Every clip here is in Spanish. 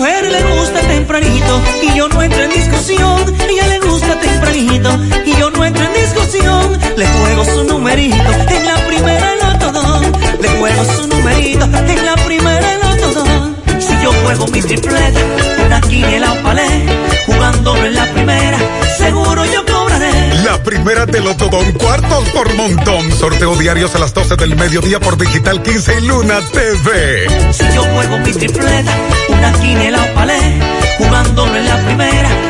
Mujer le gusta tempranito y yo no entro en discusión. Ella le gusta tempranito y yo no entro en discusión. Le juego su numerito en la primera el autodón. Le juego su numerito en la primera el autodón. Si yo juego mi tripleta, una quiniela o palé, jugándolo en la primera, seguro yo. La primera de Lotodón, cuartos por montón. Sorteo diarios a las 12 del mediodía por Digital 15 y Luna TV. Si yo juego mi tripleta, una quiniela o palé, jugándolo en la primera.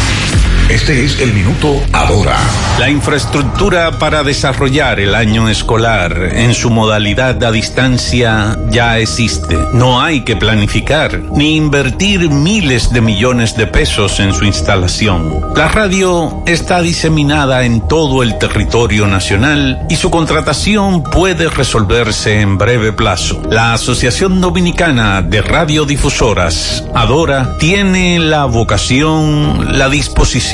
Este es el minuto ahora. La infraestructura para desarrollar el año escolar en su modalidad a distancia ya existe. No hay que planificar ni invertir miles de millones de pesos en su instalación. La radio está diseminada en todo el territorio nacional y su contratación puede resolverse en breve plazo. La Asociación Dominicana de Radiodifusoras, Adora, tiene la vocación, la disposición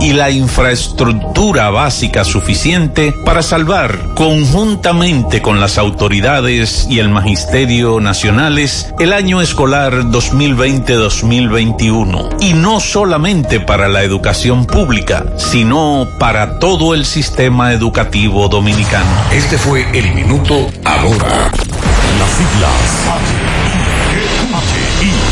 y la infraestructura básica suficiente para salvar conjuntamente con las autoridades y el magisterio nacionales el año escolar 2020-2021 y no solamente para la educación pública, sino para todo el sistema educativo dominicano. Este fue el minuto ahora. Las siglas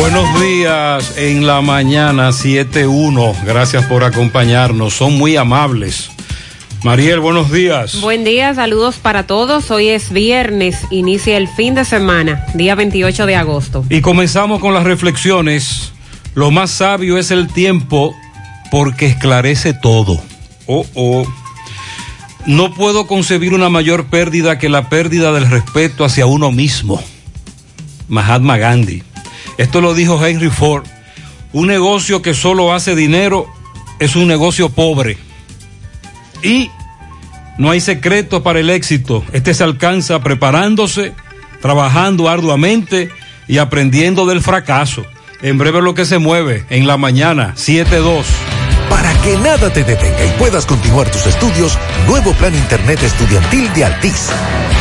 Buenos días en la mañana 7.1. Gracias por acompañarnos. Son muy amables. Mariel, buenos días. Buen día, saludos para todos. Hoy es viernes, inicia el fin de semana, día 28 de agosto. Y comenzamos con las reflexiones. Lo más sabio es el tiempo porque esclarece todo. Oh, oh. No puedo concebir una mayor pérdida que la pérdida del respeto hacia uno mismo. Mahatma Gandhi. Esto lo dijo Henry Ford. Un negocio que solo hace dinero es un negocio pobre. Y no hay secreto para el éxito. Este se alcanza preparándose, trabajando arduamente y aprendiendo del fracaso. En breve lo que se mueve en la mañana, 7-2. Para que nada te detenga y puedas continuar tus estudios, nuevo plan Internet estudiantil de Altis.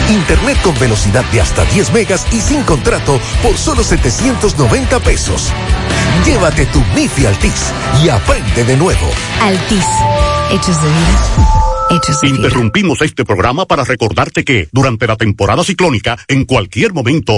Internet con velocidad de hasta 10 megas y sin contrato por solo 790 pesos. Llévate tu MIFI Altis y aprende de nuevo. Altis, hechos de vida. Hechos de Interrumpimos este programa para recordarte que durante la temporada ciclónica, en cualquier momento.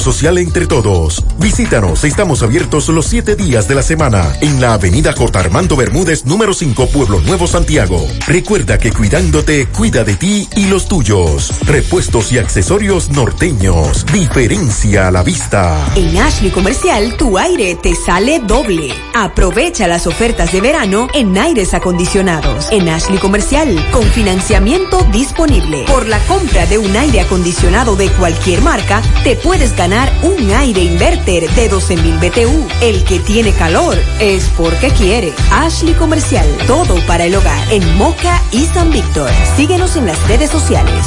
social entre todos. Visítanos, estamos abiertos los siete días de la semana en la avenida J. Armando Bermúdez, número 5, Pueblo Nuevo, Santiago. Recuerda que cuidándote, cuida de ti y los tuyos. Repuestos y accesorios norteños. Diferencia a la vista. En Ashley Comercial, tu aire te sale doble. Aprovecha las ofertas de verano en aires acondicionados. En Ashley Comercial, con financiamiento disponible. Por la compra de un aire acondicionado de cualquier marca, te puedes ganar un aire inverter de 12.000 BTU. El que tiene calor es porque quiere. Ashley Comercial, todo para el hogar en Moca y San Víctor. Síguenos en las redes sociales.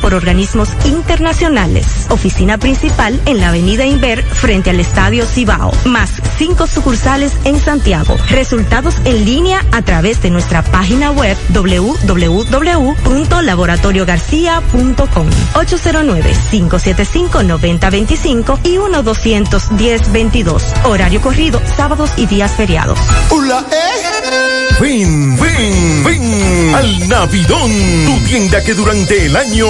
por organismos internacionales. Oficina principal en la Avenida Inver frente al Estadio Cibao. Más cinco sucursales en Santiago. Resultados en línea a través de nuestra página web www.laboratoriogarcia.com 809-575-9025 y 1-210-22. Horario corrido, sábados y días feriados. Hola. Ven, ven, ven al Navidón, tu tienda que durante el año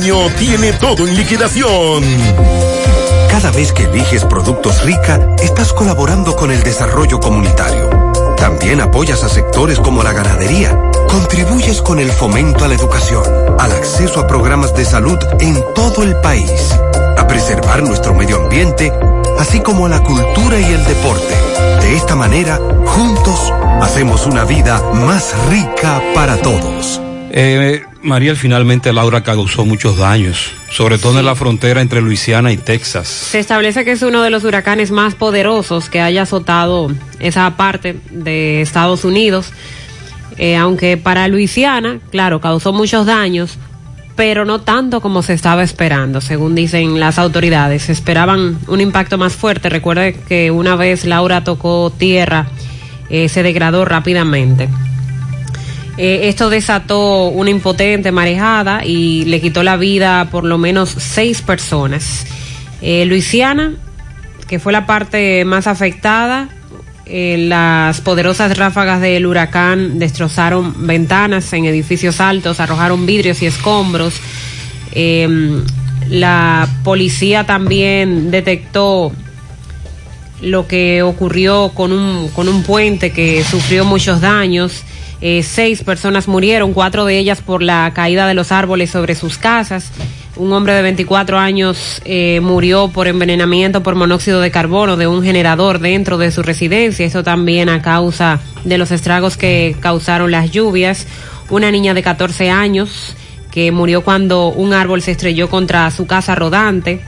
tiene todo en liquidación. Cada vez que eliges productos rica, estás colaborando con el desarrollo comunitario. También apoyas a sectores como la ganadería. Contribuyes con el fomento a la educación, al acceso a programas de salud en todo el país, a preservar nuestro medio ambiente, así como a la cultura y el deporte. De esta manera, juntos, hacemos una vida más rica para todos. Eh, Mariel, finalmente Laura causó muchos daños, sobre todo en la frontera entre Luisiana y Texas. Se establece que es uno de los huracanes más poderosos que haya azotado esa parte de Estados Unidos, eh, aunque para Luisiana, claro, causó muchos daños, pero no tanto como se estaba esperando, según dicen las autoridades. Esperaban un impacto más fuerte. Recuerde que una vez Laura tocó tierra, eh, se degradó rápidamente. Eh, esto desató una impotente marejada y le quitó la vida a por lo menos seis personas. Eh, Luisiana, que fue la parte más afectada, eh, las poderosas ráfagas del huracán destrozaron ventanas en edificios altos, arrojaron vidrios y escombros. Em, la policía también detectó lo que ocurrió con un, con un puente que sufrió muchos daños. Eh, seis personas murieron, cuatro de ellas por la caída de los árboles sobre sus casas. Un hombre de 24 años eh, murió por envenenamiento por monóxido de carbono de un generador dentro de su residencia. Eso también a causa de los estragos que causaron las lluvias. Una niña de 14 años que murió cuando un árbol se estrelló contra su casa rodante.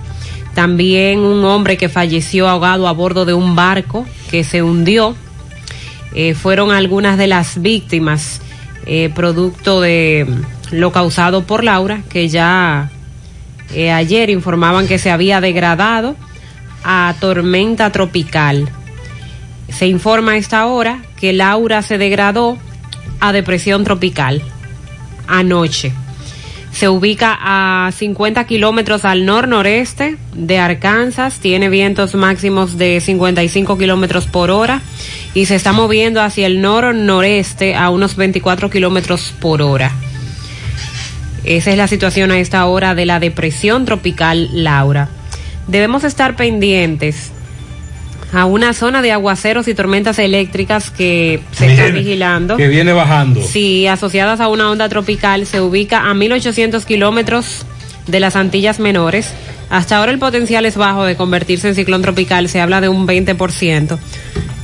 También un hombre que falleció ahogado a bordo de un barco que se hundió. Eh, fueron algunas de las víctimas eh, producto de lo causado por Laura, que ya eh, ayer informaban que se había degradado a tormenta tropical. Se informa a esta hora que Laura se degradó a depresión tropical anoche. Se ubica a 50 kilómetros al nor-noreste de Arkansas, tiene vientos máximos de 55 kilómetros por hora y se está moviendo hacia el nor-noreste a unos 24 kilómetros por hora. Esa es la situación a esta hora de la depresión tropical Laura. Debemos estar pendientes a una zona de aguaceros y tormentas eléctricas que se están vigilando. Que viene bajando. Sí, asociadas a una onda tropical, se ubica a 1800 kilómetros de las Antillas Menores. Hasta ahora el potencial es bajo de convertirse en ciclón tropical, se habla de un 20%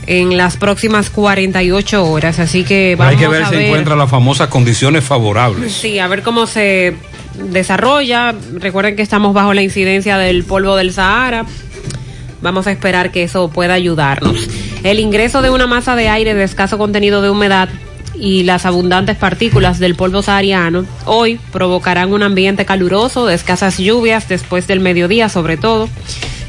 en las próximas 48 horas, así que vamos Hay que ver a si encuentra las famosas condiciones favorables. Sí, a ver cómo se desarrolla. Recuerden que estamos bajo la incidencia del polvo del Sahara. Vamos a esperar que eso pueda ayudarnos. El ingreso de una masa de aire de escaso contenido de humedad y las abundantes partículas del polvo sahariano hoy provocarán un ambiente caluroso de escasas lluvias después del mediodía sobre todo.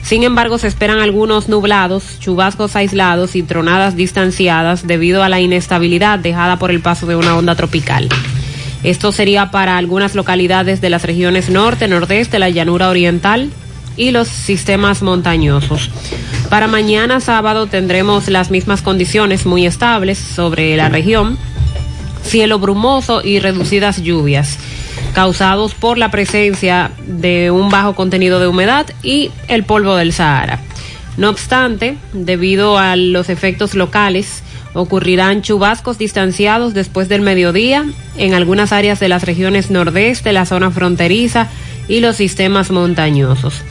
Sin embargo, se esperan algunos nublados, chubascos aislados y tronadas distanciadas debido a la inestabilidad dejada por el paso de una onda tropical. Esto sería para algunas localidades de las regiones norte, nordeste, la llanura oriental y los sistemas montañosos. Para mañana sábado tendremos las mismas condiciones muy estables sobre la región, cielo brumoso y reducidas lluvias causados por la presencia de un bajo contenido de humedad y el polvo del Sahara. No obstante, debido a los efectos locales, ocurrirán chubascos distanciados después del mediodía en algunas áreas de las regiones nordeste, la zona fronteriza y los sistemas montañosos.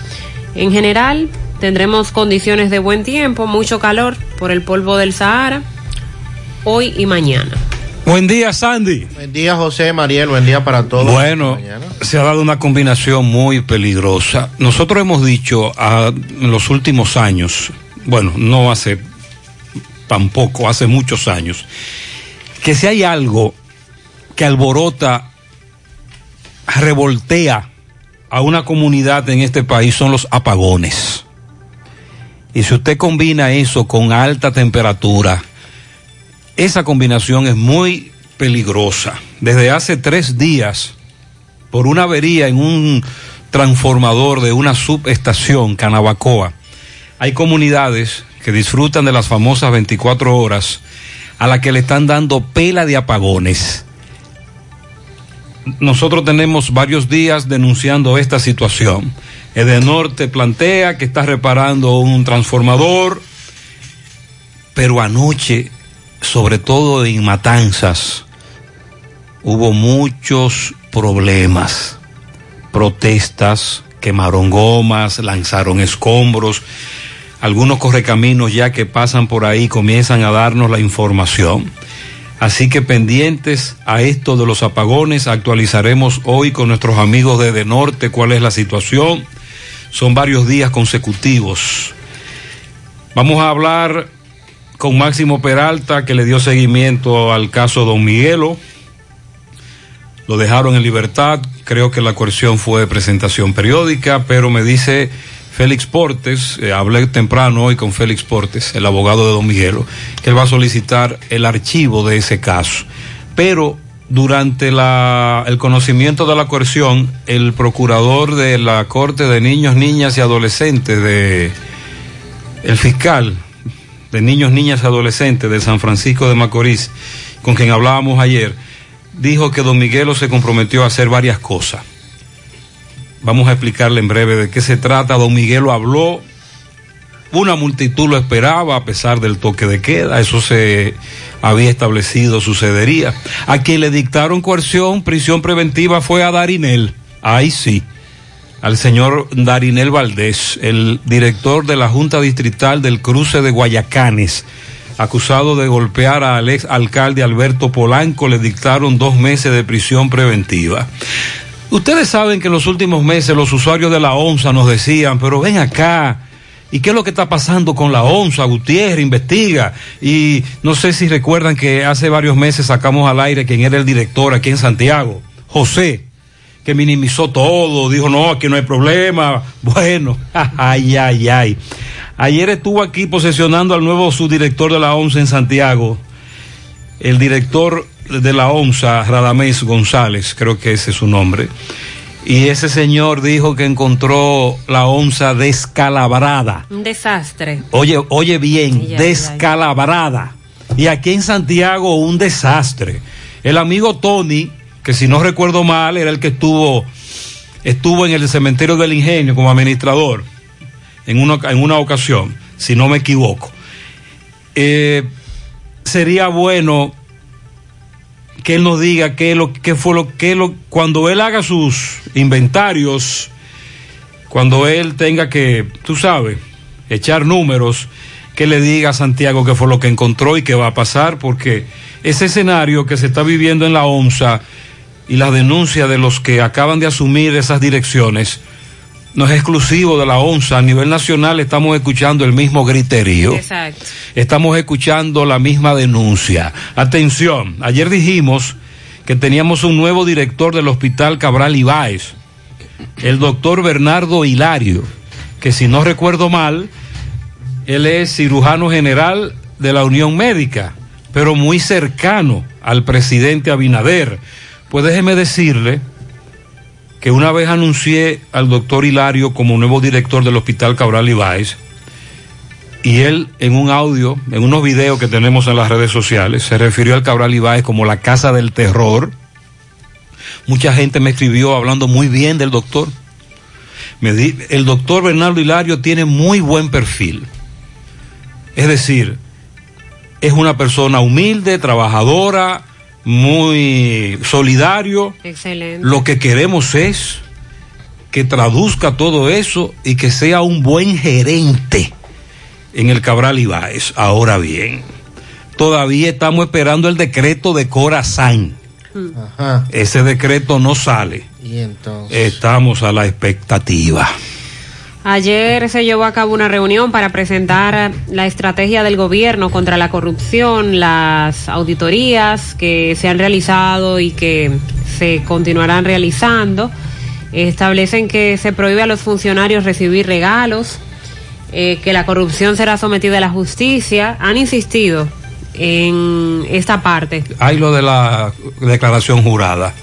En general, tendremos condiciones de buen tiempo, mucho calor por el polvo del Sahara, hoy y mañana. Buen día, Sandy. Buen día, José, Mariel, buen día para todos. Bueno, se ha dado una combinación muy peligrosa. Nosotros hemos dicho ah, en los últimos años, bueno, no hace tampoco, hace muchos años, que si hay algo que alborota, revoltea a una comunidad en este país son los apagones. Y si usted combina eso con alta temperatura, esa combinación es muy peligrosa. Desde hace tres días, por una avería en un transformador de una subestación, Canabacoa, hay comunidades que disfrutan de las famosas 24 horas a las que le están dando pela de apagones. Nosotros tenemos varios días denunciando esta situación. Edenorte plantea que está reparando un transformador, pero anoche sobre todo en Matanzas, hubo muchos problemas, protestas, quemaron gomas, lanzaron escombros, algunos correcaminos ya que pasan por ahí comienzan a darnos la información. Así que pendientes a esto de los apagones, actualizaremos hoy con nuestros amigos de, de Norte cuál es la situación. Son varios días consecutivos. Vamos a hablar con Máximo Peralta, que le dio seguimiento al caso Don Miguelo. Lo dejaron en libertad. Creo que la coerción fue de presentación periódica, pero me dice Félix Portes, eh, hablé temprano hoy con Félix Portes, el abogado de Don Miguelo, que él va a solicitar el archivo de ese caso. Pero durante el conocimiento de la coerción, el procurador de la Corte de Niños, Niñas y Adolescentes, de el fiscal de niños, niñas y adolescentes de San Francisco de Macorís, con quien hablábamos ayer, dijo que don Miguelo se comprometió a hacer varias cosas. Vamos a explicarle en breve de qué se trata. Don Miguelo habló, una multitud lo esperaba a pesar del toque de queda, eso se había establecido, sucedería. A quien le dictaron coerción, prisión preventiva fue a Darinel, ahí sí al señor Darinel Valdés, el director de la Junta Distrital del Cruce de Guayacanes, acusado de golpear al ex alcalde Alberto Polanco, le dictaron dos meses de prisión preventiva. Ustedes saben que en los últimos meses los usuarios de la ONSA nos decían, pero ven acá, ¿Y qué es lo que está pasando con la ONSA? Gutiérrez investiga. Y no sé si recuerdan que hace varios meses sacamos al aire quién era el director aquí en Santiago, José, que minimizó todo, dijo, no, aquí no hay problema. Bueno, ay, ay, ay. Ayer estuvo aquí posesionando al nuevo subdirector de la ONSA en Santiago, el director de la ONSA, Radamés González, creo que ese es su nombre. Y ese señor dijo que encontró la onza descalabrada. Un desastre. Oye, oye bien, descalabrada. Y aquí en Santiago un desastre. El amigo Tony, que si no recuerdo mal, era el que estuvo, estuvo en el cementerio del ingenio como administrador en una, en una ocasión, si no me equivoco. Eh, sería bueno que él nos diga qué, lo, qué fue lo que lo, cuando él haga sus inventarios, cuando él tenga que, tú sabes, echar números, que le diga a Santiago qué fue lo que encontró y qué va a pasar, porque ese escenario que se está viviendo en la ONSA y la denuncia de los que acaban de asumir esas direcciones, no es exclusivo de la ONSA, a nivel nacional estamos escuchando el mismo griterío. Exacto. Estamos escuchando la misma denuncia. Atención, ayer dijimos que teníamos un nuevo director del Hospital Cabral Ibáez, el doctor Bernardo Hilario, que si no recuerdo mal, él es cirujano general de la Unión Médica, pero muy cercano al presidente Abinader. Pues déjeme decirle que una vez anuncié al doctor Hilario como nuevo director del Hospital Cabral Ibáez, y él en un audio, en unos videos que tenemos en las redes sociales, se refirió al Cabral Ibáez como la casa del terror. Mucha gente me escribió hablando muy bien del doctor. El doctor Bernardo Hilario tiene muy buen perfil. Es decir, es una persona humilde, trabajadora, muy solidario. Excelente. Lo que queremos es que traduzca todo eso y que sea un buen gerente en el Cabral Ibáez. Ahora bien, todavía estamos esperando el decreto de Corazán. Ajá. Ese decreto no sale. Y entonces. Estamos a la expectativa. Ayer se llevó a cabo una reunión para presentar la estrategia del gobierno contra la corrupción, las auditorías que se han realizado y que se continuarán realizando. Establecen que se prohíbe a los funcionarios recibir regalos, eh, que la corrupción será sometida a la justicia. Han insistido en esta parte. Hay lo de la declaración jurada.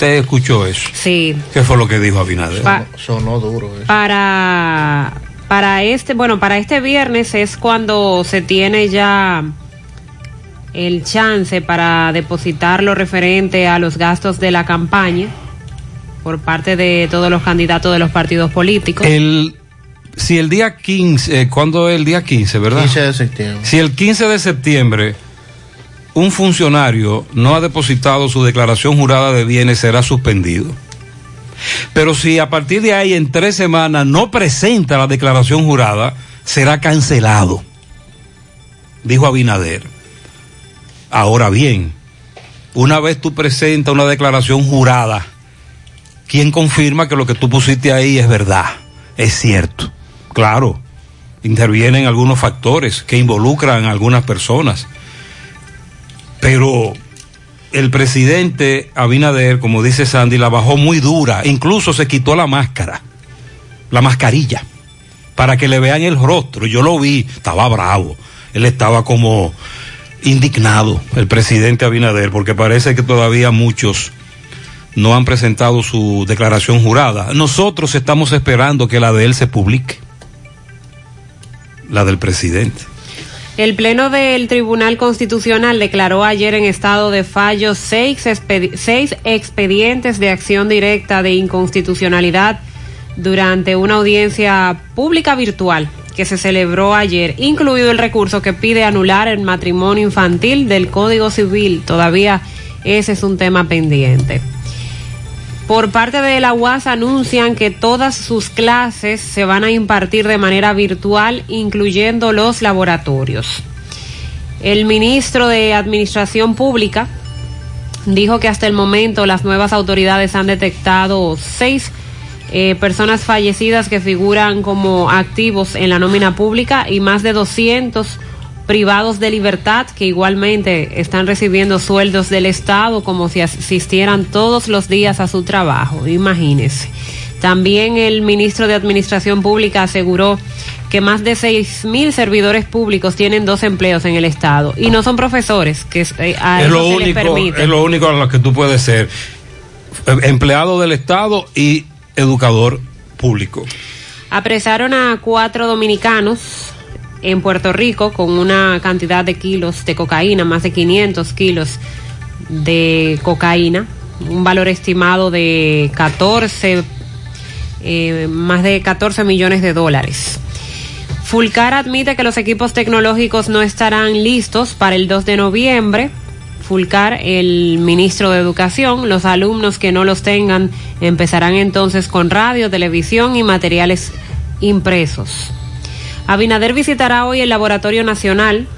¿Usted escuchó eso? Sí. ¿Qué fue lo que dijo Abinader? Pa- Sonó duro eso. para para este bueno para este viernes es cuando se tiene ya el chance para depositar lo referente a los gastos de la campaña por parte de todos los candidatos de los partidos políticos. El, si el día 15, eh, ¿cuándo es el día 15, verdad? 15 de septiembre. Si el 15 de septiembre un funcionario no ha depositado su declaración jurada de bienes, será suspendido. Pero si a partir de ahí en tres semanas no presenta la declaración jurada, será cancelado, dijo Abinader. Ahora bien, una vez tú presentas una declaración jurada, ¿quién confirma que lo que tú pusiste ahí es verdad? Es cierto. Claro, intervienen algunos factores que involucran a algunas personas. Pero el presidente Abinader, como dice Sandy, la bajó muy dura. Incluso se quitó la máscara, la mascarilla, para que le vean el rostro. Yo lo vi, estaba bravo. Él estaba como indignado, el presidente Abinader, porque parece que todavía muchos no han presentado su declaración jurada. Nosotros estamos esperando que la de él se publique, la del presidente. El Pleno del Tribunal Constitucional declaró ayer en estado de fallo seis, seis expedientes de acción directa de inconstitucionalidad durante una audiencia pública virtual que se celebró ayer, incluido el recurso que pide anular el matrimonio infantil del Código Civil. Todavía ese es un tema pendiente. Por parte de la UAS anuncian que todas sus clases se van a impartir de manera virtual, incluyendo los laboratorios. El ministro de Administración Pública dijo que hasta el momento las nuevas autoridades han detectado seis eh, personas fallecidas que figuran como activos en la nómina pública y más de 200 privados de libertad que igualmente están recibiendo sueldos del Estado como si asistieran todos los días a su trabajo. Imagínense. También el ministro de Administración Pública aseguró que más de seis mil servidores públicos tienen dos empleos en el Estado y no son profesores, que eh, a es eso lo se les único, permite. es lo único a lo que tú puedes ser eh, empleado del Estado y educador público. Apresaron a cuatro dominicanos en Puerto Rico con una cantidad de kilos de cocaína, más de 500 kilos de cocaína, un valor estimado de 14, eh, más de 14 millones de dólares. Fulcar admite que los equipos tecnológicos no estarán listos para el 2 de noviembre. Fulcar, el ministro de Educación, los alumnos que no los tengan empezarán entonces con radio, televisión y materiales impresos. Abinader visitará hoy el Laboratorio Nacional.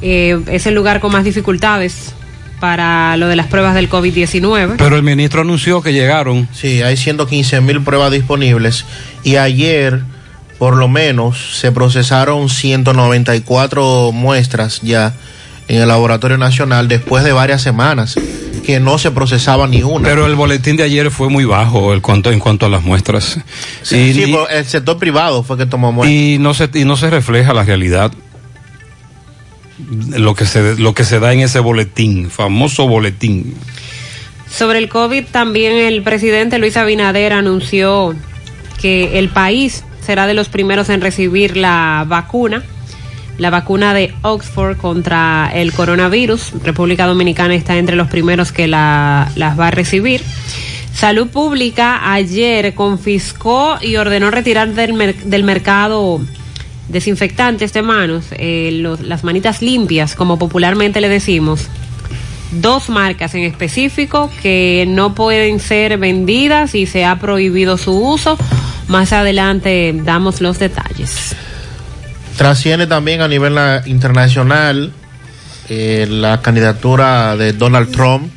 Eh, es el lugar con más dificultades para lo de las pruebas del COVID-19. Pero el ministro anunció que llegaron. Sí, hay 115 mil pruebas disponibles y ayer por lo menos se procesaron 194 muestras ya en el Laboratorio Nacional después de varias semanas que no se procesaba ni una. Pero el boletín de ayer fue muy bajo el cuanto, en cuanto a las muestras. Sí, y, sí, y- pero el sector privado fue que tomó muestras. y no se y no se refleja la realidad lo que se lo que se da en ese boletín famoso boletín Sobre el COVID, también el presidente Luis Abinader anunció que el país será de los primeros en recibir la vacuna, la vacuna de Oxford contra el coronavirus. República Dominicana está entre los primeros que la, las va a recibir. Salud Pública ayer confiscó y ordenó retirar del, mer- del mercado desinfectantes de manos, eh, los- las manitas limpias, como popularmente le decimos, dos marcas en específico que no pueden ser vendidas y se ha prohibido su uso. Más adelante damos los detalles. Trasciende también a nivel na- internacional eh, la candidatura de Donald Trump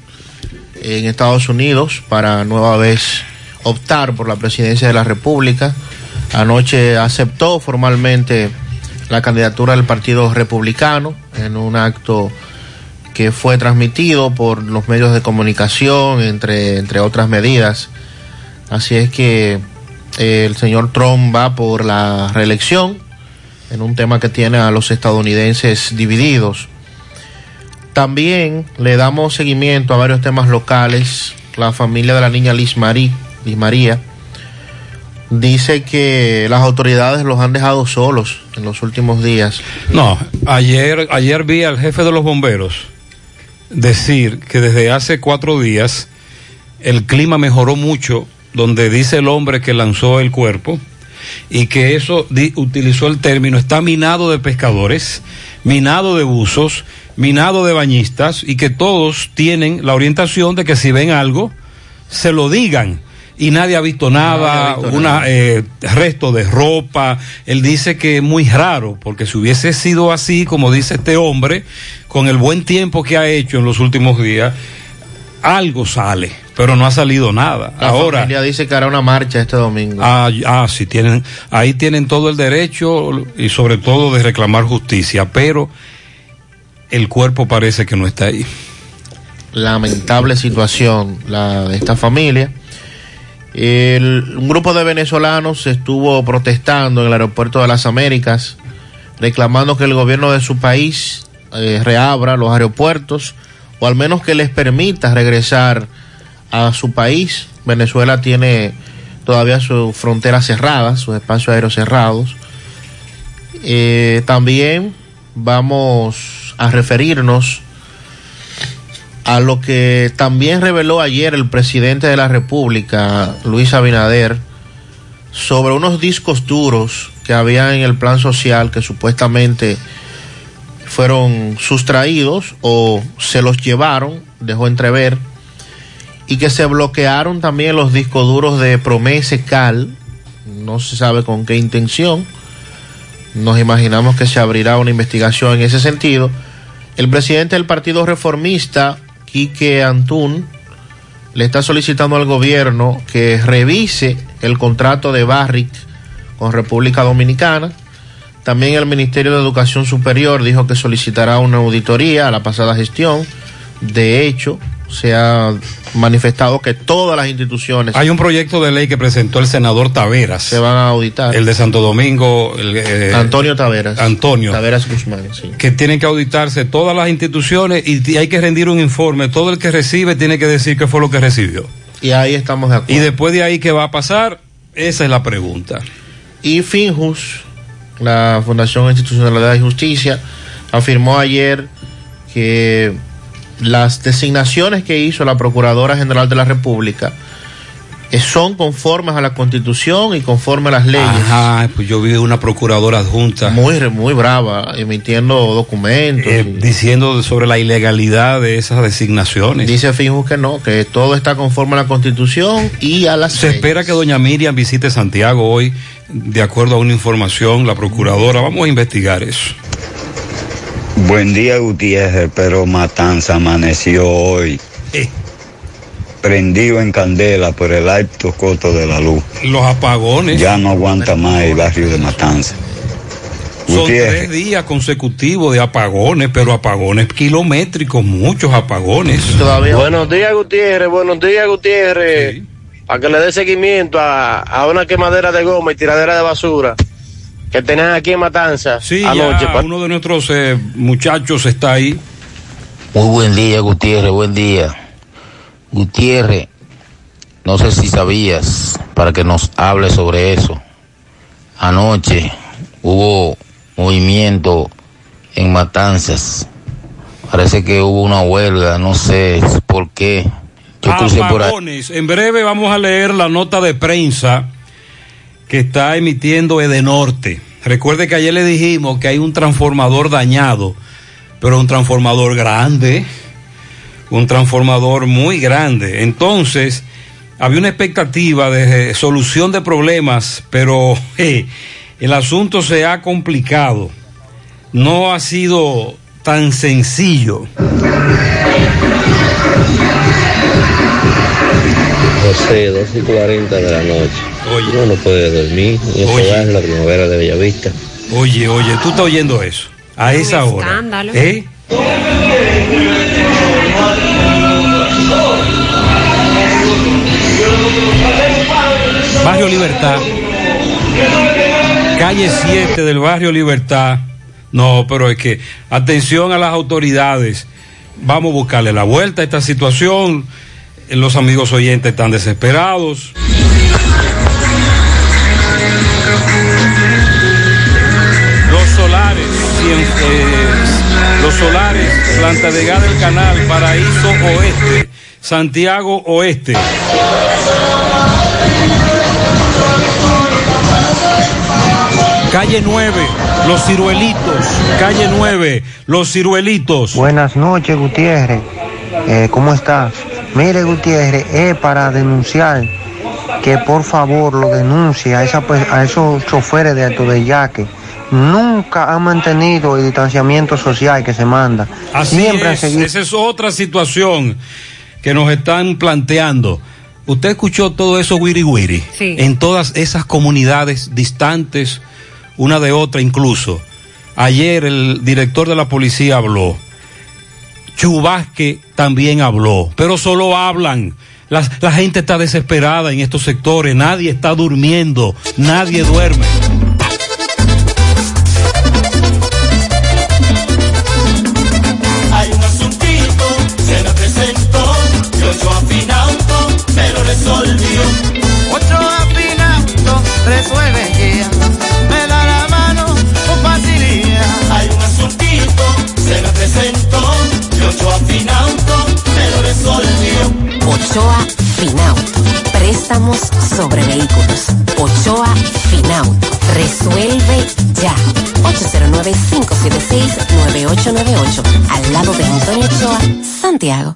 en Estados Unidos para nueva vez optar por la presidencia de la República. Anoche aceptó formalmente la candidatura del Partido Republicano en un acto que fue transmitido por los medios de comunicación, entre, entre otras medidas. Así es que eh, el señor Trump va por la reelección en un tema que tiene a los estadounidenses divididos. También le damos seguimiento a varios temas locales. La familia de la niña Liz, Marí, Liz María dice que las autoridades los han dejado solos en los últimos días. no ayer ayer vi al jefe de los bomberos decir que desde hace cuatro días el clima mejoró mucho donde dice el hombre que lanzó el cuerpo y que eso di- utilizó el término está minado de pescadores minado de buzos minado de bañistas y que todos tienen la orientación de que si ven algo se lo digan y nadie ha visto nada, visto una nada. eh, resto de ropa. Él dice que es muy raro, porque si hubiese sido así, como dice este hombre, con el buen tiempo que ha hecho en los últimos días, algo sale, pero no ha salido nada. La Ahora, familia dice que hará una marcha este domingo. ah, ah, sí, tienen, ahí tienen todo el derecho y sobre todo de reclamar justicia, pero el cuerpo parece que no está ahí. lamentable situación la de esta familia. El- un grupo de venezolanos estuvo protestando en el aeropuerto de las Américas, reclamando que el gobierno de su país eh, reabra los aeropuertos o al menos que les permita regresar a su país. Venezuela tiene todavía sus fronteras cerradas, sus espacios aéreos cerrados. Eh, también vamos a referirnos a lo que también reveló ayer el presidente de la República, Luis Abinader, sobre unos discos duros que había en el plan social que supuestamente fueron sustraídos o se los llevaron, dejó entrever, y que se bloquearon también los discos duros de Promese Cal, no se sabe con qué intención, nos imaginamos que se abrirá una investigación en ese sentido. El presidente del Partido Reformista, Quique Antún, le está solicitando al gobierno que revise el contrato de Barrick con República Dominicana. También el Ministerio de Educación Superior dijo que solicitará una auditoría a la pasada gestión. De hecho, se ha manifestado que todas las instituciones Hay un proyecto de ley que presentó el senador Taveras. se van a auditar. El de Santo Domingo. el, eh, Antonio Taveras. Antonio. Taveras Guzmán, sí. que tienen que auditarse todas las instituciones y hay que rendir un informe. Todo el que recibe tiene que decir qué fue lo que recibió. Y ahí estamos de acuerdo. Y después de ahí, ¿qué va a pasar? Esa es la pregunta. Y Finjus, la Fundación Institucionalidad y Justicia, afirmó ayer que las designaciones que hizo la Procuradora General de la República son conformes a la Constitución y conforme a las leyes. Ajá, pues yo vi una procuradora adjunta. Muy, muy brava, emitiendo documentos. eh, diciendo sobre la ilegalidad de esas designaciones. Dice Finjus que no, que todo está conforme a la Constitución y a las Se leyes. espera que doña Miriam visite Santiago hoy, de acuerdo a una información, la procuradora. Vamos a investigar eso. Buen día, Gutiérrez, pero Matanza amaneció hoy. Prendido en candela por el alto costo de la luz. Los apagones. Ya no aguanta más el barrio de Matanza. Son Gutiérrez, tres días consecutivos de apagones, pero apagones kilométricos, muchos apagones. Buenos días, Gutiérrez. Buenos días, Gutiérrez. Para que le dé seguimiento a, a una quemadera de goma y tiradera de basura que tenían aquí en Matanza Sí, anoche. ya pa- uno de nuestros eh, muchachos está ahí. Muy buen día, Gutiérrez, buen día. Gutiérrez, no sé si sabías, para que nos hable sobre eso. Anoche hubo movimiento en Matanzas. Parece que hubo una huelga, no sé por qué. Yo crucé por ahí. En breve vamos a leer la nota de prensa que está emitiendo Edenorte. Recuerde que ayer le dijimos que hay un transformador dañado, pero un transformador grande, un transformador muy grande. Entonces, había una expectativa de solución de problemas, pero eh, el asunto se ha complicado. No ha sido tan sencillo. José, 2 y 40 de la noche. Uno no puede dormir, ni Oye. en la primavera de Bellavista. Oye, oye, tú estás oyendo eso. A esa hora. escándalo. ¿Eh? Barrio Libertad. Calle 7 del barrio Libertad. No, pero es que atención a las autoridades. Vamos a buscarle la vuelta a esta situación. Los amigos oyentes están desesperados. Los solares, eh, solares, Planta de Gas del Canal, Paraíso Oeste, Santiago Oeste. Calle 9, Los Ciruelitos, calle 9, Los Ciruelitos. Buenas noches, Gutiérrez. Eh, ¿Cómo está? Mire, Gutiérrez, es para denunciar que por favor lo denuncie a, esa, pe- a esos choferes de Alto de Yaque. Nunca han mantenido el distanciamiento social que se manda. Así Siempre es, seguido. esa es otra situación que nos están planteando. Usted escuchó todo eso, Wiri Wiri, Sí. en todas esas comunidades distantes, una de otra incluso. Ayer el director de la policía habló. Chubasque también habló, pero solo hablan. La, la gente está desesperada en estos sectores, nadie está durmiendo, nadie duerme. Resuelve ya, me da la mano con facilidad. Hay un asuntito, se me presentó, y ocho afinauto, me lo resolvió. Ochoa Finauto. Préstamos sobre vehículos. Ochoa Finauto. Resuelve ya. 809-576-9898. Al lado de Antonio Ochoa, Santiago.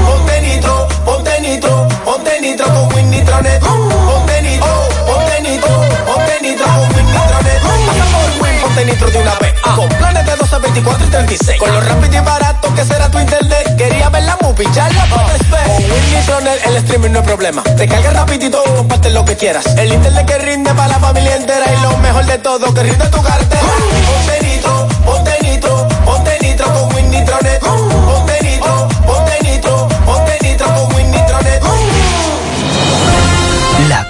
nitro, ponte nitro, ponte nitro con Win Nitronet. Ponte nitro, ponte nitro, ponte nitro con Win Nitronet. Pasa por Win, ponte nitro de una vez. Con planes de 12, 24 y 36. Con lo rápido y barato que será tu internet. Quería ver la movie, ya la ver. Con Win Nitronet el streaming no es problema. Te carga rapidito y comparte lo que quieras. El internet que rinde para la familia entera. Y lo mejor de todo, que rinde tu cartera. Ponte nitro, ponte nitro, ponte nitro con Win Nitronet.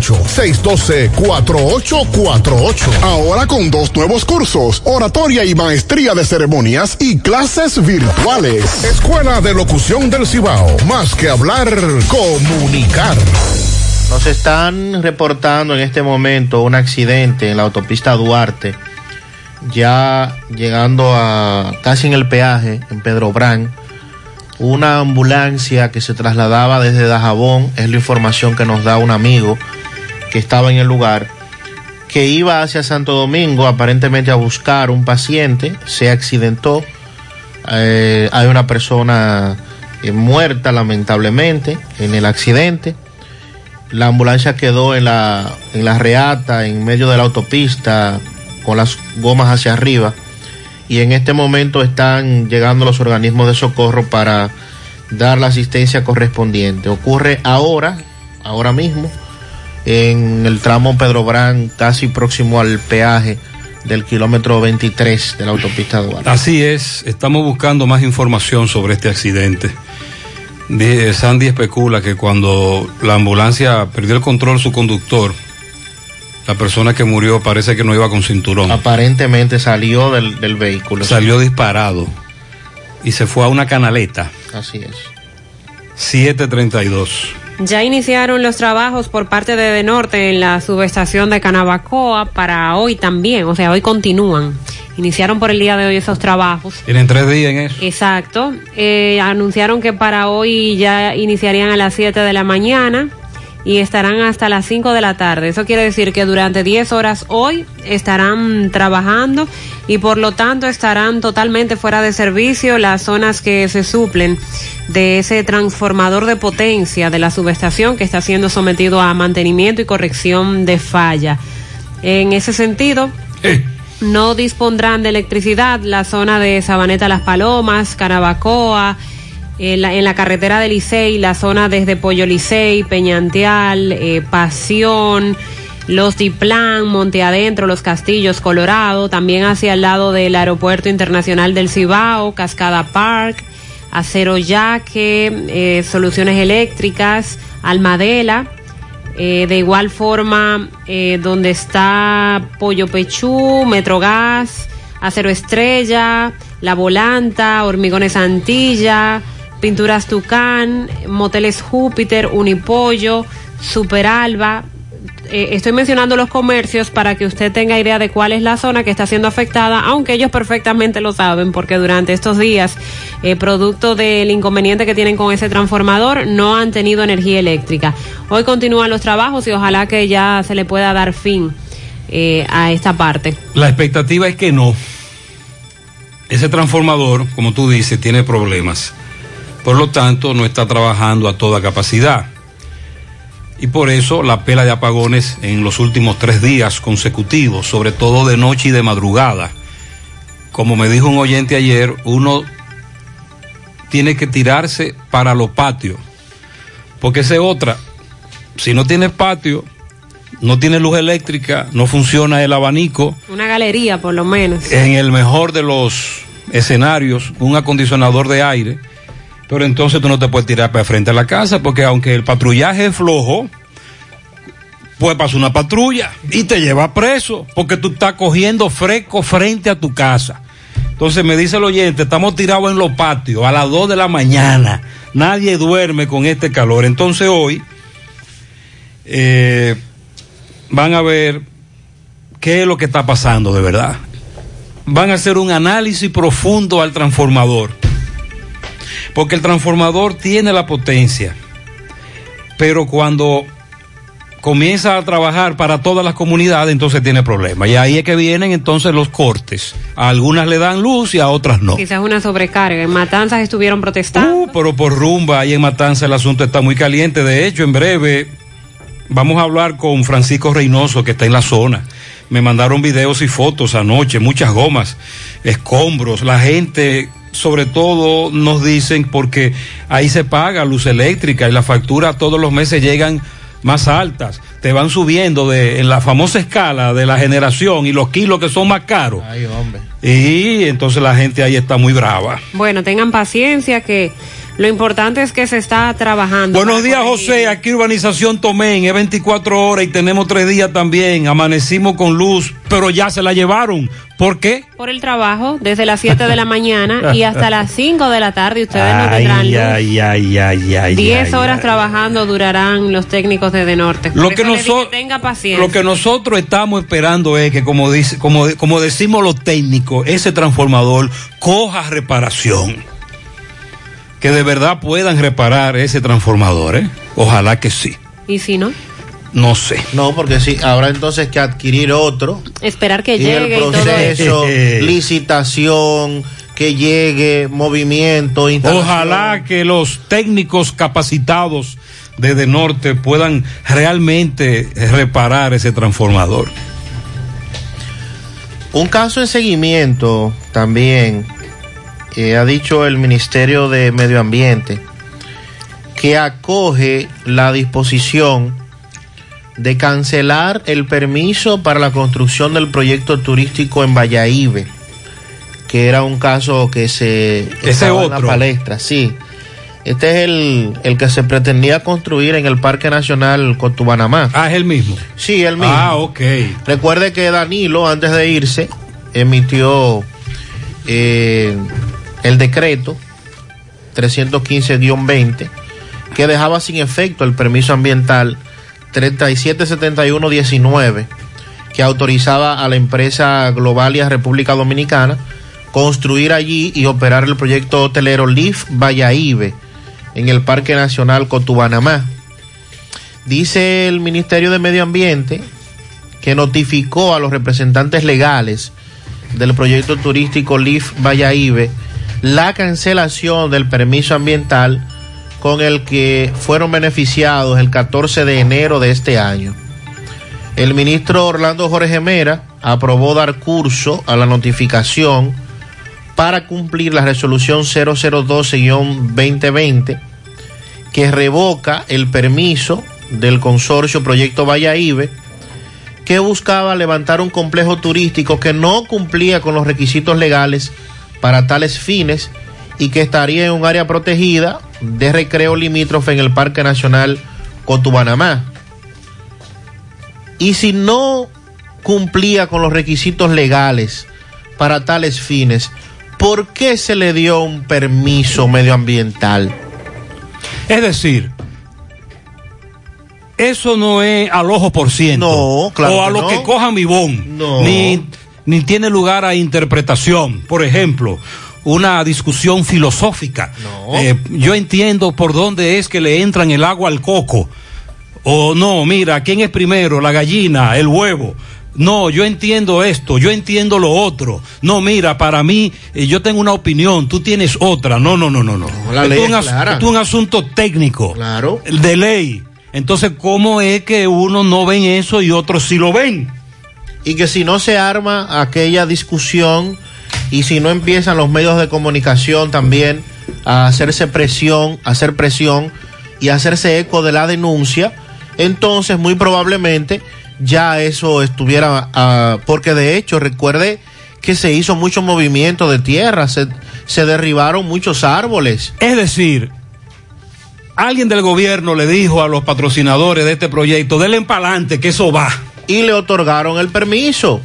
612-4848. Ahora con dos nuevos cursos, oratoria y maestría de ceremonias y clases virtuales. Escuela de Locución del Cibao. Más que hablar, comunicar. Nos están reportando en este momento un accidente en la autopista Duarte, ya llegando a casi en el peaje, en Pedro Brán. Una ambulancia que se trasladaba desde Dajabón, es la información que nos da un amigo que estaba en el lugar, que iba hacia Santo Domingo aparentemente a buscar un paciente, se accidentó, eh, hay una persona eh, muerta lamentablemente en el accidente, la ambulancia quedó en la, en la reata, en medio de la autopista, con las gomas hacia arriba, y en este momento están llegando los organismos de socorro para dar la asistencia correspondiente. Ocurre ahora, ahora mismo, en el tramo Pedro Brán, casi próximo al peaje del kilómetro 23 de la autopista Duarte. Así es, estamos buscando más información sobre este accidente. Sandy especula que cuando la ambulancia perdió el control su conductor, la persona que murió parece que no iba con cinturón. Aparentemente salió del, del vehículo. Salió disparado y se fue a una canaleta. Así es. 732. Ya iniciaron los trabajos por parte de De Norte en la subestación de Canabacoa para hoy también, o sea, hoy continúan. Iniciaron por el día de hoy esos trabajos. Tienen tres días en eso. Exacto. Eh, anunciaron que para hoy ya iniciarían a las 7 de la mañana y estarán hasta las 5 de la tarde. Eso quiere decir que durante 10 horas hoy estarán trabajando y por lo tanto estarán totalmente fuera de servicio las zonas que se suplen de ese transformador de potencia de la subestación que está siendo sometido a mantenimiento y corrección de falla. En ese sentido, no dispondrán de electricidad la zona de Sabaneta Las Palomas, Carabacoa, en la, carretera de Licey, la zona desde Pollo Licey, Peñanteal, eh, Pasión, Los Diplán, Monte Adentro, Los Castillos, Colorado, también hacia el lado del Aeropuerto Internacional del Cibao, Cascada Park, Acero Yaque, eh, Soluciones Eléctricas, Almadela, eh, de igual forma, eh, donde está Pollo Pechú, Metrogas, Acero Estrella, La Volanta, Hormigones Antilla, Pinturas Tucán, Moteles Júpiter, Unipollo, Super Alba. Eh, estoy mencionando los comercios para que usted tenga idea de cuál es la zona que está siendo afectada, aunque ellos perfectamente lo saben, porque durante estos días, eh, producto del inconveniente que tienen con ese transformador, no han tenido energía eléctrica. Hoy continúan los trabajos y ojalá que ya se le pueda dar fin eh, a esta parte. La expectativa es que no. Ese transformador, como tú dices, tiene problemas. Por lo tanto, no está trabajando a toda capacidad. Y por eso la pela de apagones en los últimos tres días consecutivos, sobre todo de noche y de madrugada. Como me dijo un oyente ayer, uno tiene que tirarse para los patios. Porque esa es otra. Si no tienes patio, no tiene luz eléctrica, no funciona el abanico, Una galería, por lo menos. en el mejor de los escenarios, un acondicionador de aire, pero entonces tú no te puedes tirar para frente a la casa, porque aunque el patrullaje es flojo, puede pasar una patrulla y te lleva preso, porque tú estás cogiendo fresco frente a tu casa. Entonces me dice el oyente, estamos tirados en los patios a las 2 de la mañana, nadie duerme con este calor. Entonces hoy eh, van a ver qué es lo que está pasando de verdad. Van a hacer un análisis profundo al transformador. Porque el transformador tiene la potencia. Pero cuando comienza a trabajar para todas las comunidades, entonces tiene problemas. Y ahí es que vienen entonces los cortes. A algunas le dan luz y a otras no. Quizás una sobrecarga. En Matanzas estuvieron protestando. Uh, pero por rumba, ahí en Matanza el asunto está muy caliente. De hecho, en breve vamos a hablar con Francisco Reynoso, que está en la zona. Me mandaron videos y fotos anoche, muchas gomas, escombros. La gente, sobre todo, nos dicen porque ahí se paga luz eléctrica y la factura todos los meses llegan más altas. Te van subiendo de, en la famosa escala de la generación y los kilos que son más caros. Ay, hombre. Y entonces la gente ahí está muy brava. Bueno, tengan paciencia que lo importante es que se está trabajando. Buenos días. José. Aquí Urbanización Tomén, es 24 horas y tenemos tres días también. Amanecimos con luz, pero ya se la llevaron. ¿Por qué? Por el trabajo, desde las 7 de la mañana y hasta las 5 de la tarde, ustedes no tendrán luz. ay, ay, ay, ay. 10 ay, horas trabajando durarán los técnicos de De Norte. Por Lo que, le dije, noso- tenga paciencia. lo que nosotros estamos esperando es que, como, dice, como, como decimos los técnicos, ese transformador coja reparación. Que de verdad puedan reparar ese transformador, ¿eh? Ojalá que sí. Y si no, No sé. No, porque sí, habrá entonces que adquirir otro. esperar que y el llegue y todo eso. proceso, licitación, que llegue, movimiento, instalación. Ojalá que los técnicos capacitados de De Norte puedan realmente reparar ese transformador. Un caso en seguimiento también, eh, ha dicho el Ministerio de Medio Ambiente, que acoge la disposición de cancelar el permiso para la construcción del proyecto turístico en Valladolid, que era un caso que se Ese estaba en la otro. palestra, sí. Este es el, el que se pretendía construir en el Parque Nacional Cotubanamá. Ah, es el mismo. Sí, el mismo. Ah, ok. Recuerde que Danilo, antes de irse, emitió eh, el decreto 315-20 que dejaba sin efecto el permiso ambiental 377119 que autorizaba a la empresa Globalia República Dominicana construir allí y operar el proyecto hotelero Leaf Valladolid en el Parque Nacional Cotubanamá. Dice el Ministerio de Medio Ambiente que notificó a los representantes legales del proyecto turístico Leaf Valladolid la cancelación del permiso ambiental con el que fueron beneficiados el 14 de enero de este año. El ministro Orlando Jorge Mera aprobó dar curso a la notificación para cumplir la resolución 0012-2020 que revoca el permiso del consorcio Proyecto Valladolid que buscaba levantar un complejo turístico que no cumplía con los requisitos legales para tales fines y que estaría en un área protegida de recreo limítrofe en el Parque Nacional Cotubanamá. Y si no cumplía con los requisitos legales para tales fines, ¿por qué se le dio un permiso medioambiental? Es decir, eso no es al ojo por ciento. No, claro O a que lo no. que coja mi bon. No. Ni, ni tiene lugar a interpretación. Por ejemplo, una discusión filosófica. Eh, yo entiendo por dónde es que le entran el agua al coco. O no, mira, ¿quién es primero? La gallina, el huevo. No, yo entiendo esto, yo entiendo lo otro. No, mira, para mí, eh, yo tengo una opinión, tú tienes otra. No, no, no, no, no. ley es un clara. es un asunto técnico. Claro. De ley. Entonces, ¿cómo es que uno no ven eso y otros sí lo ven? Y que si no se arma aquella discusión y si no empiezan los medios de comunicación también a hacerse presión, a hacer presión y hacerse eco de la denuncia, entonces muy probablemente ya eso estuviera, ah, porque de hecho recuerde que se hizo mucho movimiento de tierra, se, se derribaron muchos árboles. Es decir, alguien del gobierno le dijo a los patrocinadores de este proyecto, denle pa'lante que eso va. Y le otorgaron el permiso.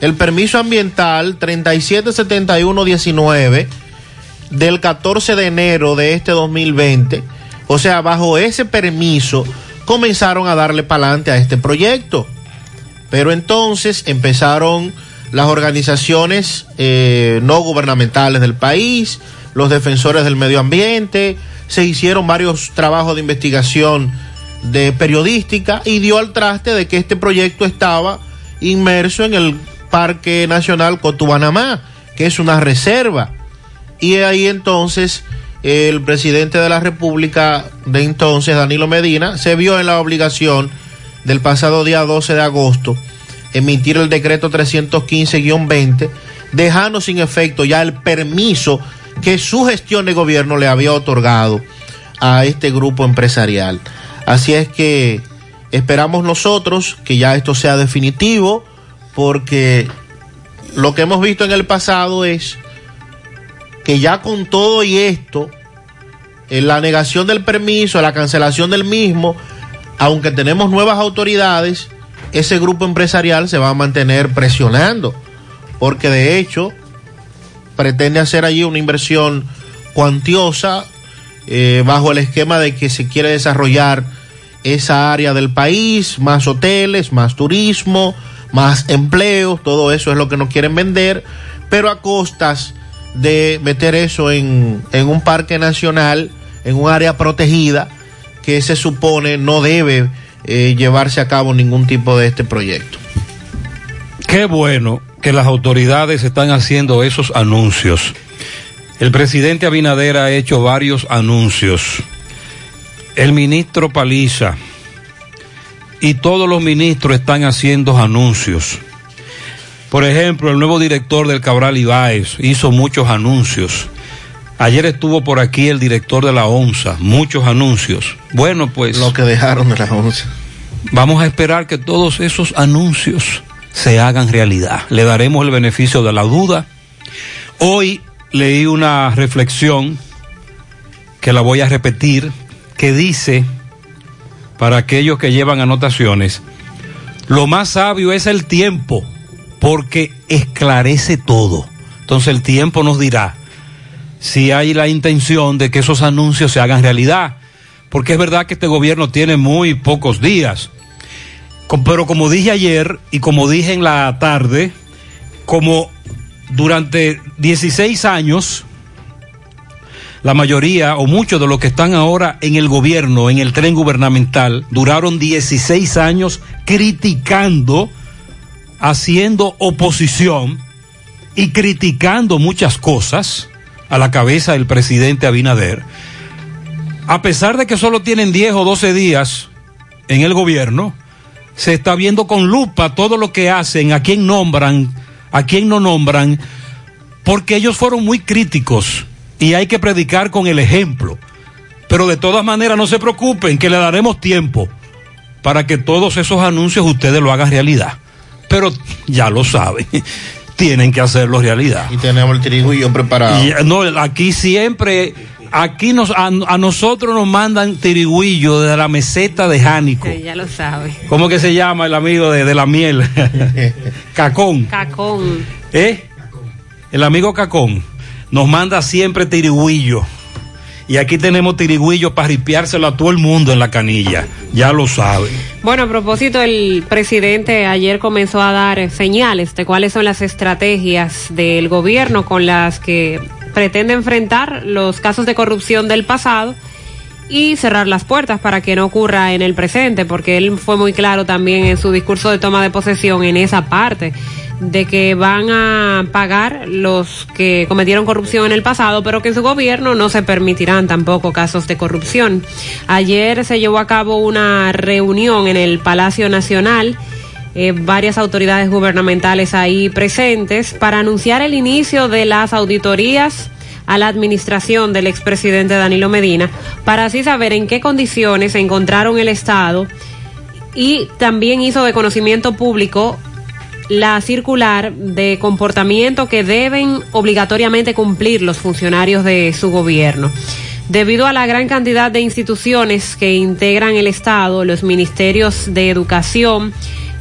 El permiso ambiental 377119 del 14 de enero de este 2020. O sea, bajo ese permiso comenzaron a darle pa'lante a este proyecto. Pero entonces empezaron las organizaciones eh, no gubernamentales del país, los defensores del medio ambiente, se hicieron varios trabajos de investigación de periodística y dio al traste de que este proyecto estaba inmerso en el Parque Nacional Cotubanamá, que es una reserva. Y ahí entonces el presidente de la República de entonces, Danilo Medina, se vio en la obligación del pasado día 12 de agosto emitir el decreto 315-20, dejando sin efecto ya el permiso que su gestión de gobierno le había otorgado a este grupo empresarial. Así es que esperamos nosotros que ya esto sea definitivo, porque lo que hemos visto en el pasado es que ya con todo y esto, en la negación del permiso, la cancelación del mismo, aunque tenemos nuevas autoridades, ese grupo empresarial se va a mantener presionando, porque de hecho pretende hacer allí una inversión cuantiosa eh, bajo el esquema de que se quiere desarrollar esa área del país, más hoteles, más turismo, más empleos, todo eso es lo que nos quieren vender, pero a costas de meter eso en, en un parque nacional, en un área protegida, que se supone no debe eh, llevarse a cabo ningún tipo de este proyecto. Qué bueno que las autoridades están haciendo esos anuncios. El presidente Abinader ha hecho varios anuncios. El ministro Paliza y todos los ministros están haciendo anuncios. Por ejemplo, el nuevo director del Cabral Ibáez hizo muchos anuncios. Ayer estuvo por aquí el director de la ONSA, muchos anuncios. Bueno, pues... Lo que dejaron de la ONSA. Vamos a esperar que todos esos anuncios se hagan realidad. Le daremos el beneficio de la duda. Hoy leí una reflexión que la voy a repetir, que dice, para aquellos que llevan anotaciones, lo más sabio es el tiempo, porque esclarece todo. Entonces el tiempo nos dirá si hay la intención de que esos anuncios se hagan realidad, porque es verdad que este gobierno tiene muy pocos días. Pero como dije ayer y como dije en la tarde, como durante 16 años, la mayoría o muchos de los que están ahora en el gobierno, en el tren gubernamental, duraron 16 años criticando, haciendo oposición y criticando muchas cosas a la cabeza del presidente Abinader. A pesar de que solo tienen 10 o 12 días en el gobierno, se está viendo con lupa todo lo que hacen, a quién nombran, a quién no nombran, porque ellos fueron muy críticos y hay que predicar con el ejemplo. Pero de todas maneras no se preocupen, que le daremos tiempo para que todos esos anuncios ustedes lo hagan realidad. Pero ya lo saben, tienen que hacerlo realidad. Y tenemos el tirigüillo preparado. Y, no, aquí siempre, aquí nos, a, a nosotros nos mandan tirigüillo de la meseta de Jánico. Sí, ya lo sabe. ¿Cómo que se llama el amigo de, de la miel? Cacón. Cacón. ¿Eh? El amigo Cacón nos manda siempre tirigüillo. Y aquí tenemos tirigüillo para ripiárselo a todo el mundo en la canilla. Ya lo saben. Bueno, a propósito, el presidente ayer comenzó a dar señales de cuáles son las estrategias del gobierno con las que pretende enfrentar los casos de corrupción del pasado y cerrar las puertas para que no ocurra en el presente, porque él fue muy claro también en su discurso de toma de posesión en esa parte de que van a pagar los que cometieron corrupción en el pasado, pero que en su gobierno no se permitirán tampoco casos de corrupción. Ayer se llevó a cabo una reunión en el Palacio Nacional, eh, varias autoridades gubernamentales ahí presentes, para anunciar el inicio de las auditorías a la administración del expresidente Danilo Medina, para así saber en qué condiciones se encontraron el Estado y también hizo de conocimiento público la circular de comportamiento que deben obligatoriamente cumplir los funcionarios de su gobierno. Debido a la gran cantidad de instituciones que integran el Estado, los ministerios de Educación,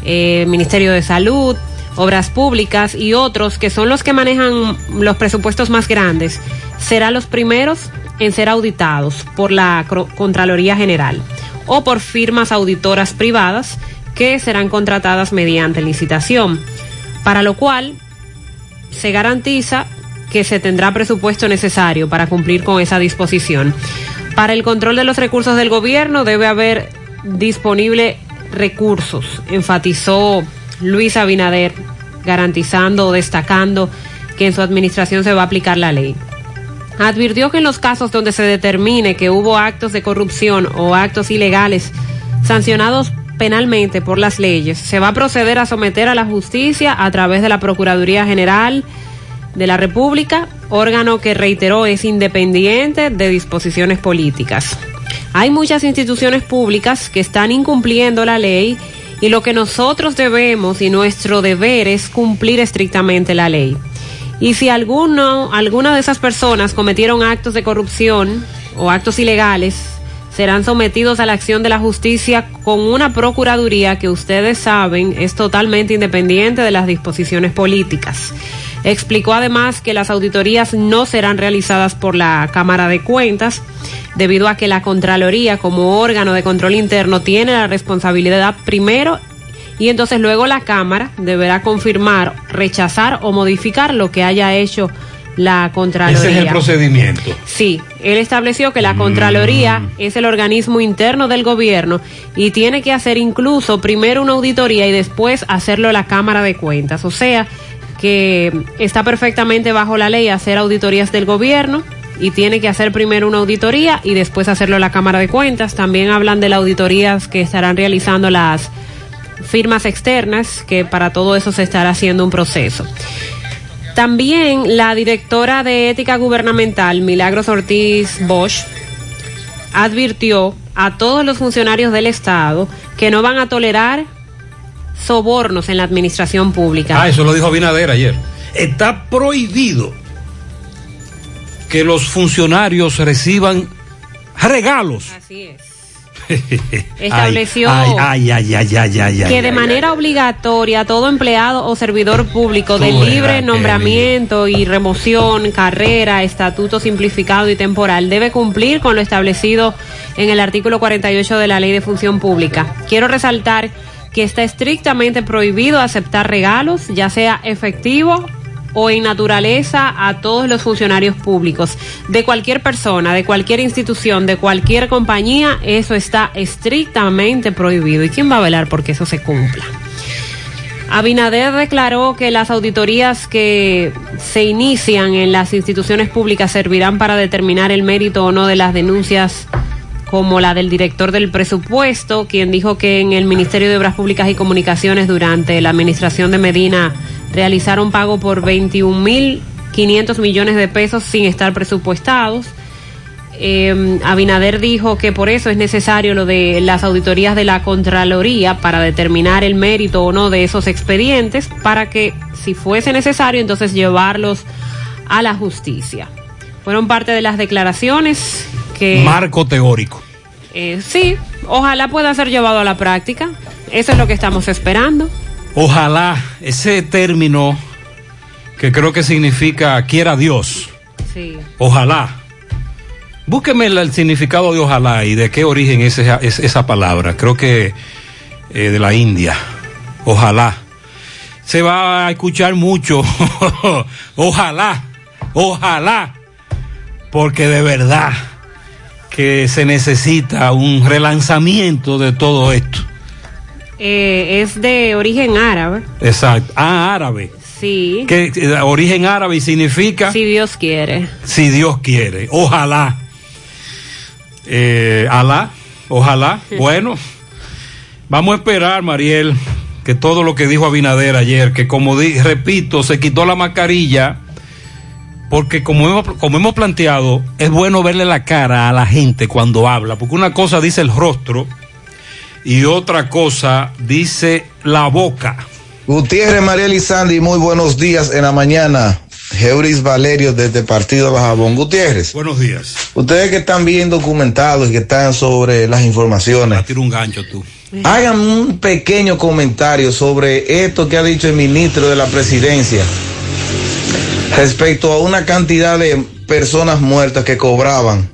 eh, Ministerio de Salud, Obras Públicas y otros que son los que manejan los presupuestos más grandes, serán los primeros en ser auditados por la Contraloría General o por firmas auditoras privadas que serán contratadas mediante licitación, para lo cual se garantiza que se tendrá presupuesto necesario para cumplir con esa disposición. Para el control de los recursos del gobierno debe haber disponible recursos, enfatizó Luis Abinader, garantizando o destacando que en su administración se va a aplicar la ley. Advirtió que en los casos donde se determine que hubo actos de corrupción o actos ilegales sancionados penalmente por las leyes, se va a proceder a someter a la justicia a través de la Procuraduría General de la República, órgano que reiteró es independiente de disposiciones políticas. Hay muchas instituciones públicas que están incumpliendo la ley y lo que nosotros debemos y nuestro deber es cumplir estrictamente la ley. Y si alguno, alguna de esas personas cometieron actos de corrupción o actos ilegales, serán sometidos a la acción de la justicia con una procuraduría que ustedes saben es totalmente independiente de las disposiciones políticas. Explicó además que las auditorías no serán realizadas por la Cámara de Cuentas, debido a que la Contraloría como órgano de control interno tiene la responsabilidad primero y entonces luego la Cámara deberá confirmar, rechazar o modificar lo que haya hecho la Contraloría. Ese es el procedimiento. Sí, él estableció que la Contraloría es el organismo interno del gobierno y tiene que hacer incluso primero una auditoría y después hacerlo la Cámara de Cuentas. O sea, que está perfectamente bajo la ley hacer auditorías del gobierno y tiene que hacer primero una auditoría y después hacerlo la Cámara de Cuentas. También hablan de las auditorías que estarán realizando las firmas externas, que para todo eso se estará haciendo un proceso. También la directora de ética gubernamental, Milagros Ortiz Bosch, advirtió a todos los funcionarios del Estado que no van a tolerar sobornos en la administración pública. Ah, eso lo dijo Abinader ayer. Está prohibido que los funcionarios reciban regalos. Así es. Estableció ay, ay, ay, ay, ay, ay, ay, que de manera obligatoria todo empleado o servidor público de libre nombramiento y remoción, carrera, estatuto simplificado y temporal debe cumplir con lo establecido en el artículo 48 de la Ley de Función Pública. Quiero resaltar que está estrictamente prohibido aceptar regalos, ya sea efectivo o en naturaleza a todos los funcionarios públicos, de cualquier persona, de cualquier institución, de cualquier compañía, eso está estrictamente prohibido. ¿Y quién va a velar porque eso se cumpla? Abinader declaró que las auditorías que se inician en las instituciones públicas servirán para determinar el mérito o no de las denuncias como la del director del presupuesto, quien dijo que en el Ministerio de Obras Públicas y Comunicaciones durante la administración de Medina realizaron pago por 21.500 millones de pesos sin estar presupuestados. Eh, Abinader dijo que por eso es necesario lo de las auditorías de la Contraloría para determinar el mérito o no de esos expedientes, para que si fuese necesario entonces llevarlos a la justicia. Fueron parte de las declaraciones que... Marco teórico. Eh, sí, ojalá pueda ser llevado a la práctica. Eso es lo que estamos esperando. Ojalá ese término que creo que significa quiera Dios. Sí. Ojalá. Búsqueme el, el significado de ojalá y de qué origen es esa, es esa palabra. Creo que eh, de la India. Ojalá. Se va a escuchar mucho. ojalá. Ojalá. Porque de verdad que se necesita un relanzamiento de todo esto. Eh, es de origen árabe. Exacto. Ah, árabe. Sí. Que eh, origen árabe significa Si Dios quiere. si Dios quiere. Ojalá. Eh, Alá, ojalá. Bueno, vamos a esperar, Mariel, que todo lo que dijo Abinader ayer, que como di- repito, se quitó la mascarilla, porque como hemos, como hemos planteado, es bueno verle la cara a la gente cuando habla, porque una cosa dice el rostro y otra cosa dice la boca. Gutiérrez, Mariel y Sandy, muy buenos días en la mañana. Geuris Valerio desde Partido Bajabón. Gutiérrez, Buenos días. ustedes que están bien documentados y que están sobre las informaciones, Tira un gancho tú. hagan un pequeño comentario sobre esto que ha dicho el ministro de la presidencia respecto a una cantidad de personas muertas que cobraban,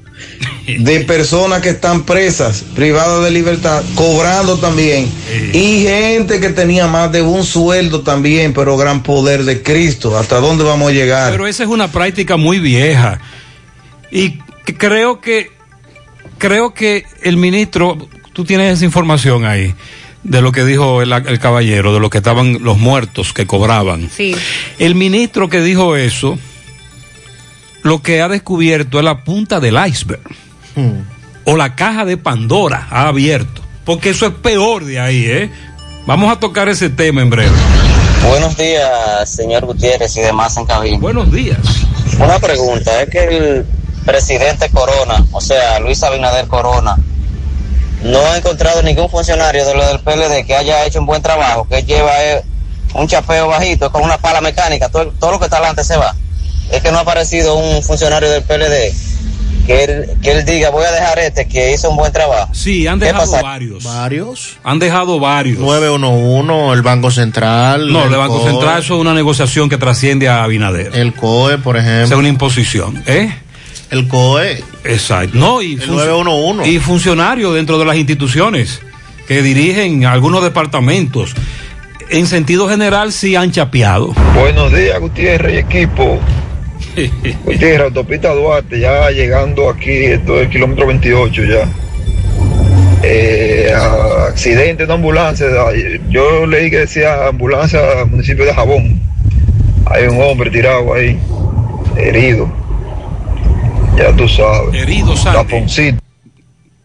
de personas que están presas, privadas de libertad, cobrando también, y gente que tenía más de un sueldo también, pero gran poder de Cristo. ¿Hasta dónde vamos a llegar? Pero esa es una práctica muy vieja. Y creo que creo que el ministro, tú tienes esa información ahí de lo que dijo el, el caballero, de lo que estaban los muertos que cobraban. Sí. El ministro que dijo eso, lo que ha descubierto es la punta del iceberg. O la caja de Pandora ha abierto. Porque eso es peor de ahí, ¿eh? Vamos a tocar ese tema en breve. Buenos días, señor Gutiérrez y demás en cabina. Buenos días. Una pregunta, es que el presidente Corona, o sea, Luis Abinader Corona, no ha encontrado ningún funcionario de lo del PLD que haya hecho un buen trabajo, que lleva eh, un chapeo bajito con una pala mecánica, todo, todo lo que está adelante se va. Es que no ha aparecido un funcionario del PLD que él, que él diga, voy a dejar este que hizo un buen trabajo. Sí, han ¿Qué dejado pasa? varios. Varios. Han dejado varios. 911, el Banco Central. No, el el Banco COE. Central eso es una negociación que trasciende a Abinader. El COE, por ejemplo. Es una imposición, ¿eh? El COE. Exacto. No, y, El func- 911. y funcionarios dentro de las instituciones que dirigen algunos departamentos. En sentido general, sí han chapeado. Buenos días, Gutiérrez y equipo. Gutiérrez, autopista Duarte, ya llegando aquí, esto es el kilómetro 28 ya. Eh, accidente de ambulancia, yo leí que decía ambulancia municipio de Jabón. Hay un hombre tirado ahí, herido. Ya tú sabes. Herido, Sandy.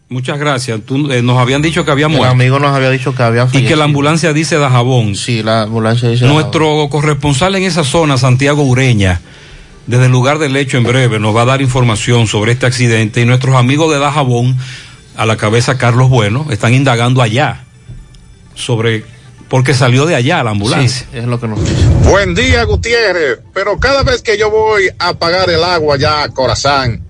Muchas gracias. Tú, eh, nos habían dicho que había El muerto. amigo nos había dicho que había Y que fallecido. la ambulancia dice Dajabón. Sí, la ambulancia dice Nuestro corresponsal en esa zona, Santiago Ureña, desde el lugar del hecho en breve, nos va a dar información sobre este accidente. Y nuestros amigos de Dajabón, a la cabeza Carlos Bueno, están indagando allá sobre porque salió de allá la ambulancia. es lo que nos Buen día, Gutiérrez. Pero cada vez que yo voy a pagar el agua ya a Corazán,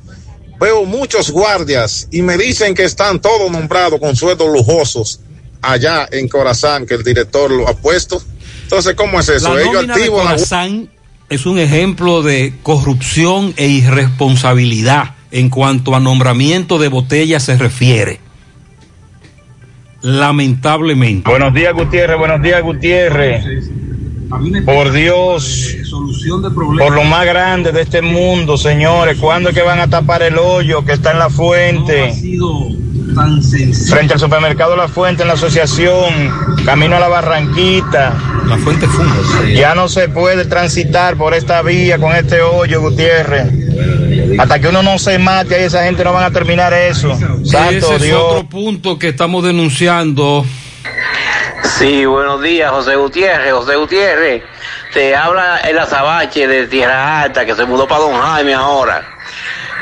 veo muchos guardias y me dicen que están todos nombrados con sueldos lujosos allá en Corazán, que el director lo ha puesto. Entonces, ¿cómo es eso? La Ellos nómina de activan la- Corazán es un ejemplo de corrupción e irresponsabilidad en cuanto a nombramiento de botellas se refiere. Lamentablemente. Buenos días, Gutiérrez. Buenos días, Gutiérrez. Por Dios, por lo más grande de este mundo, señores, ¿cuándo es que van a tapar el hoyo que está en la fuente? Frente al supermercado La Fuente, en la asociación, camino a la Barranquita. La Fuente Funda. Ya no se puede transitar por esta vía con este hoyo, Gutiérrez. Hasta que uno no se mate, ahí esa gente no van a terminar eso. Santo Ese es Dios. otro punto que estamos denunciando. Sí, buenos días, José Gutiérrez. José Gutiérrez, te habla el azabache de Tierra Alta que se mudó para Don Jaime ahora.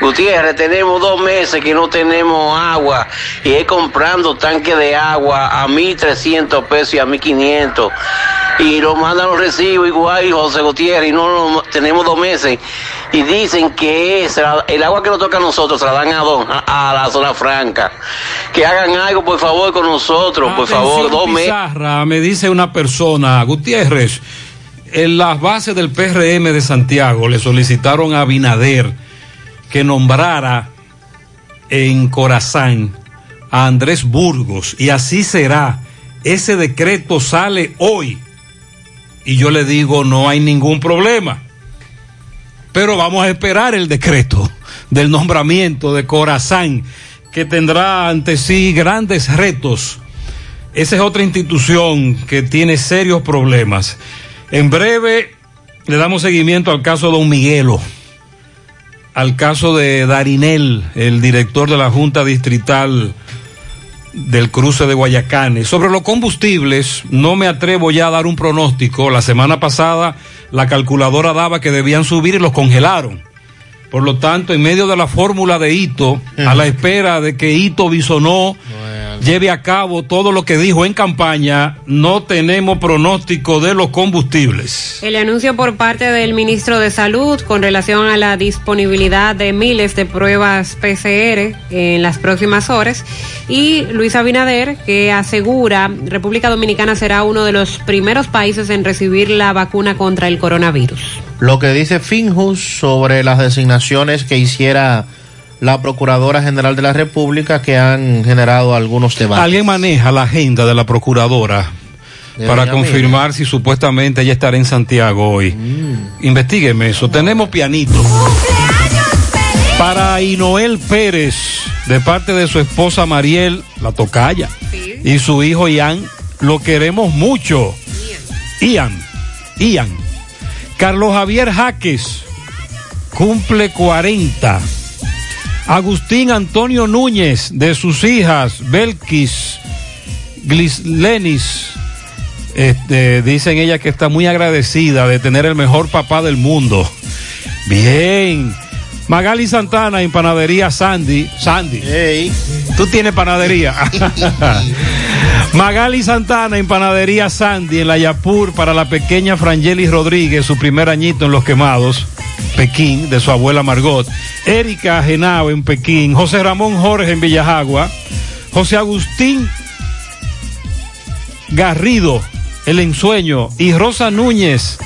Gutiérrez, tenemos dos meses que no tenemos agua y es comprando tanque de agua a 1.300 pesos y a 1.500 y lo mandan los recibos igual, José Gutiérrez, y no, no- tenemos dos meses y dicen que la- el agua que nos toca a nosotros se la dan a, don, a, a la zona franca. Que hagan algo, por favor, con nosotros, por favor, dos. Pizarra, me dice una persona, Gutiérrez, en las bases del PRM de Santiago le solicitaron a Binader que nombrara en Corazán a Andrés Burgos y así será. Ese decreto sale hoy y yo le digo no hay ningún problema. Pero vamos a esperar el decreto del nombramiento de Corazán que tendrá ante sí grandes retos. Esa es otra institución que tiene serios problemas. En breve le damos seguimiento al caso de Don Miguelo, al caso de Darinel, el director de la Junta Distrital del cruce de Guayacanes. Sobre los combustibles, no me atrevo ya a dar un pronóstico. La semana pasada la calculadora daba que debían subir y los congelaron. Por lo tanto, en medio de la fórmula de Hito, a la espera de que Hito Bisonó lleve a cabo todo lo que dijo en campaña, no tenemos pronóstico de los combustibles. El anuncio por parte del ministro de Salud con relación a la disponibilidad de miles de pruebas PCR en las próximas horas y Luis Abinader que asegura República Dominicana será uno de los primeros países en recibir la vacuna contra el coronavirus. Lo que dice Finjus sobre las designaciones que hiciera la Procuradora General de la República que han generado algunos debates. ¿Alguien maneja la agenda de la procuradora para confirmar si supuestamente ella estará en Santiago hoy? Investígueme eso. Tenemos pianito. Para Inoel Pérez, de parte de su esposa Mariel, la tocaya, y su hijo Ian, lo queremos mucho. Ian, Ian. Carlos Javier Jaques, cumple 40. Agustín Antonio Núñez, de sus hijas, Belkis, Glislenis, este, dicen ella que está muy agradecida de tener el mejor papá del mundo. Bien. Magali Santana en panadería Sandy. Sandy. Tú tienes panadería. Magali Santana en panadería Sandy en la Yapur para la pequeña Frangeli Rodríguez, su primer añito en Los Quemados, Pekín, de su abuela Margot. Erika Genao en Pekín. José Ramón Jorge en Villajagua. José Agustín Garrido, El Ensueño, y Rosa Núñez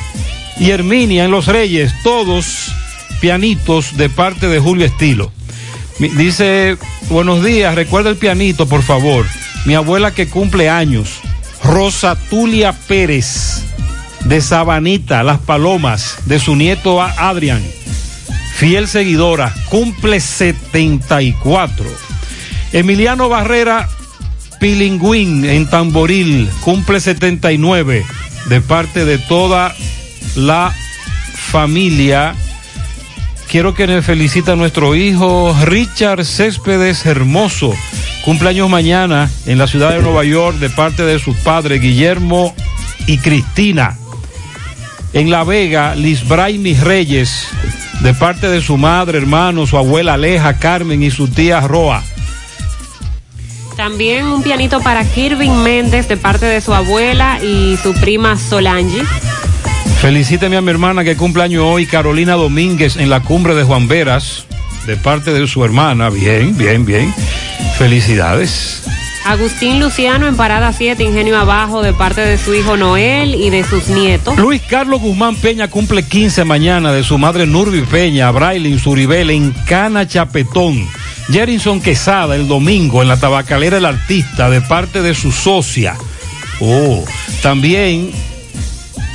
y Herminia en Los Reyes, todos pianitos de parte de Julio Estilo. Dice, buenos días, recuerda el pianito, por favor. Mi abuela que cumple años, Rosa Tulia Pérez, de Sabanita, Las Palomas, de su nieto Adrián, fiel seguidora, cumple 74. Emiliano Barrera Pilingüín en Tamboril, cumple 79, de parte de toda la familia. Quiero que me felicite a nuestro hijo Richard Céspedes Hermoso, cumpleaños mañana en la ciudad de Nueva York, de parte de sus padres Guillermo y Cristina. En La Vega, Lisbray Mis Reyes, de parte de su madre, hermano, su abuela Aleja, Carmen y su tía Roa. También un pianito para Kirvin Méndez de parte de su abuela y su prima Solange. Felicíteme a mi hermana que cumple año hoy, Carolina Domínguez, en la cumbre de Juan Veras, de parte de su hermana. Bien, bien, bien. Felicidades. Agustín Luciano en Parada 7, Ingenio Abajo, de parte de su hijo Noel y de sus nietos. Luis Carlos Guzmán Peña cumple 15 mañana de su madre Nurbi Peña, Braille Suribel en Cana Chapetón. Jerinson Quesada el domingo en la tabacalera El Artista de parte de su socia. Oh, también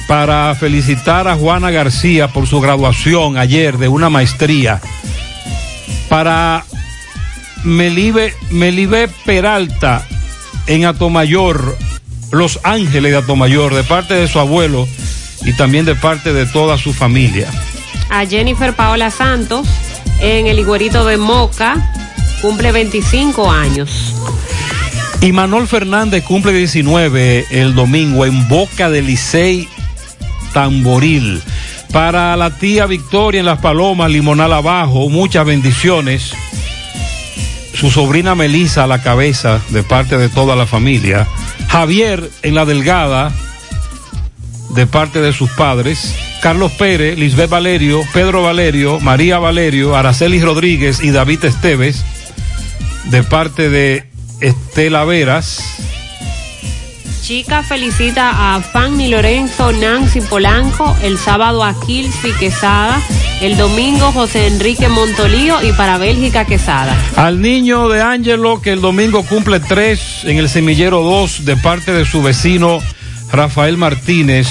para felicitar a Juana García por su graduación ayer de una maestría. Para Melibe, Melibe Peralta en Atomayor, Los Ángeles de Atomayor, de parte de su abuelo y también de parte de toda su familia. A Jennifer Paola Santos en el Higuerito de Moca, cumple 25 años. Y Manuel Fernández cumple 19 el domingo en Boca de Licey Tamboril. Para la tía Victoria en Las Palomas, Limonal Abajo, muchas bendiciones. Su sobrina Melisa a la cabeza de parte de toda la familia. Javier en La Delgada de parte de sus padres. Carlos Pérez, Lisbeth Valerio, Pedro Valerio, María Valerio, Araceli Rodríguez y David Esteves de parte de Estela Veras. Chica felicita a Fanny Lorenzo, Nancy Polanco, el sábado a Kilfi Quesada, el domingo José Enrique Montolío y para Bélgica Quesada. Al niño de Ángelo que el domingo cumple tres en el semillero 2 de parte de su vecino Rafael Martínez.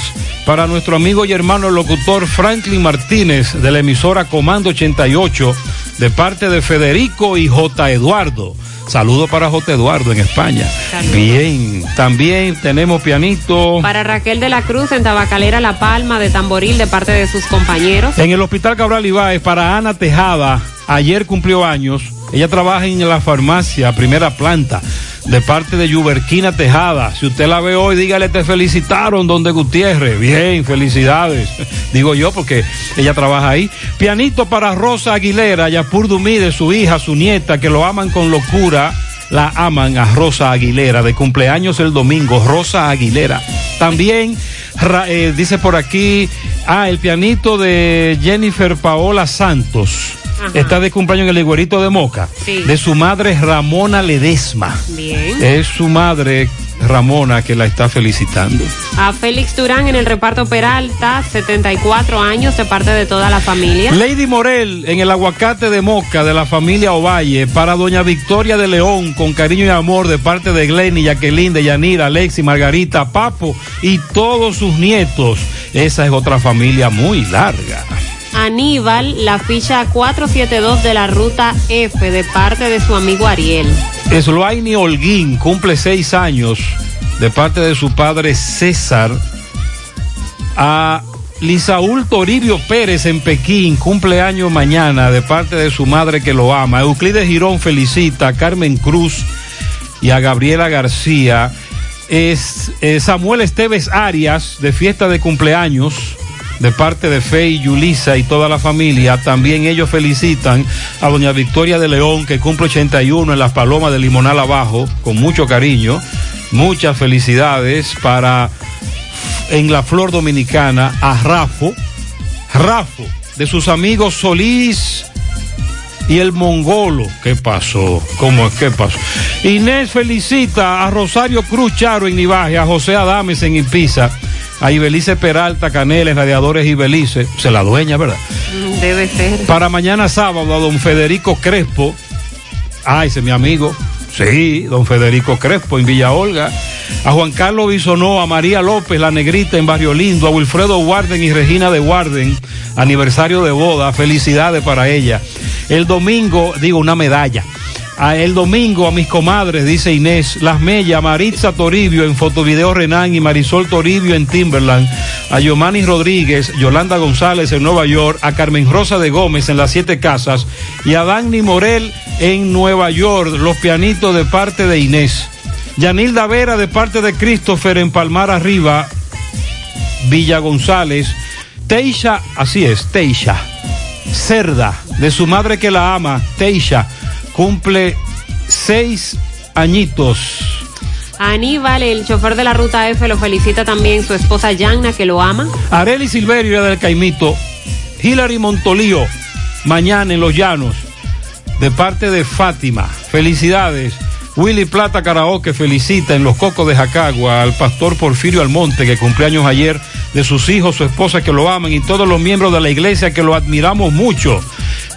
Para nuestro amigo y hermano locutor Franklin Martínez de la emisora Comando 88 de parte de Federico y J. Eduardo. Saludo para J. Eduardo en España. Bien, también tenemos pianito. Para Raquel de la Cruz en Tabacalera La Palma de Tamboril de parte de sus compañeros. En el Hospital Cabral Ibáez para Ana Tejada, ayer cumplió años. Ella trabaja en la farmacia, primera planta, de parte de Yuberquina Tejada. Si usted la ve hoy, dígale te felicitaron, donde Gutiérrez. Bien, felicidades. Digo yo porque ella trabaja ahí. Pianito para Rosa Aguilera, Yapur Dumide, su hija, su nieta, que lo aman con locura. La aman a Rosa Aguilera, de cumpleaños el domingo, Rosa Aguilera. También eh, dice por aquí, ah, el pianito de Jennifer Paola Santos. Ajá. Está de cumpleaños en el Higuerito de Moca. Sí. De su madre Ramona Ledesma. Bien. Es su madre Ramona que la está felicitando. A Félix Durán en el reparto Peralta, 74 años de parte de toda la familia. Lady Morel en el aguacate de Moca de la familia Ovalle para doña Victoria de León con cariño y amor de parte de Glenny, Jacqueline, de Yanira, Alexi, Margarita, Papo y todos sus nietos. Esa es otra familia muy larga. Aníbal, la ficha 472 de la ruta F de parte de su amigo Ariel. Sloaini Holguín cumple seis años de parte de su padre César. A Lisaúl Toribio Pérez en Pekín cumple año mañana de parte de su madre que lo ama. Euclides Girón felicita a Carmen Cruz y a Gabriela García. Es eh, Samuel Esteves Arias de fiesta de cumpleaños de parte de Fe y Yulisa y toda la familia. También ellos felicitan a doña Victoria de León, que cumple 81 en las Palomas de Limonal Abajo, con mucho cariño. Muchas felicidades para en la Flor Dominicana a Rafo. Rafo, de sus amigos Solís y el mongolo. ¿Qué pasó? ¿Cómo es? ¿Qué pasó? Inés felicita a Rosario Cruz Charo en Nivaje, a José Adames en Ipiza, a Ibelice Peralta Caneles, Radiadores Ibelice, se la dueña, ¿verdad? Mm, Debe ser. Para mañana sábado a don Federico Crespo. Ah, ese es mi amigo. Sí, don Federico Crespo en Villa Olga. A Juan Carlos Bisonó, a María López, la negrita en Barrio Lindo, a Wilfredo Warden y Regina de Warden, aniversario de boda, felicidades para ella. El domingo, digo, una medalla. A el domingo a mis comadres, dice Inés, Las Mellas, Maritza Toribio en Fotovideo Renán y Marisol Toribio en Timberland, a Yomani Rodríguez, Yolanda González en Nueva York, a Carmen Rosa de Gómez en Las Siete Casas y a Dani Morel en Nueva York, los pianitos de parte de Inés. Yanilda Vera de parte de Christopher en Palmar Arriba, Villa González. Teisha, así es, Teisha. Cerda, de su madre que la ama, Teisha, cumple seis añitos. Aníbal, el chofer de la ruta F, lo felicita también su esposa Yanna, que lo ama. Areli Silverio del Caimito. Hilary Montolío, mañana en Los Llanos, de parte de Fátima. Felicidades. Willy Plata Karaoke felicita en Los Cocos de Jacagua al pastor Porfirio Almonte, que cumpleaños ayer, de sus hijos, su esposa que lo aman y todos los miembros de la iglesia que lo admiramos mucho.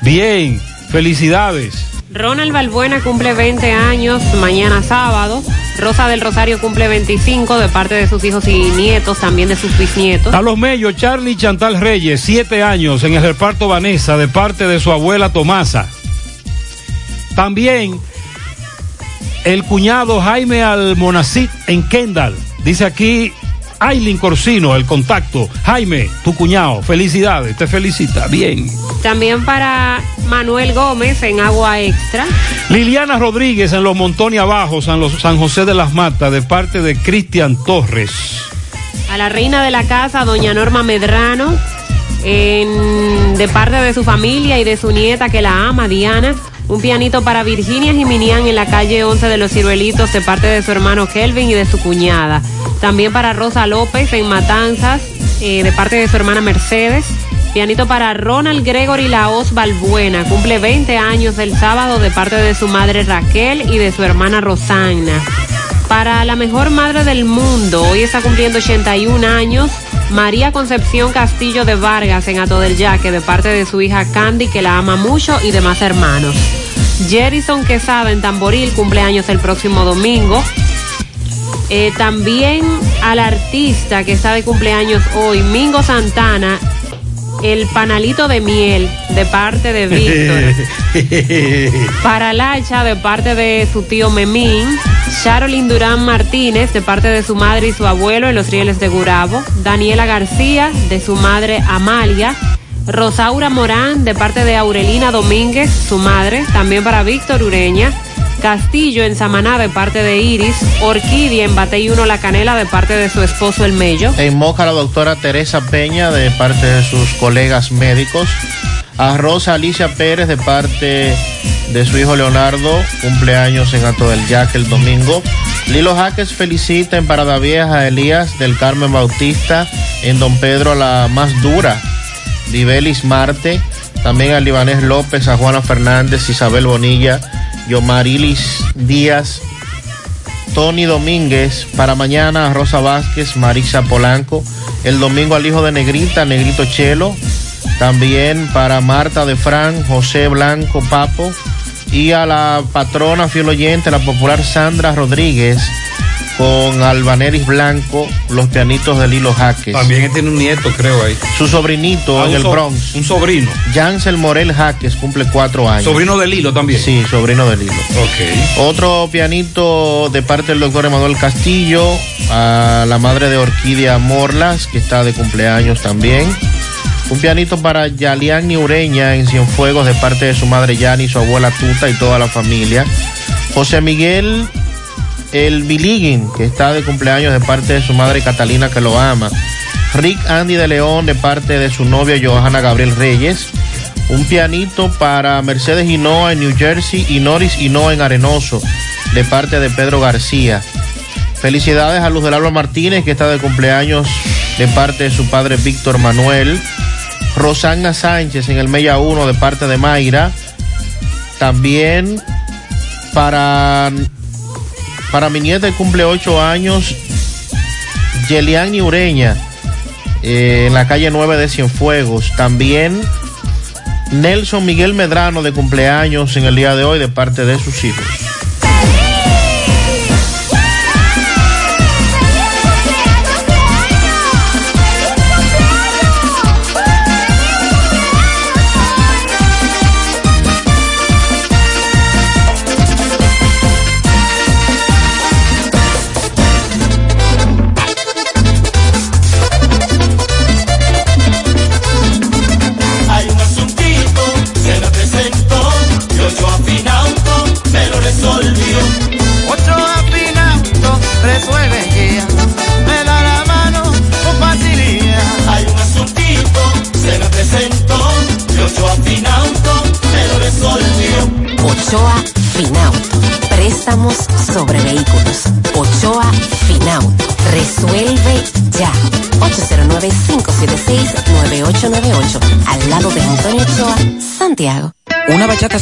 Bien, felicidades. Ronald Balbuena cumple 20 años mañana sábado. Rosa del Rosario cumple 25 de parte de sus hijos y nietos, también de sus bisnietos. A los medios, Charlie Chantal Reyes, 7 años en el reparto Vanessa de parte de su abuela Tomasa. También el cuñado Jaime Almonacid en Kendall. Dice aquí Aileen Corsino, el contacto. Jaime, tu cuñado, felicidades, te felicita, bien. También para Manuel Gómez en Agua Extra. Liliana Rodríguez en Los Montones Abajo, San, Los- San José de las Matas, de parte de Cristian Torres. A la reina de la casa, doña Norma Medrano, en- de parte de su familia y de su nieta que la ama, Diana. Un pianito para Virginia Jiminián en la calle 11 de los Ciruelitos de parte de su hermano Kelvin y de su cuñada. También para Rosa López en Matanzas eh, de parte de su hermana Mercedes. Pianito para Ronald Gregory Laos Balbuena. Cumple 20 años el sábado de parte de su madre Raquel y de su hermana Rosana. Para la mejor madre del mundo, hoy está cumpliendo 81 años, María Concepción Castillo de Vargas en Ato del Yaque, de parte de su hija Candy, que la ama mucho, y demás hermanos. Jerison Quesada en Tamboril, cumpleaños el próximo domingo. Eh, también al artista que está de cumpleaños hoy, Mingo Santana, el panalito de miel, de parte de Víctor. Para Lacha, de parte de su tío Memín. Charolyn Durán Martínez, de parte de su madre y su abuelo en los rieles de Gurabo. Daniela García, de su madre Amalia. Rosaura Morán, de parte de Aurelina Domínguez, su madre. También para Víctor Ureña. Castillo en Samaná, de parte de Iris. Orquídea en Batey 1 La Canela, de parte de su esposo El Mello. En Moca, la doctora Teresa Peña, de parte de sus colegas médicos. A Rosa Alicia Pérez, de parte de su hijo Leonardo, cumpleaños en Ato del Yaque el domingo. Lilo Jaques felicita en Parada Vieja a Elías del Carmen Bautista, en Don Pedro la más dura. Dibelis Marte, también a Libanés López, a Juana Fernández, Isabel Bonilla, Yomarilis Díaz, Tony Domínguez, para mañana a Rosa Vázquez, Marisa Polanco, el domingo al hijo de Negrita, Negrito Chelo, también para Marta de Fran, José Blanco Papo y a la patrona fiel oyente, la popular Sandra Rodríguez, con Albaneris Blanco, los pianitos de Lilo Jaques. También tiene un nieto, creo, ahí. Su sobrinito Ah, en el so- Bronx. Un sobrino. Jansel Morel Jaques cumple cuatro años. Sobrino de Lilo también. Sí, sobrino de Lilo. Ok. Otro pianito de parte del doctor Emanuel Castillo, a la madre de Orquídea Morlas, que está de cumpleaños también. Un pianito para Yaliani Ureña en Cienfuegos de parte de su madre Yani, su abuela Tuta y toda la familia. José Miguel El Biliguin, que está de cumpleaños de parte de su madre Catalina, que lo ama. Rick Andy de León de parte de su novia Johanna Gabriel Reyes. Un pianito para Mercedes Hinoa en New Jersey y Norris Hinoa en Arenoso de parte de Pedro García. Felicidades a Luz del Alba Martínez que está de cumpleaños de parte de su padre Víctor Manuel. Rosana Sánchez en el Mella 1 de parte de Mayra. También para, para mi nieta cumple 8 años, Yeliani Ureña eh, en la calle 9 de Cienfuegos. También Nelson Miguel Medrano de cumpleaños en el día de hoy de parte de sus hijos.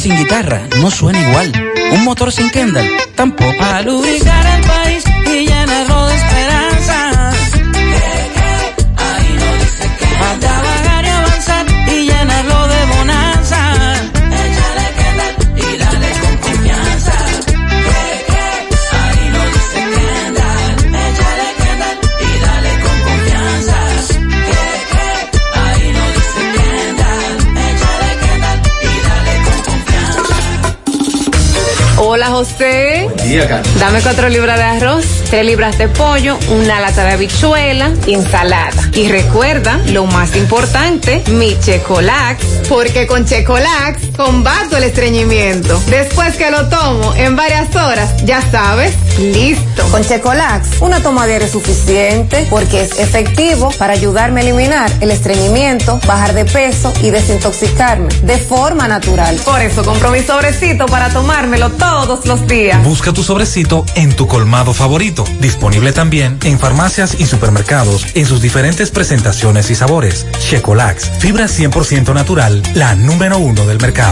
Sin guitarra no suena igual. Un motor sin Kendall tampoco. Para lubricar el país Dame cuatro libras de arroz, tres libras de pollo, una lata de habichuela, ensalada. Y recuerda, lo más importante, mi Checolax, porque con Checolax combato el estreñimiento. Después que lo tomo en varias horas, ya sabes, listo. Con Checolax, una toma diaria es suficiente porque es efectivo para ayudarme a eliminar el estreñimiento, bajar de peso y desintoxicarme de forma natural. Por eso compro mi sobrecito para tomármelo todos los días. Busca tu sobrecito en tu colmado favorito. Disponible también en farmacias y supermercados en sus diferentes presentaciones y sabores. Checolax, fibra 100% natural, la número uno del mercado.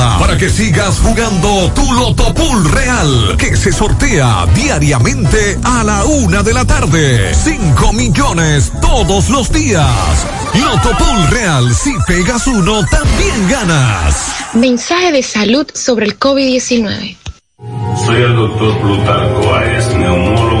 Para que sigas jugando tu Loto Pool Real, que se sortea diariamente a la una de la tarde. 5 millones todos los días. Loto Pool Real, si pegas uno, también ganas. Mensaje de salud sobre el COVID-19. Soy el doctor Plutarco Áez, neumólogo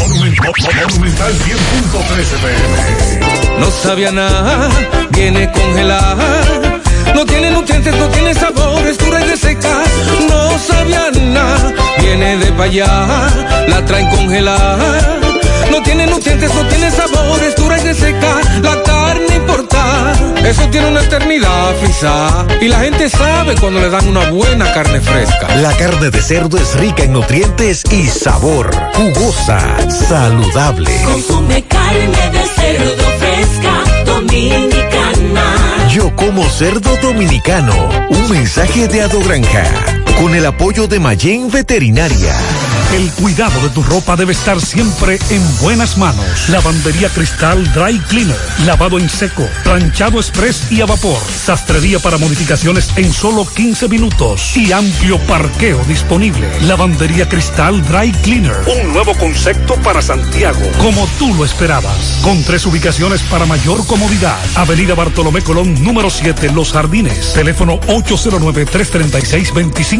Monumental 100.13 pm. No sabía nada, viene congelada. No tiene nutrientes, no tiene sabor, es dura y reseca. No sabía nada, viene de allá, la traen congelada. No tiene nutrientes, no tiene sabor, es dura y reseca. La carne importa, eso tiene una eternidad frisa. Y la gente sabe cuando le dan una buena carne fresca. La carne de cerdo es rica en nutrientes y sabor. Jugosa, saludable. Consume carne de cerdo fresca dominicana. Yo como cerdo dominicano. Un mensaje de Ado Granja. Con el apoyo de Mayen Veterinaria. El cuidado de tu ropa debe estar siempre en buenas manos. Lavandería Cristal Dry Cleaner. Lavado en seco, planchado express y a vapor. Sastrería para modificaciones en solo 15 minutos. Y amplio parqueo disponible. Lavandería Cristal Dry Cleaner. Un nuevo concepto para Santiago. Como tú lo esperabas. Con tres ubicaciones para mayor comodidad. Avenida Bartolomé Colón, número 7, Los Jardines. Teléfono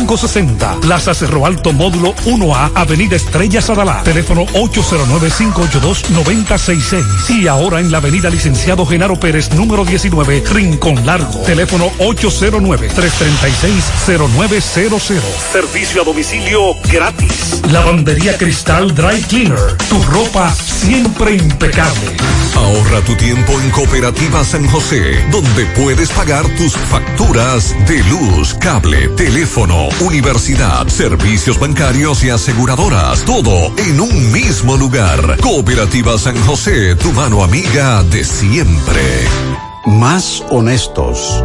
809-336-2560. Plaza Cerro Alto, módulo 1A, Avenida Estrella Sadalá. Teléfono 809-582-9066. Y ahora en la Avenida Licenciado Genaro Pérez, número 19, Rincón Largo. Teléfono 809-336-0900. Servicio a domicilio gratis. Lavandería Cristal Dry Cleaner. Tu ropa siempre impecable. Ahorra tu tiempo en Cooperativa San José, donde puedes pagar tus facturas de luz, cable, teléfono, universidad, servicios bancarios y aseguradoras, todo en un mismo lugar. Cooperativa San José, tu mano amiga de siempre. Más honestos.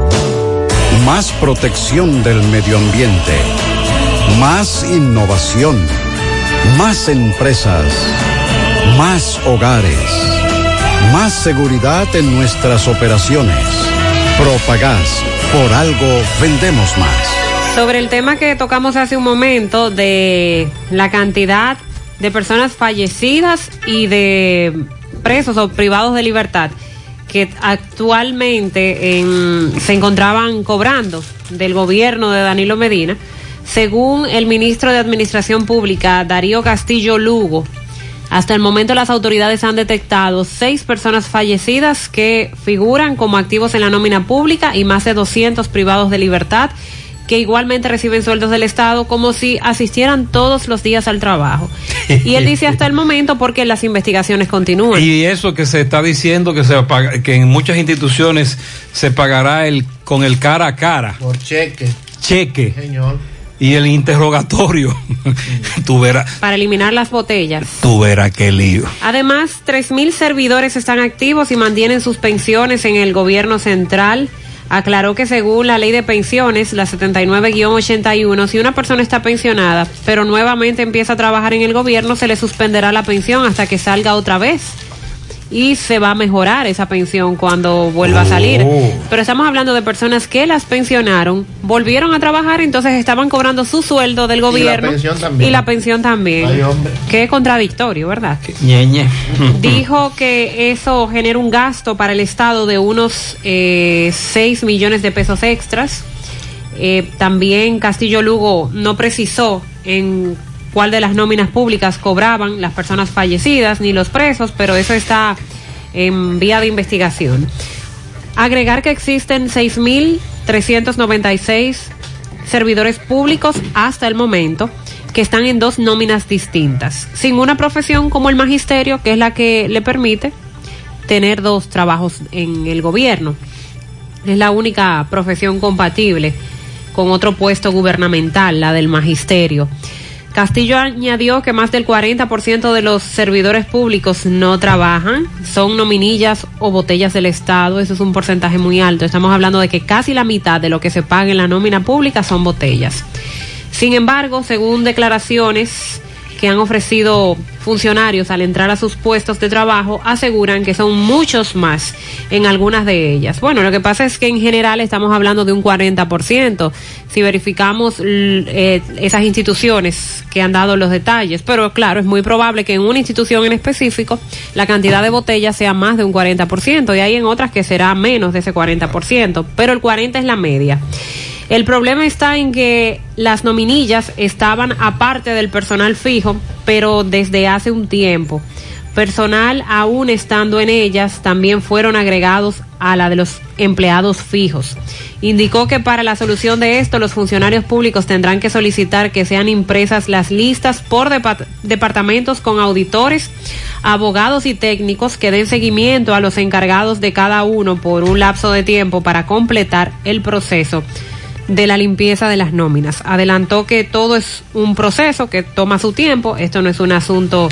Más protección del medio ambiente. Más innovación. Más empresas. Más hogares. Más seguridad en nuestras operaciones. Propagás. Por algo vendemos más. Sobre el tema que tocamos hace un momento de la cantidad de personas fallecidas y de presos o privados de libertad que actualmente en- se encontraban cobrando del gobierno de Danilo Medina, según el ministro de Administración Pública, Darío Castillo Lugo, hasta el momento las autoridades han detectado seis personas fallecidas que figuran como activos en la nómina pública y más de 200 privados de libertad que igualmente reciben sueldos del Estado como si asistieran todos los días al trabajo. Y él dice hasta el momento porque las investigaciones continúan. Y eso que se está diciendo que se paga- que en muchas instituciones se pagará el con el cara a cara. Por cheque. Cheque. Señor. Y el interrogatorio. tú verás, Para eliminar las botellas. tú verás qué lío. Además, 3.000 servidores están activos y mantienen sus pensiones en el gobierno central. Aclaró que según la ley de pensiones, la 79-81, si una persona está pensionada, pero nuevamente empieza a trabajar en el gobierno, se le suspenderá la pensión hasta que salga otra vez. Y se va a mejorar esa pensión cuando vuelva a salir. Oh. Pero estamos hablando de personas que las pensionaron, volvieron a trabajar, entonces estaban cobrando su sueldo del gobierno. pensión también. Y la pensión también. Ay, hombre. Qué contradictorio, ¿verdad? Ñeñe. Dijo que eso genera un gasto para el Estado de unos eh, 6 millones de pesos extras. Eh, también Castillo Lugo no precisó en cuál de las nóminas públicas cobraban las personas fallecidas ni los presos, pero eso está en vía de investigación. Agregar que existen 6.396 servidores públicos hasta el momento que están en dos nóminas distintas, sin una profesión como el magisterio, que es la que le permite tener dos trabajos en el gobierno. Es la única profesión compatible con otro puesto gubernamental, la del magisterio. Castillo añadió que más del 40% de los servidores públicos no trabajan, son nominillas o botellas del Estado, eso es un porcentaje muy alto. Estamos hablando de que casi la mitad de lo que se paga en la nómina pública son botellas. Sin embargo, según declaraciones que han ofrecido funcionarios al entrar a sus puestos de trabajo, aseguran que son muchos más en algunas de ellas. Bueno, lo que pasa es que en general estamos hablando de un 40%. Si verificamos eh, esas instituciones que han dado los detalles, pero claro, es muy probable que en una institución en específico la cantidad de botellas sea más de un 40% y hay en otras que será menos de ese 40%, pero el 40 es la media. El problema está en que las nominillas estaban aparte del personal fijo, pero desde hace un tiempo. Personal aún estando en ellas también fueron agregados a la de los empleados fijos. Indicó que para la solución de esto los funcionarios públicos tendrán que solicitar que sean impresas las listas por depa- departamentos con auditores, abogados y técnicos que den seguimiento a los encargados de cada uno por un lapso de tiempo para completar el proceso de la limpieza de las nóminas. Adelantó que todo es un proceso que toma su tiempo, esto no es un asunto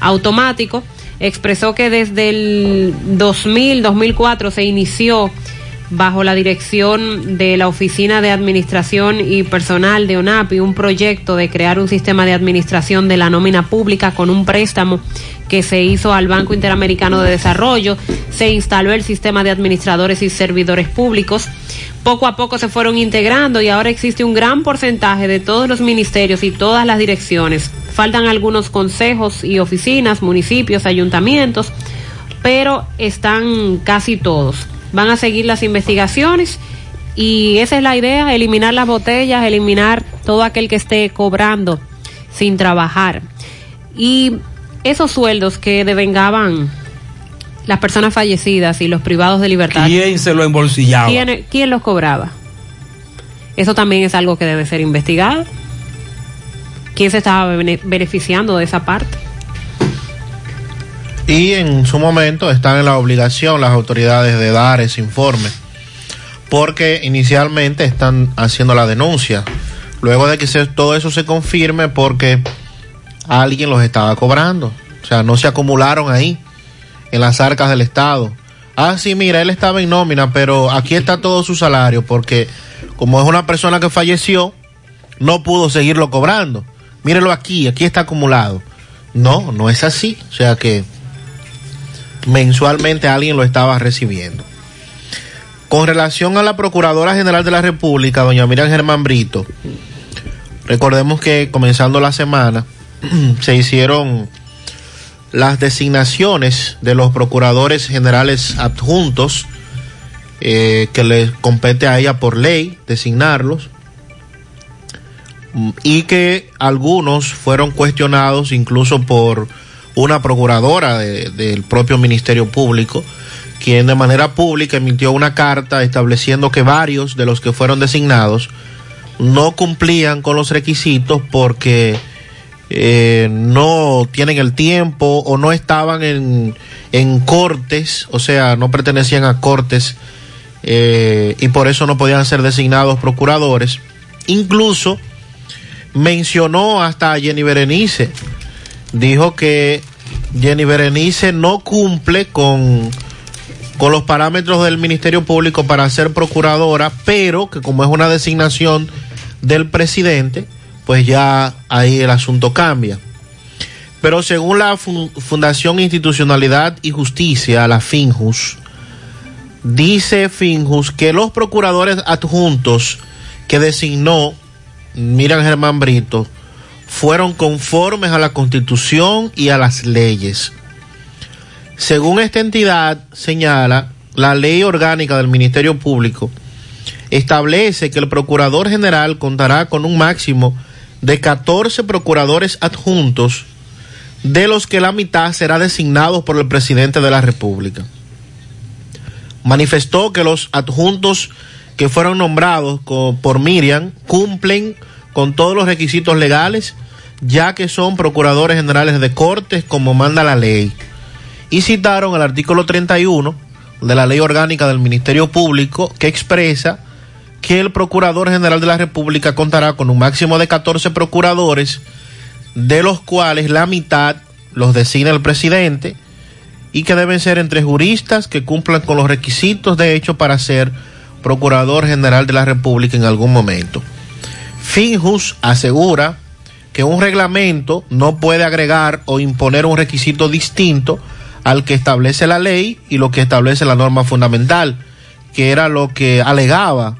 automático. Expresó que desde el 2000-2004 se inició bajo la dirección de la Oficina de Administración y Personal de ONAPI un proyecto de crear un sistema de administración de la nómina pública con un préstamo que se hizo al Banco Interamericano de Desarrollo, se instaló el sistema de administradores y servidores públicos, poco a poco se fueron integrando y ahora existe un gran porcentaje de todos los ministerios y todas las direcciones. Faltan algunos consejos y oficinas, municipios, ayuntamientos, pero están casi todos. Van a seguir las investigaciones y esa es la idea, eliminar las botellas, eliminar todo aquel que esté cobrando sin trabajar. Y esos sueldos que devengaban las personas fallecidas y los privados de libertad. ¿Quién se lo embolsillaba? ¿Quién, quién los cobraba? Eso también es algo que debe ser investigado. ¿Quién se estaba bene- beneficiando de esa parte? Y en su momento están en la obligación las autoridades de dar ese informe, porque inicialmente están haciendo la denuncia. Luego de que se- todo eso se confirme, porque alguien los estaba cobrando. O sea, no se acumularon ahí, en las arcas del Estado. Ah, sí, mira, él estaba en nómina, pero aquí está todo su salario, porque como es una persona que falleció, no pudo seguirlo cobrando. Mírelo aquí, aquí está acumulado. No, no es así. O sea que mensualmente alguien lo estaba recibiendo. Con relación a la Procuradora General de la República, doña Miriam Germán Brito, recordemos que comenzando la semana se hicieron las designaciones de los procuradores generales adjuntos eh, que le compete a ella por ley designarlos y que algunos fueron cuestionados incluso por una procuradora de- del propio Ministerio Público, quien de manera pública emitió una carta estableciendo que varios de los que fueron designados no cumplían con los requisitos porque eh, no tienen el tiempo o no estaban en, en cortes, o sea, no pertenecían a cortes eh, y por eso no podían ser designados procuradores. Incluso mencionó hasta a Jenny Berenice, dijo que Jenny Berenice no cumple con, con los parámetros del Ministerio Público para ser procuradora, pero que como es una designación del presidente, pues ya ahí el asunto cambia. Pero según la Fu- Fundación Institucionalidad y Justicia, la FINJUS, dice FINJUS que los procuradores adjuntos que designó Miran Germán Brito fueron conformes a la Constitución y a las leyes. Según esta entidad señala, la ley orgánica del Ministerio Público establece que el Procurador General contará con un máximo de 14 procuradores adjuntos, de los que la mitad será designado por el presidente de la República. Manifestó que los adjuntos que fueron nombrados por Miriam cumplen con todos los requisitos legales, ya que son procuradores generales de cortes como manda la ley. Y citaron el artículo 31 de la ley orgánica del Ministerio Público que expresa que el Procurador General de la República contará con un máximo de 14 procuradores, de los cuales la mitad los designa el presidente y que deben ser entre juristas que cumplan con los requisitos de hecho para ser Procurador General de la República en algún momento. Finjus asegura que un reglamento no puede agregar o imponer un requisito distinto al que establece la ley y lo que establece la norma fundamental, que era lo que alegaba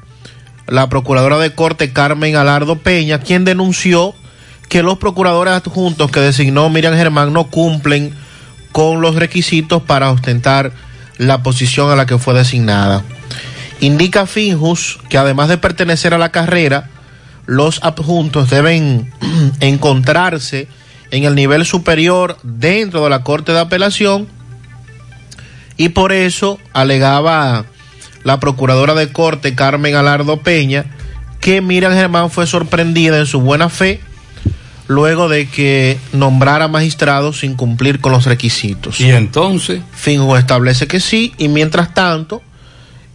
la procuradora de corte Carmen Alardo Peña, quien denunció que los procuradores adjuntos que designó Miriam Germán no cumplen con los requisitos para ostentar la posición a la que fue designada. Indica Finjus que además de pertenecer a la carrera, los adjuntos deben encontrarse en el nivel superior dentro de la Corte de Apelación y por eso alegaba la procuradora de corte Carmen Alardo Peña que Miriam Germán fue sorprendida en su buena fe luego de que nombrara magistrados sin cumplir con los requisitos. Y entonces, Finjo establece que sí y mientras tanto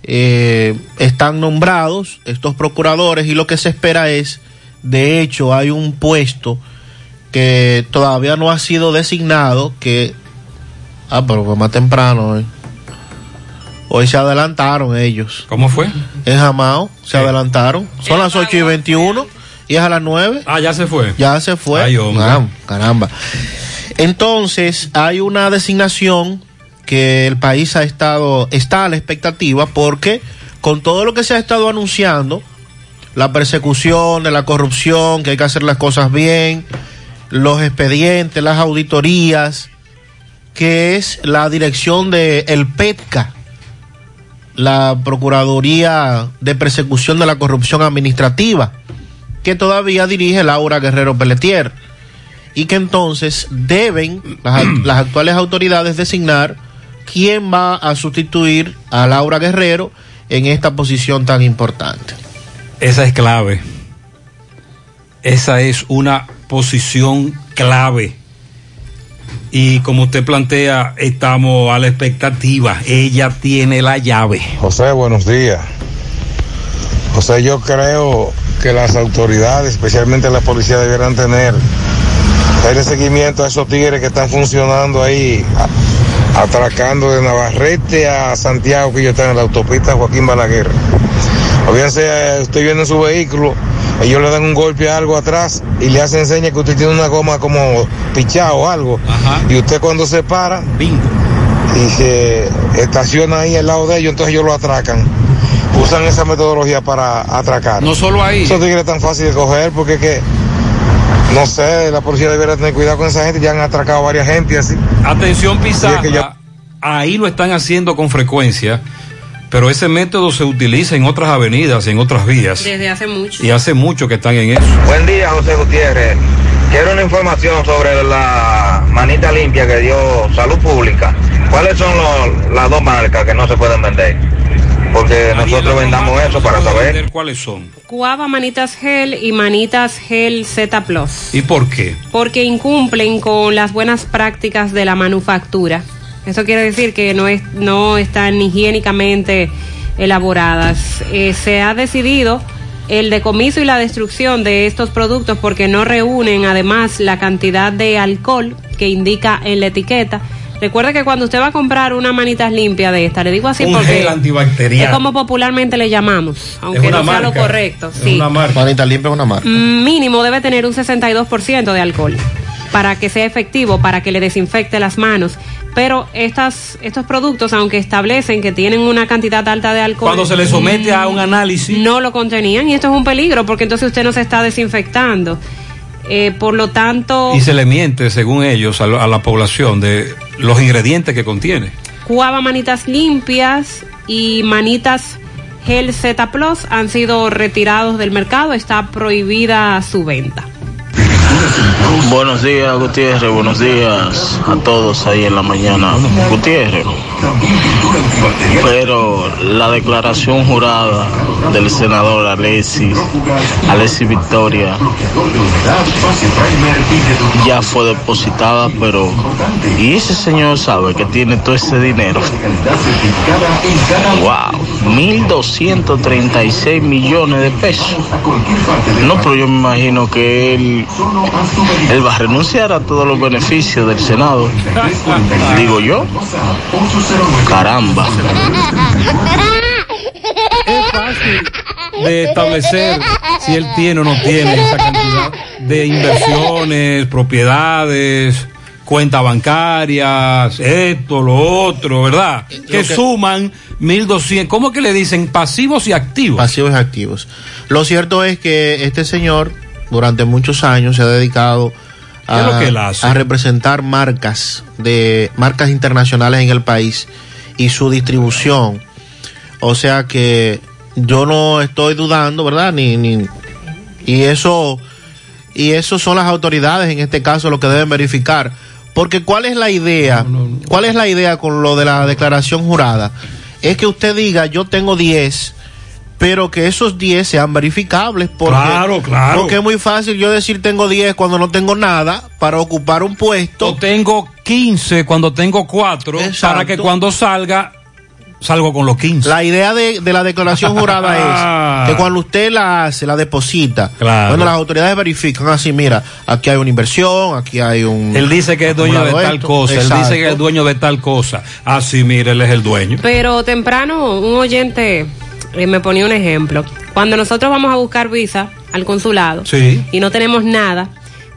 eh, están nombrados estos procuradores y lo que se espera es, de hecho hay un puesto que todavía no ha sido designado, que, ah, pero fue más temprano hoy. Hoy se adelantaron ellos. ¿Cómo fue? En Jamao se adelantaron. Son las 8 y 21 y es a las 9. Ah, ya se fue. Ya se fue. Ay. Ah, caramba. Entonces, hay una designación que el país ha estado, está a la expectativa porque con todo lo que se ha estado anunciando, la persecución de la corrupción, que hay que hacer las cosas bien, los expedientes, las auditorías, que es la dirección de el PETCA, la Procuraduría de Persecución de la Corrupción Administrativa, que todavía dirige Laura Guerrero Pelletier, y que entonces deben las, las actuales autoridades designar quién va a sustituir a Laura Guerrero en esta posición tan importante. Esa es clave. Esa es una posición clave. Y como usted plantea, estamos a la expectativa. Ella tiene la llave. José, buenos días. José, yo creo que las autoridades, especialmente la policía, debieran tener Dale seguimiento a esos tigres que están funcionando ahí, atracando de Navarrete a Santiago, que ellos están en la autopista Joaquín Balaguer. Eh, usted viene en su vehículo, ellos le dan un golpe a algo atrás y le hacen señas que usted tiene una goma como pichada o algo. Y usted cuando se para y se estaciona ahí al lado de ellos, entonces ellos lo atracan. Usan esa metodología para atracar. No solo ahí. Esos tigres tan fácil de coger porque es que, no sé, la policía debería tener cuidado con esa gente. Ya han atracado a varias gente así. Atención es Pizarra, que ya- ahí lo están haciendo con frecuencia, pero ese método se utiliza en otras avenidas, en otras vías, Desde hace mucho. y hace mucho que están en eso. Buen día, José Gutiérrez. Quiero una información sobre la manita limpia que dio Salud Pública. ¿Cuáles son los- las dos marcas que no se pueden vender? Porque nosotros vendamos eso para saber. ¿Cuáles son? Cuava Manitas Gel y Manitas Gel Z Plus. ¿Y por qué? Porque incumplen con las buenas prácticas de la manufactura. Eso quiere decir que no, es, no están higiénicamente elaboradas. Eh, se ha decidido el decomiso y la destrucción de estos productos porque no reúnen además la cantidad de alcohol que indica en la etiqueta. Recuerde que cuando usted va a comprar una manitas limpia de esta, le digo así Un porque gel antibacterial. es como popularmente le llamamos, aunque una no sea lo correcto. Es sí. una marca. Manita limpia es una marca. Mínimo debe tener un 62% de alcohol para que sea efectivo, para que le desinfecte las manos. Pero estas, estos productos, aunque establecen que tienen una cantidad alta de alcohol, Cuando se le somete a un análisis. no lo contenían y esto es un peligro porque entonces usted no se está desinfectando. Eh, por lo tanto, Y se le miente, según ellos, a, lo- a la población de los ingredientes que contiene. Cuava Manitas Limpias y Manitas Gel Z Plus han sido retirados del mercado. Está prohibida su venta. Buenos días, Gutiérrez. Buenos días a todos ahí en la mañana. Gutiérrez. Pero la declaración jurada del senador Alessi, Alessi Victoria, ya fue depositada, pero ¿y ese señor sabe que tiene todo ese dinero? ¡Wow! 1.236 millones de pesos. No, pero yo me imagino que él, él va a renunciar a todos los beneficios del Senado. Digo yo. Caramba. Es fácil de establecer si él tiene o no tiene esa cantidad de inversiones, propiedades, cuentas bancarias, esto, lo otro, ¿verdad? Que, que- suman 1.200, ¿cómo que le dicen? Pasivos y activos. Pasivos y activos. Lo cierto es que este señor durante muchos años se ha dedicado ¿Qué es lo que él hace? a representar marcas de marcas internacionales en el país y su distribución. O sea que yo no estoy dudando, ¿verdad? Ni, ni y eso y eso son las autoridades en este caso lo que deben verificar. Porque ¿cuál es la idea? ¿Cuál es la idea con lo de la declaración jurada? Es que usted diga, yo tengo 10, pero que esos 10 sean verificables. Porque, Claro, claro. Porque es muy fácil yo decir tengo 10 cuando no tengo nada para ocupar un puesto. O tengo 15 cuando tengo 4 para que cuando salga, salgo con los 15. La idea de, de la declaración jurada es que cuando usted la hace, la deposita, Claro. cuando las autoridades verifican así, mira, aquí hay una inversión, aquí hay un... Él dice que es dueño de tal esto. cosa, él dice Exacto. que es dueño de tal cosa. Ah, sí, mire, él es el dueño. Pero temprano un oyente eh, me ponía un ejemplo. Cuando nosotros vamos a buscar visa al consulado Sí. y no tenemos nada,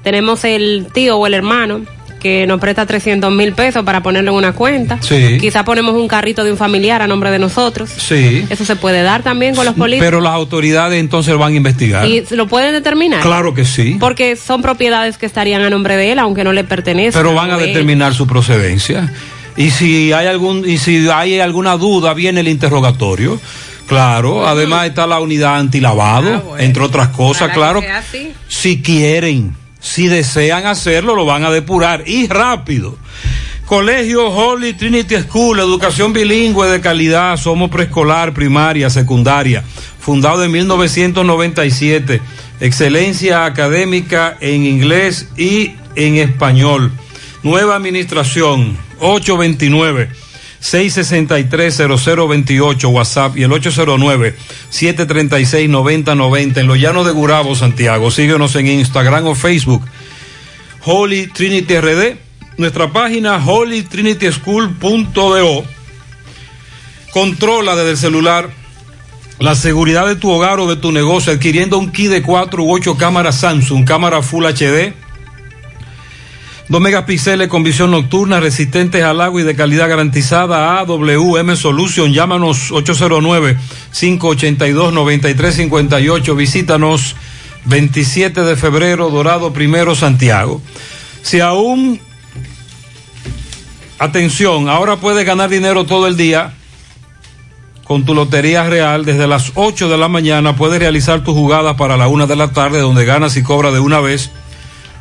tenemos el tío o el hermano que nos presta 300 mil pesos para ponerlo en una cuenta. Sí. Quizá ponemos un carrito de un familiar a nombre de nosotros. Sí. Eso se puede dar también con los políticos. Pero las autoridades entonces van a investigar. y lo pueden determinar. Claro que sí. Porque son propiedades que estarían a nombre de él, aunque no le pertenecen. Pero van a él. determinar su procedencia. Y si hay algún y si hay alguna duda viene el interrogatorio. Claro, además está la unidad antilavado, entre otras cosas, claro. Si quieren, si desean hacerlo, lo van a depurar y rápido. Colegio Holy Trinity School, educación bilingüe de calidad, somos preescolar, primaria, secundaria, fundado en 1997, excelencia académica en inglés y en español. Nueva administración, 829. 663-0028 WhatsApp y el 809-736-9090 en los llanos de Gurabo, Santiago. Síguenos en Instagram o Facebook. Holy Trinity RD, nuestra página holytrinityschool.do. Controla desde el celular la seguridad de tu hogar o de tu negocio adquiriendo un kit de 4 u 8 cámaras Samsung, cámara Full HD, 2 megapíxeles con visión nocturna, resistentes al agua y de calidad garantizada AWM Solution. Llámanos 809-582-9358. Visítanos 27 de febrero, Dorado Primero, Santiago. Si aún, atención, ahora puedes ganar dinero todo el día con tu Lotería Real. Desde las 8 de la mañana puedes realizar tu jugada para la 1 de la tarde, donde ganas y cobras de una vez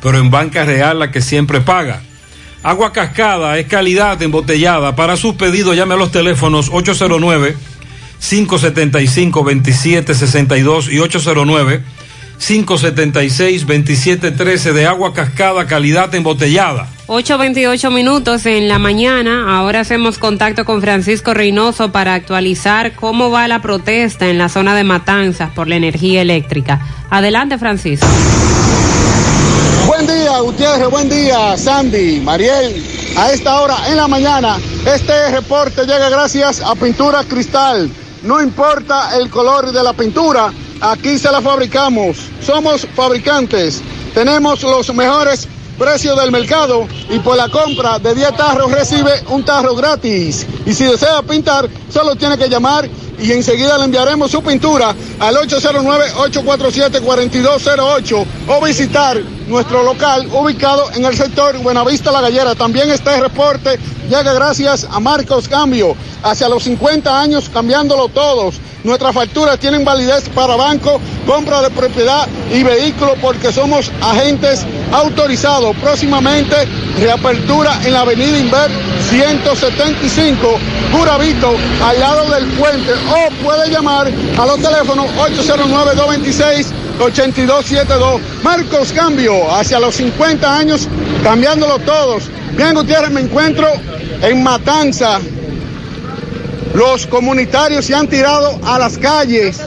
pero en banca real la que siempre paga. Agua cascada es calidad embotellada. Para sus pedidos llame a los teléfonos 809-575-2762 y 809-576-2713 de agua cascada, calidad embotellada. 8.28 minutos en la mañana. Ahora hacemos contacto con Francisco Reynoso para actualizar cómo va la protesta en la zona de Matanzas por la energía eléctrica. Adelante, Francisco. Buen día, Gutiérrez, buen día, Sandy, Mariel. A esta hora en la mañana, este reporte llega gracias a Pintura Cristal. No importa el color de la pintura, aquí se la fabricamos. Somos fabricantes. Tenemos los mejores precios del mercado y por la compra de 10 tarros recibe un tarro gratis. Y si desea pintar, solo tiene que llamar y enseguida le enviaremos su pintura al 809-847-4208 o visitar nuestro local ubicado en el sector Buenavista La Gallera. También este reporte llega gracias a Marcos Cambio, hacia los 50 años cambiándolo todos. Nuestras facturas tienen validez para banco, compra de propiedad y vehículo porque somos agentes autorizados. Próximamente reapertura en la avenida Inver 175, Curavito, al lado del puente. O puede llamar a los teléfonos 809-226-8272. Marcos Cambio, hacia los 50 años, cambiándolo todos. Bien, Gutiérrez, me encuentro en Matanza. Los comunitarios se han tirado a las calles.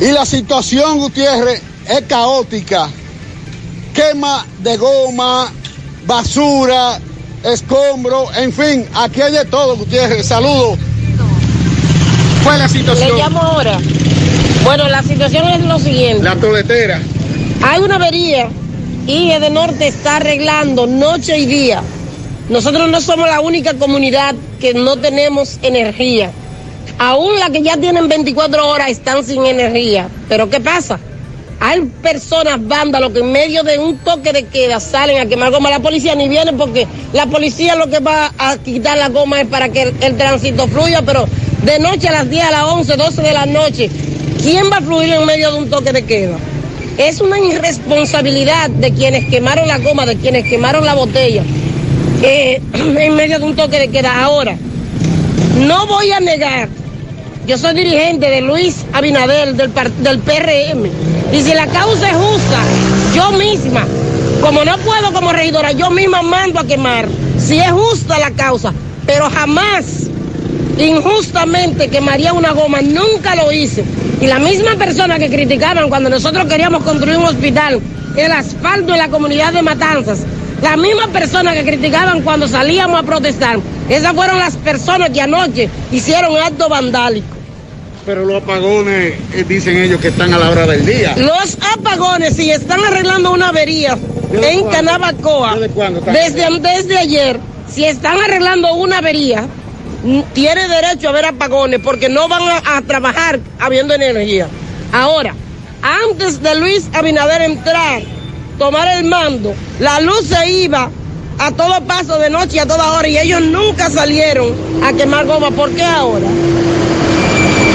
Y la situación, Gutiérrez, es caótica. Quema de goma, basura, escombro, en fin, aquí hay de todo, Gutiérrez. Saludos. ¿Cuál es la situación? Le llamo ahora. Bueno, la situación es lo siguiente. La toletera. Hay una avería y de Norte está arreglando noche y día. Nosotros no somos la única comunidad que no tenemos energía. Aún las que ya tienen 24 horas están sin energía. Pero ¿qué pasa? Hay personas vándalos que en medio de un toque de queda salen a quemar goma. La policía ni viene porque la policía lo que va a quitar la goma es para que el, el tránsito fluya, pero de noche a las 10, a las 11, 12 de la noche, ¿quién va a fluir en medio de un toque de queda? Es una irresponsabilidad de quienes quemaron la goma, de quienes quemaron la botella, eh, en medio de un toque de queda. Ahora, no voy a negar, yo soy dirigente de Luis Abinader del, del PRM, y si la causa es justa, yo misma, como no puedo como regidora, yo misma mando a quemar, si es justa la causa, pero jamás injustamente quemaría una goma, nunca lo hice. Y la misma persona que criticaban cuando nosotros queríamos construir un hospital, el asfalto en la comunidad de Matanzas, la misma persona que criticaban cuando salíamos a protestar, esas fueron las personas que anoche hicieron acto vandálico. Pero los apagones, eh, dicen ellos que están a la hora del día. Los apagones, si están arreglando una avería en Canabacoa, desde, desde ayer, si están arreglando una avería, tiene derecho a haber apagones porque no van a, a trabajar habiendo energía. Ahora, antes de Luis Abinader entrar, tomar el mando, la luz se iba a todo paso de noche y a toda hora y ellos nunca salieron a quemar goma. ¿Por qué ahora?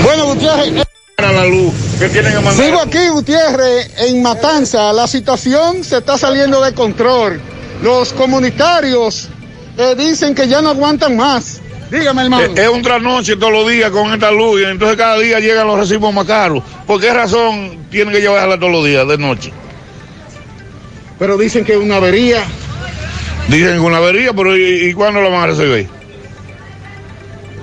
Bueno, Gutiérrez. Para la luz, que tienen que mandar. Sigo aquí, Gutiérrez, en Matanza. La situación se está saliendo de control. Los comunitarios eh, dicen que ya no aguantan más. Dígame, hermano. Es, es un trasnoche todos los días con esta luz y entonces cada día llegan los recibos más caros. ¿Por qué razón tienen que llevarla todos los días de noche? Pero dicen que es una avería. Dicen que una avería, pero ¿y, y cuándo la van a recibir?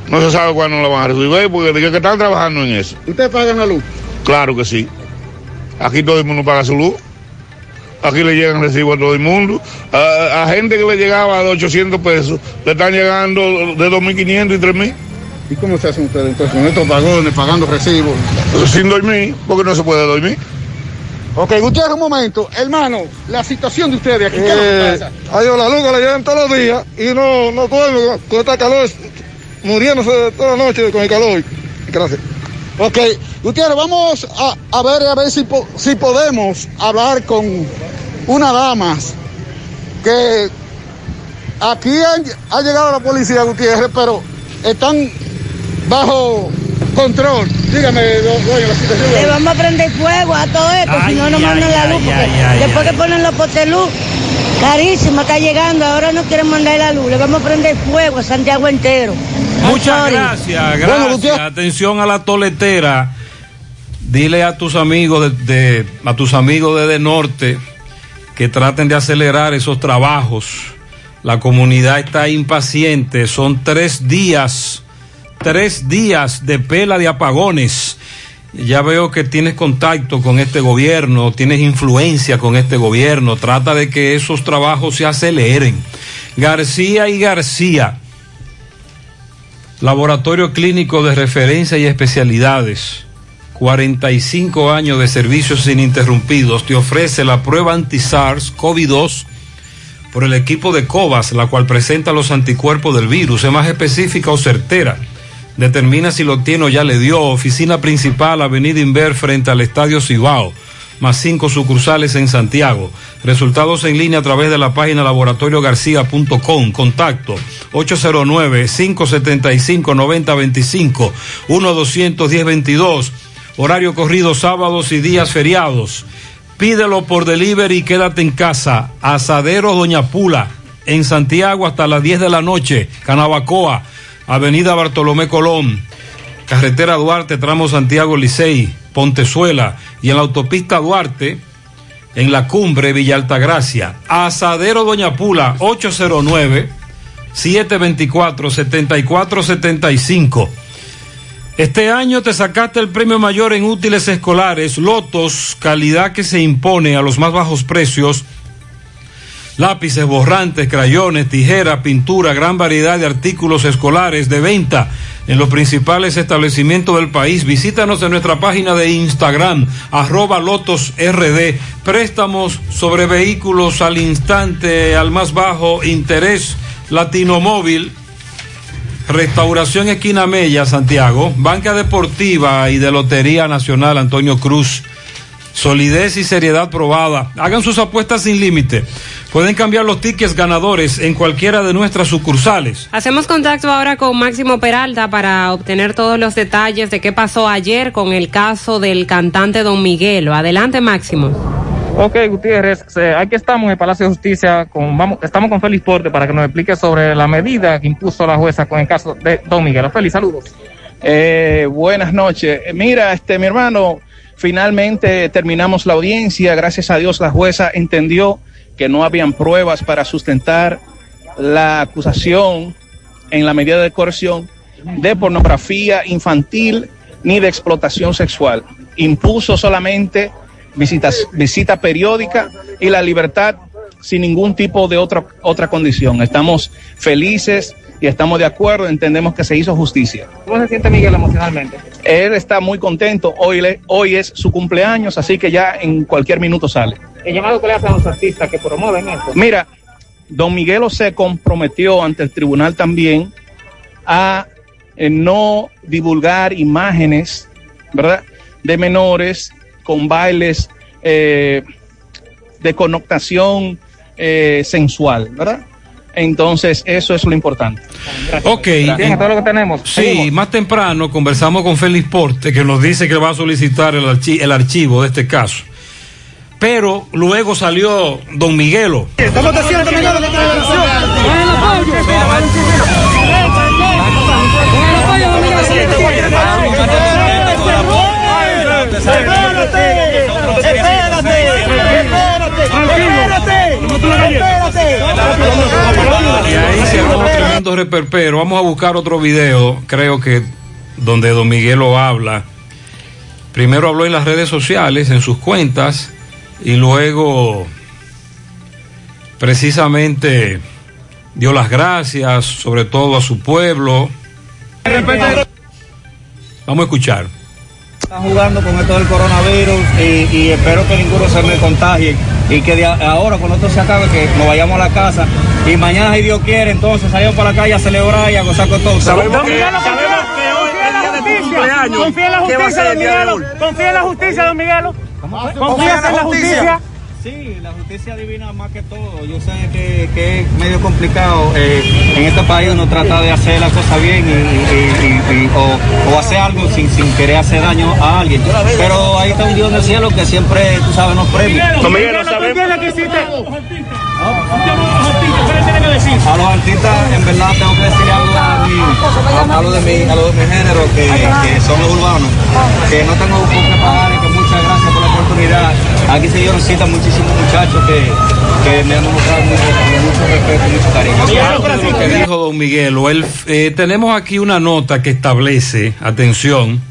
No se sabe cuándo la van a recibir porque dicen que están trabajando en eso. ¿Ustedes pagan la luz? Claro que sí. Aquí todo el mundo paga su luz. Aquí le llegan recibos a todo el mundo. A, a gente que le llegaba de 800 pesos, le están llegando de 2.500 y 3.000. ¿Y cómo se hacen ustedes entonces con estos vagones, pagando recibos? Sin dormir, porque no se puede dormir. Ok, Gutiérrez, un momento. Hermano, la situación de ustedes aquí, ¿qué Eh, es lo que pasa? Adiós, la luz que le llegan todos los días y no, no duerme con esta calor, muriéndose toda la noche con el calor. Gracias. Ok, Gutiérrez, vamos a, a ver a ver si, po- si podemos hablar con una dama que aquí ha, ha llegado la policía, Gutiérrez, pero están bajo control. Dígame, do- doña, la situación. Le vamos a prender fuego a todo esto, si no nos Ay, mandan la luz. ay, porque ay, después ay. que ponen los postes luz, carísima, está llegando, ahora no quieren mandar la luz. Le vamos a prender fuego a Santiago entero. Muchas gracias, gracias. Atención a la toletera. Dile a tus amigos de, a tus amigos de, de norte que traten de acelerar esos trabajos. La comunidad está impaciente. Son tres días, tres días de pela de apagones. Ya veo que tienes contacto con este gobierno, tienes influencia con este gobierno. Trata de que esos trabajos se aceleren. García y García. Laboratorio Clínico de Referencia y Especialidades. 45 años de servicios ininterrumpidos. Te ofrece la prueba anti-SARS-CoV-2 por el equipo de COVAS, la cual presenta los anticuerpos del virus. Es más específica o certera. Determina si lo tiene o ya le dio. Oficina principal, Avenida Inver, frente al Estadio Cibao. Más cinco sucursales en Santiago. Resultados en línea a través de la página laboratoriogarcía.com. Contacto 809-575-9025. 1-210-22. Horario corrido sábados y días feriados. Pídelo por delivery y quédate en casa. Asadero Doña Pula. En Santiago hasta las 10 de la noche. Canabacoa. Avenida Bartolomé Colón. Carretera Duarte, tramo Santiago Licey, Pontezuela y en la autopista Duarte, en la cumbre Villa Altagracia. Asadero Doña Pula, 809-724-7475. Este año te sacaste el premio mayor en útiles escolares, Lotos, calidad que se impone a los más bajos precios. Lápices, borrantes, crayones, tijeras, pintura, gran variedad de artículos escolares de venta en los principales establecimientos del país. Visítanos en nuestra página de Instagram, arroba Lotos RD. Préstamos sobre vehículos al instante, al más bajo interés, Latino Móvil. Restauración Esquina Mella, Santiago. Banca Deportiva y de Lotería Nacional, Antonio Cruz. Solidez y seriedad probada. Hagan sus apuestas sin límite. Pueden cambiar los tickets ganadores en cualquiera de nuestras sucursales. Hacemos contacto ahora con Máximo Peralta para obtener todos los detalles de qué pasó ayer con el caso del cantante Don Miguelo. Adelante, Máximo. Ok, Gutiérrez, aquí estamos en el Palacio de Justicia, vamos, estamos con Félix Porte para que nos explique sobre la medida que impuso la jueza con el caso de Don Miguel. Félix, saludos. Eh, buenas noches. Mira, este, mi hermano, finalmente terminamos la audiencia. Gracias a Dios la jueza entendió que no habían pruebas para sustentar la acusación en la medida de coerción de pornografía infantil ni de explotación sexual. Impuso solamente visitas, visita periódica y la libertad sin ningún tipo de otra, otra condición. Estamos felices y estamos de acuerdo, entendemos que se hizo justicia. ¿Cómo se siente Miguel emocionalmente? Él está muy contento, hoy, le, hoy es su cumpleaños, así que ya en cualquier minuto sale. El llamado que le hacen a los artistas que promueven esto. Mira, don Miguelo se comprometió ante el tribunal también a eh, no divulgar imágenes, ¿verdad?, de menores con bailes eh, de connotación eh, sensual, ¿verdad? Entonces, eso es lo importante. Ok. Bien, todo lo que tenemos. Sí, Seguimos. más temprano conversamos con Félix Porte, que nos dice que va a solicitar el, archi- el archivo de este caso. Pero luego salió Don Miguelo. Estamos haciendo terminado la Y ahí se armó un tremendo reperpero. Vamos a buscar otro video, creo que donde Don Miguelo habla. Primero habló en las redes sociales, en sus cuentas, y luego precisamente dio las gracias, sobre todo a su pueblo. Vamos a escuchar. Está jugando con esto del coronavirus y, y espero que ninguno se me contagie y que de ahora cuando esto se acabe que nos vayamos a la casa y mañana si Dios quiere entonces salimos para la calle a celebrar y a gozar con todos. Sabemos que, sabemos que hoy es el día de tu cumpleaños. Confía en la ¿Qué va a justicia, don Miguelo. Confía en la justicia, don Miguelo. ¿Confías en la justicia? Sí, la justicia divina más que todo. Yo sé que, que es medio complicado eh, en este país uno trata de hacer las cosas bien y, y- y- y- o, o hacer algo sin, sin querer hacer daño a alguien. Pero ahí está un Dios en el cielo que siempre, tú sabes, nos premia. Don Miguelo, sabemos- que hiciste? A los artistas, en verdad, tengo que decirle algo a, mi, a, a lo de mi, a lo de mi género, que, que son los urbanos, que no tengo por qué pagar y que muchas gracias por la oportunidad. Aquí se necesitan muchísimos muchachos que, que me han demostrado mucho, mucho respeto y mucho cariño. Lo que dijo don Miguelo, él, eh, tenemos aquí una nota que establece, atención,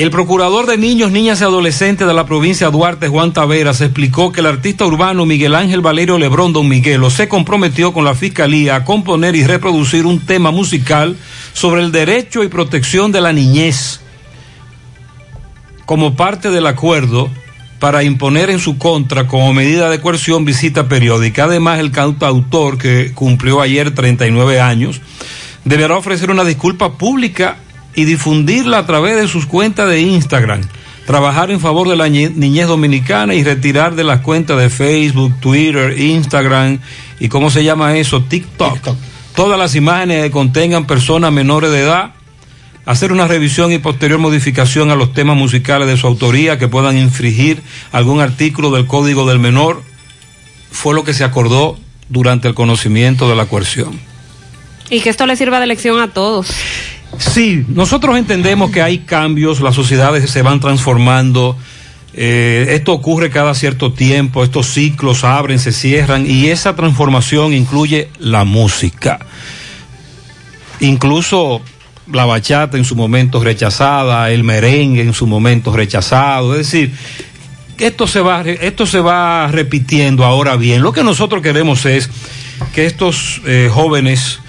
el procurador de niños, niñas y adolescentes de la provincia de Duarte, Juan Taveras, explicó que el artista urbano Miguel Ángel Valerio Lebrón Don Miguelo se comprometió con la fiscalía a componer y reproducir un tema musical sobre el derecho y protección de la niñez como parte del acuerdo para imponer en su contra como medida de coerción visita periódica. Además, el cantautor que cumplió ayer 39 años deberá ofrecer una disculpa pública y difundirla a través de sus cuentas de Instagram. Trabajar en favor de la ñe- niñez dominicana y retirar de las cuentas de Facebook, Twitter, Instagram y cómo se llama eso, TikTok. Todas las imágenes que contengan personas menores de edad hacer una revisión y posterior modificación a los temas musicales de su autoría que puedan infringir algún artículo del Código del Menor, fue lo que se acordó durante el conocimiento de la coerción. Y que esto le sirva de lección a todos. Sí, nosotros entendemos que hay cambios, las sociedades se van transformando, eh, esto ocurre cada cierto tiempo, estos ciclos abren, se cierran y esa transformación incluye la música. Incluso la bachata en su momento rechazada, el merengue en su momento rechazado, es decir, esto se va esto se va repitiendo ahora bien. Lo que nosotros queremos es que estos eh, jóvenes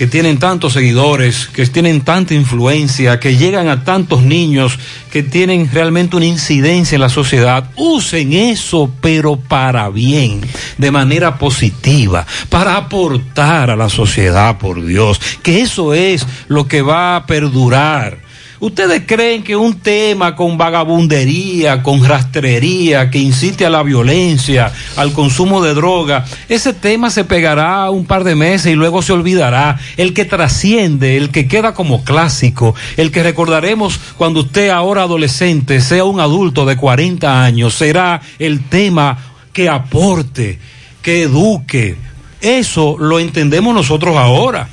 que tienen tantos seguidores, que tienen tanta influencia, que llegan a tantos niños, que tienen realmente una incidencia en la sociedad, usen eso, pero para bien, de manera positiva, para aportar a la sociedad, por Dios, que eso es lo que va a perdurar. ¿Ustedes creen que un tema con vagabundería, con rastrería, que incite a la violencia, al consumo de droga, ese tema se pegará un par de meses y luego se olvidará? El que trasciende, el que queda como clásico, el que recordaremos cuando usted ahora adolescente sea un adulto de 40 años, será el tema que aporte, que eduque. Eso lo entendemos nosotros ahora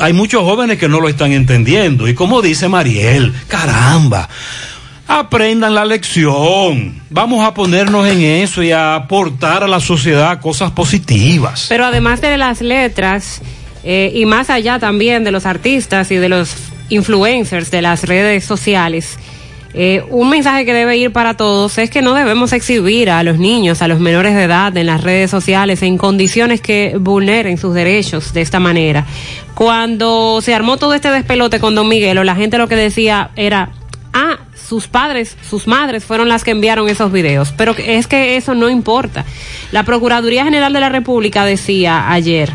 hay muchos jóvenes que no lo están entendiendo. Y como dice Mariel, caramba, aprendan la lección. Vamos a ponernos en eso y a aportar a la sociedad cosas positivas. Pero además de las letras, eh, y más allá también de los artistas y de los influencers de las redes sociales, eh, un mensaje que debe ir para todos es que no debemos exhibir a los niños, a los menores de edad en las redes sociales en condiciones que vulneren sus derechos de esta manera. Cuando se armó todo este despelote con Don Miguelo, la gente lo que decía era, ah, sus padres, sus madres fueron las que enviaron esos videos. Pero es que eso no importa. La Procuraduría General de la República decía ayer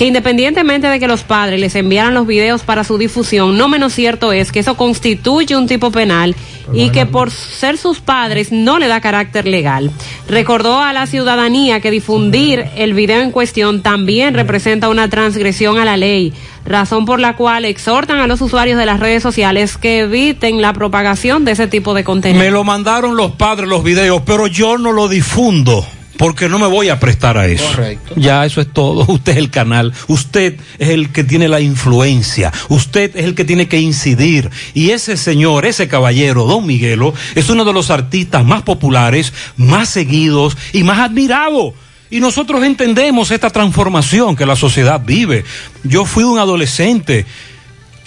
que independientemente de que los padres les enviaran los videos para su difusión, no menos cierto es que eso constituye un tipo penal y que por ser sus padres no le da carácter legal. Recordó a la ciudadanía que difundir el video en cuestión también representa una transgresión a la ley, razón por la cual exhortan a los usuarios de las redes sociales que eviten la propagación de ese tipo de contenido. Me lo mandaron los padres los videos, pero yo no lo difundo. Porque no me voy a prestar a eso. Correcto. Ya eso es todo. Usted es el canal. Usted es el que tiene la influencia. Usted es el que tiene que incidir. Y ese señor, ese caballero, don Miguelo, es uno de los artistas más populares, más seguidos y más admirados. Y nosotros entendemos esta transformación que la sociedad vive. Yo fui un adolescente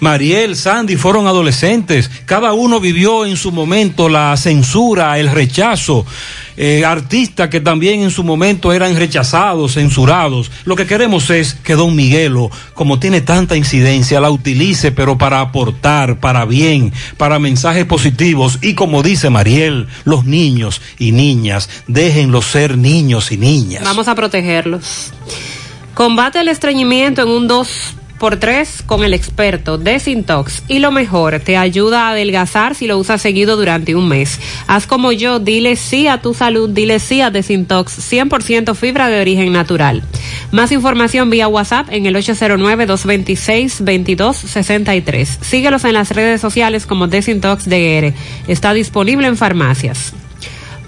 Mariel, Sandy fueron adolescentes. Cada uno vivió en su momento la censura, el rechazo. Eh, artistas que también en su momento eran rechazados, censurados. Lo que queremos es que don Miguelo, como tiene tanta incidencia, la utilice, pero para aportar, para bien, para mensajes positivos. Y como dice Mariel, los niños y niñas, déjenlos ser niños y niñas. Vamos a protegerlos. Combate el estreñimiento en un 2 por 3 con el experto Desintox y lo mejor, te ayuda a adelgazar si lo usas seguido durante un mes. Haz como yo, dile sí a tu salud, dile sí a Desintox 100% fibra de origen natural. Más información vía WhatsApp en el 809-226-2263. Síguelos en las redes sociales como Desintox DR. Está disponible en farmacias.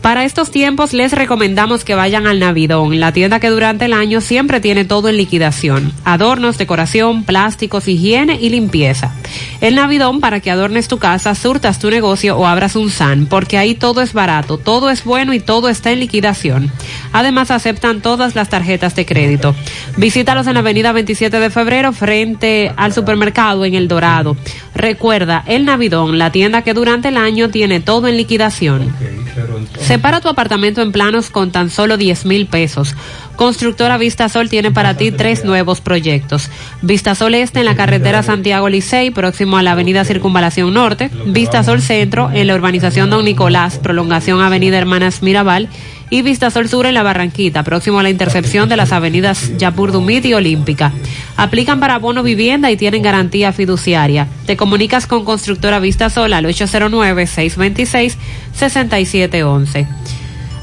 Para estos tiempos les recomendamos que vayan al Navidón, la tienda que durante el año siempre tiene todo en liquidación. Adornos, decoración, plásticos, higiene y limpieza. El Navidón para que adornes tu casa, surtas tu negocio o abras un SAN, porque ahí todo es barato, todo es bueno y todo está en liquidación. Además aceptan todas las tarjetas de crédito. Visítalos en la avenida 27 de febrero frente al supermercado en El Dorado. Recuerda, el Navidón, la tienda que durante el año tiene todo en liquidación. Separa tu apartamento en planos con tan solo 10 mil pesos. Constructora Vistasol tiene para ti tres nuevos proyectos. Vistasol Este en la carretera Santiago Licey, próximo a la avenida Circunvalación Norte. Vistasol Centro en la urbanización Don Nicolás, prolongación Avenida Hermanas Mirabal. Y Vistasol Sur en la Barranquita, próximo a la intercepción de las avenidas Yapur Dumit y Olímpica. Aplican para bono vivienda y tienen garantía fiduciaria. Te comunicas con Constructora Vistasol al 809-626-6711.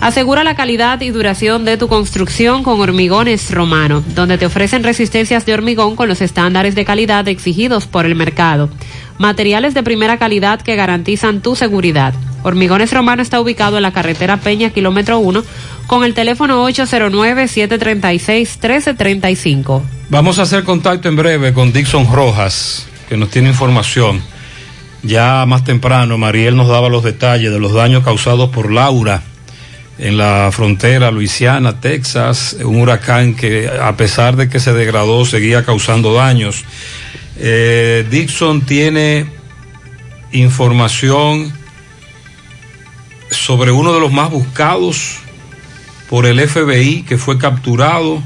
Asegura la calidad y duración de tu construcción con Hormigones Romano, donde te ofrecen resistencias de hormigón con los estándares de calidad exigidos por el mercado. Materiales de primera calidad que garantizan tu seguridad. Hormigones Romano está ubicado en la carretera Peña, kilómetro 1, con el teléfono 809-736-1335. Vamos a hacer contacto en breve con Dixon Rojas, que nos tiene información. Ya más temprano, Mariel nos daba los detalles de los daños causados por Laura en la frontera Luisiana, Texas, un huracán que a pesar de que se degradó seguía causando daños. Eh, Dixon tiene información sobre uno de los más buscados por el FBI que fue capturado.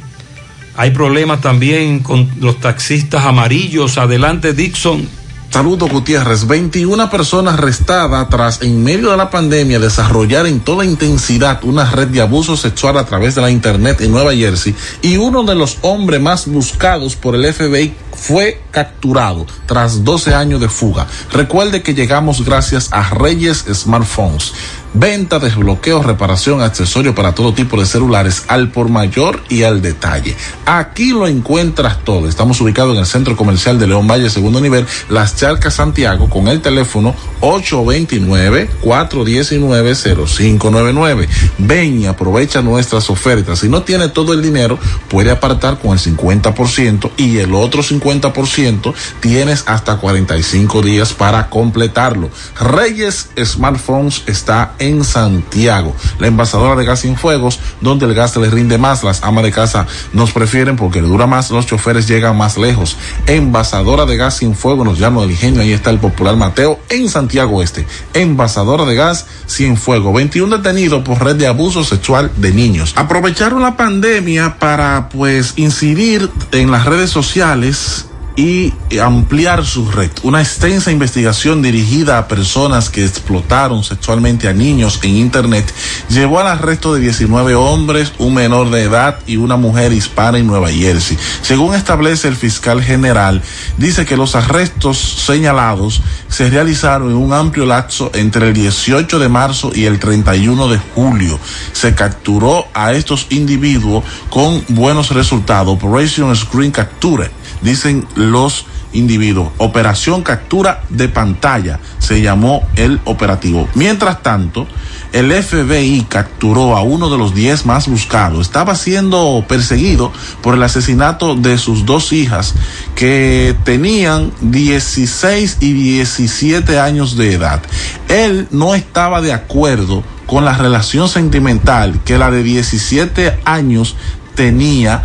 Hay problemas también con los taxistas amarillos. Adelante, Dixon. Saludos Gutiérrez, 21 personas arrestadas tras en medio de la pandemia desarrollar en toda intensidad una red de abuso sexual a través de la internet en Nueva Jersey y uno de los hombres más buscados por el FBI fue capturado tras 12 años de fuga. Recuerde que llegamos gracias a Reyes Smartphones. Venta, desbloqueo, reparación, accesorio para todo tipo de celulares al por mayor y al detalle. Aquí lo encuentras todo. Estamos ubicados en el centro comercial de León Valle, segundo nivel, Las Charcas, Santiago, con el teléfono 829-419-0599. Ven y aprovecha nuestras ofertas. Si no tiene todo el dinero, puede apartar con el 50% y el otro 50% tienes hasta 45 días para completarlo. Reyes Smartphones está en Santiago. La envasadora de gas sin fuegos, donde el gas le rinde más. Las amas de casa nos prefieren porque le dura más, los choferes llegan más lejos. Envasadora de gas sin fuego, nos llama el ingenio, ahí está el popular Mateo en Santiago Este. Envasadora de gas sin fuego. 21 detenidos por red de abuso sexual de niños. Aprovecharon la pandemia para pues incidir en las redes sociales y ampliar su red. Una extensa investigación dirigida a personas que explotaron sexualmente a niños en Internet llevó al arresto de 19 hombres, un menor de edad y una mujer hispana en Nueva Jersey. Según establece el fiscal general, dice que los arrestos señalados se realizaron en un amplio lapso entre el 18 de marzo y el 31 de julio. Se capturó a estos individuos con buenos resultados. Operation Screen Capture dicen los individuos. Operación captura de pantalla se llamó el operativo. Mientras tanto, el FBI capturó a uno de los 10 más buscados. Estaba siendo perseguido por el asesinato de sus dos hijas que tenían 16 y 17 años de edad. Él no estaba de acuerdo con la relación sentimental que la de 17 años tenía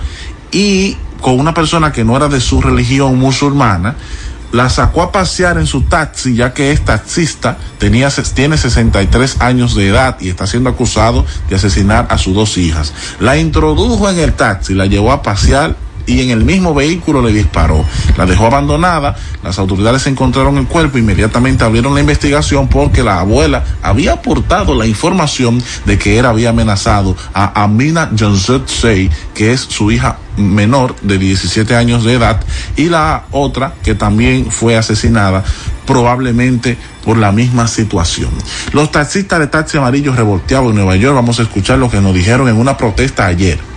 y con una persona que no era de su religión musulmana, la sacó a pasear en su taxi, ya que es taxista, tenía, tiene 63 años de edad y está siendo acusado de asesinar a sus dos hijas. La introdujo en el taxi, la llevó a pasear y en el mismo vehículo le disparó. La dejó abandonada, las autoridades encontraron el cuerpo, inmediatamente abrieron la investigación porque la abuela había aportado la información de que él había amenazado a Amina Jonset Sey, que es su hija menor de 17 años de edad, y la otra que también fue asesinada probablemente por la misma situación. Los taxistas de taxi amarillo revolteados en Nueva York, vamos a escuchar lo que nos dijeron en una protesta ayer.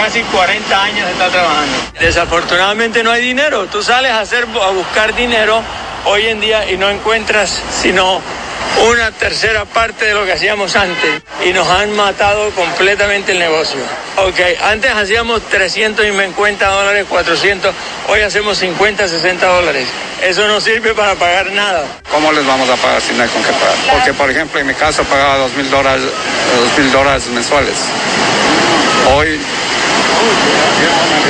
Casi 40 años estar trabajando. Desafortunadamente no hay dinero. Tú sales a, hacer, a buscar dinero hoy en día y no encuentras sino una tercera parte de lo que hacíamos antes y nos han matado completamente el negocio. Ok, antes hacíamos 350 dólares, 400, hoy hacemos 50, 60 dólares. Eso no sirve para pagar nada. ¿Cómo les vamos a pagar si no hay con qué pagar? Porque, por ejemplo, en mi caso pagaba dos mil dólares, dos mil dólares mensuales. Hoy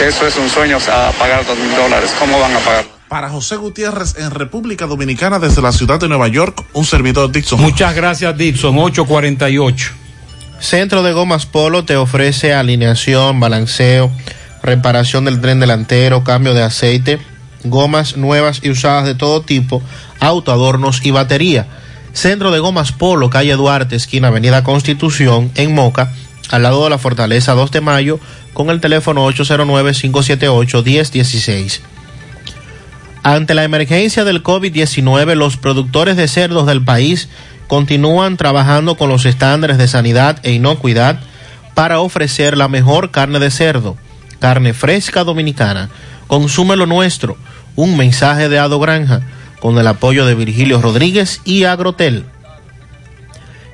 eso es un sueño, o sea, pagar dos mil dólares. ¿Cómo van a pagar? Para José Gutiérrez en República Dominicana desde la ciudad de Nueva York, un servidor Dixon. Muchas gracias Dixon, 848. Centro de Gomas Polo te ofrece alineación, balanceo, reparación del tren delantero, cambio de aceite, gomas nuevas y usadas de todo tipo, autoadornos y batería. Centro de Gomas Polo, calle Duarte, esquina Avenida Constitución, en Moca, al lado de la Fortaleza 2 de Mayo, con el teléfono 809-578-1016. Ante la emergencia del COVID-19, los productores de cerdos del país continúan trabajando con los estándares de sanidad e inocuidad para ofrecer la mejor carne de cerdo, carne fresca dominicana. Consume lo nuestro. Un mensaje de Ado Granja con el apoyo de Virgilio Rodríguez y Agrotel.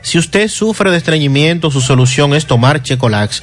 Si usted sufre de estreñimiento, su solución es tomar Checolax,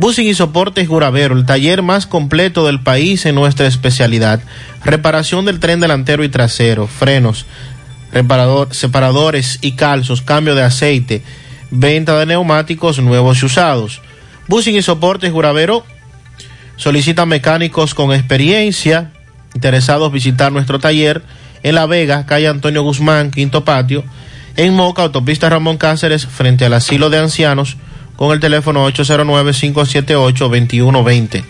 Busing y Soportes Guravero, el taller más completo del país en nuestra especialidad. Reparación del tren delantero y trasero, frenos, separadores y calzos, cambio de aceite, venta de neumáticos nuevos y usados. Busing y Soportes Guravero solicita mecánicos con experiencia, interesados visitar nuestro taller en La Vega, calle Antonio Guzmán, Quinto Patio, en Moca, autopista Ramón Cáceres, frente al asilo de ancianos, con el teléfono 809-578-2120.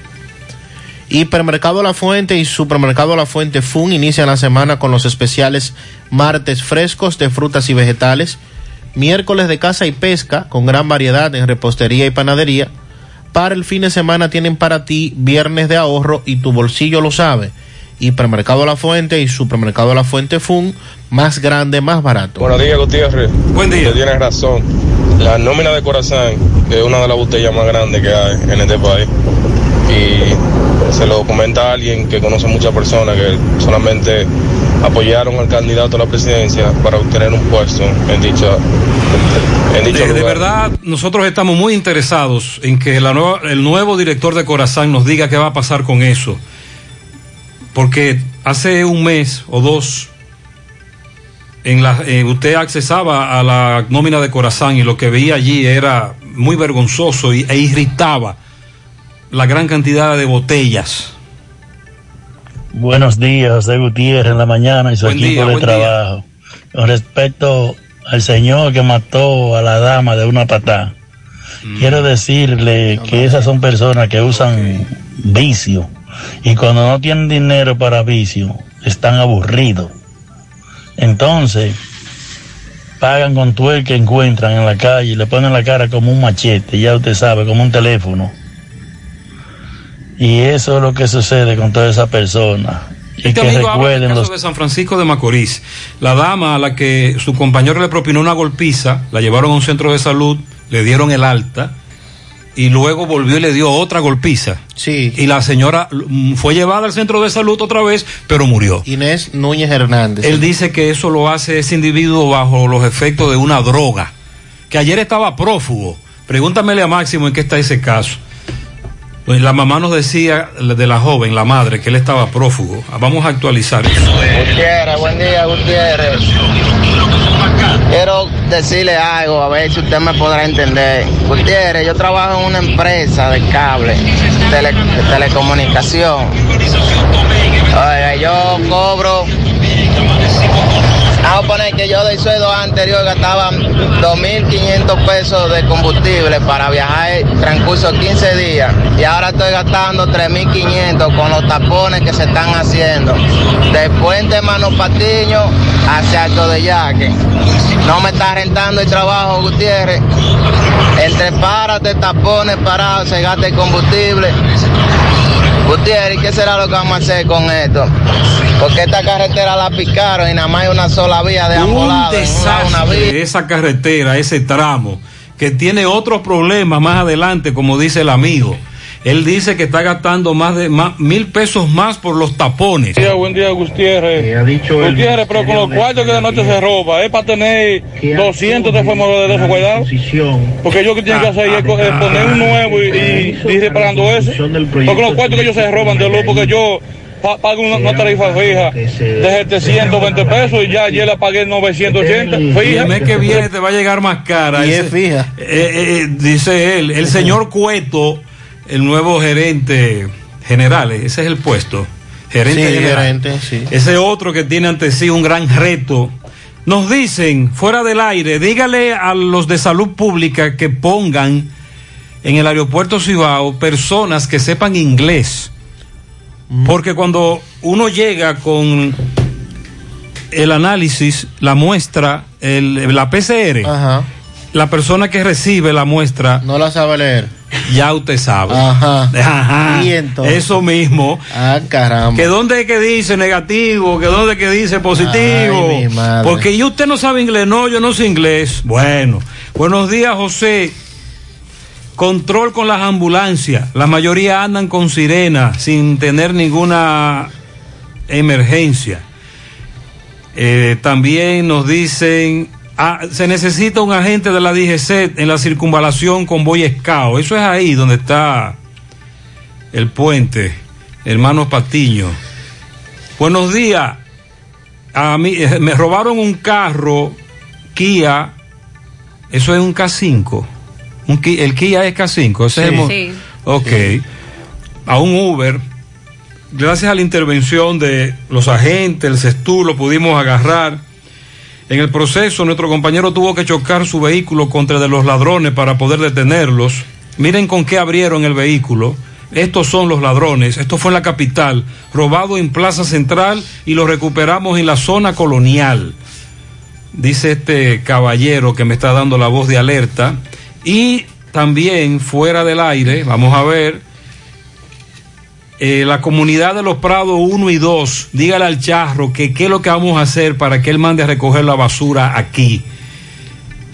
Hipermercado La Fuente y Supermercado La Fuente Fun inician la semana con los especiales martes frescos de frutas y vegetales, miércoles de caza y pesca con gran variedad en repostería y panadería. Para el fin de semana tienen para ti viernes de ahorro y tu bolsillo lo sabe. Hipermercado La Fuente y Supermercado La Fuente Fun, más grande, más barato. Buenos días, Gutiérrez. Buen día. Tienes razón. La nómina de corazón es una de las botellas más grandes que hay en este país. Y se lo comenta a alguien que conoce muchas personas que solamente apoyaron al candidato a la presidencia para obtener un puesto en dicha en dicho De, de verdad, nosotros estamos muy interesados en que la nueva- el nuevo director de Corazán nos diga qué va a pasar con eso. Porque hace un mes o dos, en la, eh, usted accesaba a la nómina de Corazán y lo que veía allí era muy vergonzoso y, e irritaba la gran cantidad de botellas. Buenos días, José Gutiérrez en la mañana y su Buen equipo día, de trabajo. Con respecto al señor que mató a la dama de una patada, Mm. quiero decirle que esas son personas que usan vicio y cuando no tienen dinero para vicio están aburridos. Entonces, pagan con todo el que encuentran en la calle y le ponen la cara como un machete, ya usted sabe, como un teléfono. Y eso es lo que sucede con todas esas personas. Y Este que amigo habla del recuerden caso los de San Francisco de Macorís. La dama a la que su compañero le propinó una golpiza, la llevaron a un centro de salud, le dieron el alta y luego volvió y le dio otra golpiza. Sí. Y la señora mm, fue llevada al centro de salud otra vez, pero murió. Inés Núñez Hernández. Él dice que eso lo hace ese individuo bajo los efectos de una droga, que ayer estaba prófugo. Pregúntamele a Máximo en qué está ese caso. Pues la mamá nos decía de la joven, la madre, que él estaba prófugo. Vamos a actualizar eso. Gutiérrez, buen día, Gutiérrez. Quiero decirle algo, a ver si usted me podrá entender. Gutiérrez, yo trabajo en una empresa de cable, de telecomunicación. Oiga, yo cobro. Vamos a poner que yo del sueldo anterior gastaba 2.500 pesos de combustible para viajar el transcurso de 15 días y ahora estoy gastando 3.500 con los tapones que se están haciendo de Puente Mano Patiño hacia Alto de Yaque. No me está rentando el trabajo, Gutiérrez. Entre párate, tapones parados, se gasta el combustible. Gutiérrez, ¿qué será lo que vamos a hacer con esto? Porque esta carretera la picaron y nada más hay una sola vía de ambos lados. una vía. esa carretera, ese tramo, que tiene otros problemas más adelante, como dice el amigo. Él dice que está gastando más de más- mil pesos más por los tapones. Buen día, buen día, Gutiérrez. Gutiérrez, pero con los cuartos que de noche se roba, es para tener 200 transformadores de esos guardados. Porque yo que tienen que hacer es poner un nuevo y, y ir reparando ese. Porque los cuartos que ellos se roban de luz, porque yo pa- pago una, una tarifa fija de 720 pesos y ya ayer la pagué 980. Y Fija. el mes que viene te va a llegar más cara. Y es fija. eh, eh, dice él, el señor Cueto, el nuevo gerente general, ese es el puesto. Gerente Sí, general. gerente, sí. Ese otro que tiene ante sí un gran reto. Nos dicen, fuera del aire, dígale a los de salud pública que pongan en el aeropuerto Cibao personas que sepan inglés. Porque cuando uno llega con el análisis, la muestra, el- la PCR, Ajá. la persona que recibe la muestra No la sabe leer. Ya usted sabe. Ajá. Ajá. Y entonces. Eso mismo. Ah, caramba. Que dónde es que dice negativo, que dónde es que dice positivo. Ay, mi madre. Porque y usted no sabe inglés, no, yo no sé inglés. Bueno, buenos días, José. Control con las ambulancias. La mayoría andan con sirena sin tener ninguna emergencia. Eh, también nos dicen, ah, se necesita un agente de la DGC en la circunvalación con Boy Scout. Eso es ahí donde está el puente, hermanos Patiño. Buenos días. A mí eh, me robaron un carro Kia. Eso es un K5. Un el Kia es K5. Ese es el mo- Sí. Ok. A un Uber. Gracias a la intervención de los agentes, el CESTU, lo pudimos agarrar. En el proceso, nuestro compañero tuvo que chocar su vehículo contra de los ladrones para poder detenerlos. Miren con qué abrieron el vehículo. Estos son los ladrones. Esto fue en la capital, robado en Plaza Central y lo recuperamos en la zona colonial. Dice este caballero que me está dando la voz de alerta. Y también fuera del aire, vamos a ver, eh, la comunidad de los Prados 1 y 2, dígale al charro que qué es lo que vamos a hacer para que él mande a recoger la basura aquí.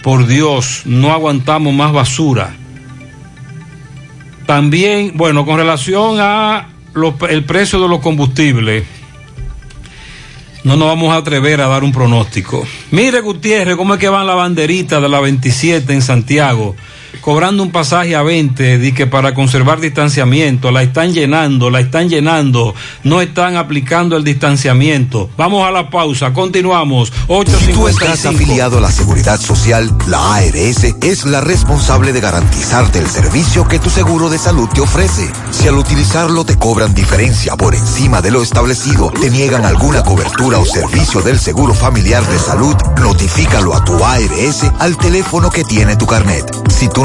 Por Dios, no aguantamos más basura. También, bueno, con relación a el precio de los combustibles, no nos vamos a atrever a dar un pronóstico. Mire, Gutiérrez, cómo es que van la banderita de la 27 en Santiago, cobrando un pasaje a 20, di que para conservar distanciamiento, la están llenando, la están llenando, no están aplicando el distanciamiento. Vamos a la pausa, continuamos. Si tú estás 8.55. afiliado a la Seguridad Social, la ARS es la responsable de garantizarte el servicio que tu seguro de salud te ofrece. Si al utilizarlo te cobran diferencia por encima de lo establecido, te niegan alguna cobertura o servicio del Seguro Familiar de Salud, notifícalo a tu ARS al teléfono que tiene tu carnet. Si tú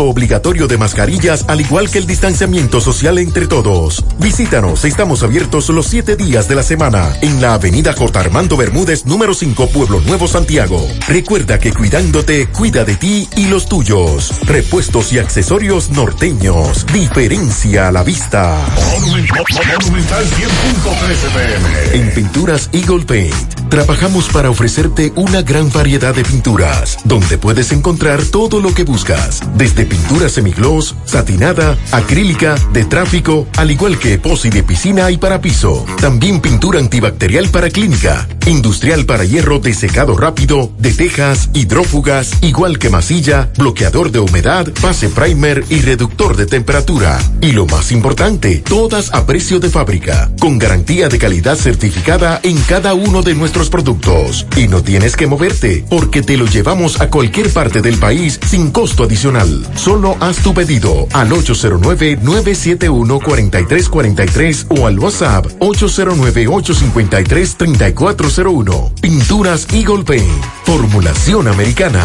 obligatorio de mascarillas al igual que el distanciamiento social entre todos. Visítanos, estamos abiertos los siete días de la semana en la avenida J. Armando Bermúdez, número 5, Pueblo Nuevo, Santiago. Recuerda que cuidándote, cuida de ti y los tuyos. Repuestos y accesorios norteños. Diferencia a la vista. En Pinturas Eagle Paint, trabajamos para ofrecerte una gran variedad de pinturas, donde puedes encontrar todo lo que buscas, desde pintura semigloss, satinada, acrílica, de tráfico, al igual que epoxi de piscina y para piso. También pintura antibacterial para clínica, industrial para hierro de secado rápido, de tejas, hidrófugas, igual que masilla, bloqueador de humedad, base primer y reductor de temperatura. Y lo más importante, todas a precio de fábrica, con garantía de calidad certificada en cada uno de nuestros productos. Y no tienes que moverte, porque te lo llevamos a cualquier parte del país sin costo adicional. Solo haz tu pedido al 809-971-4343 o al WhatsApp 809-853-3401. Pinturas Eagle Paint. Formulación americana.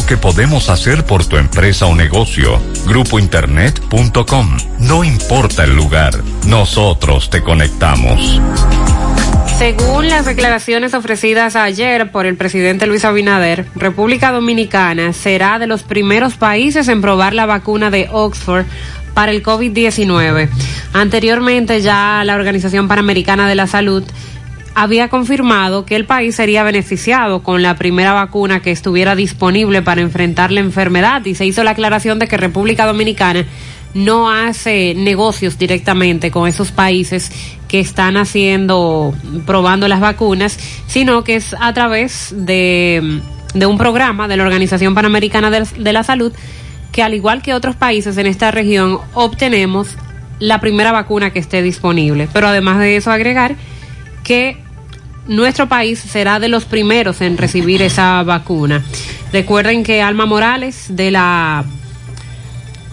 que podemos hacer por tu empresa o negocio. Grupointernet.com. No importa el lugar, nosotros te conectamos. Según las declaraciones ofrecidas ayer por el presidente Luis Abinader, República Dominicana será de los primeros países en probar la vacuna de Oxford para el COVID-19. Anteriormente ya la Organización Panamericana de la Salud había confirmado que el país sería beneficiado con la primera vacuna que estuviera disponible para enfrentar la enfermedad y se hizo la aclaración de que República Dominicana no hace negocios directamente con esos países que están haciendo, probando las vacunas, sino que es a través de, de un programa de la Organización Panamericana de, de la Salud que al igual que otros países en esta región obtenemos la primera vacuna que esté disponible. Pero además de eso agregar que nuestro país será de los primeros en recibir esa vacuna. Recuerden que Alma Morales de la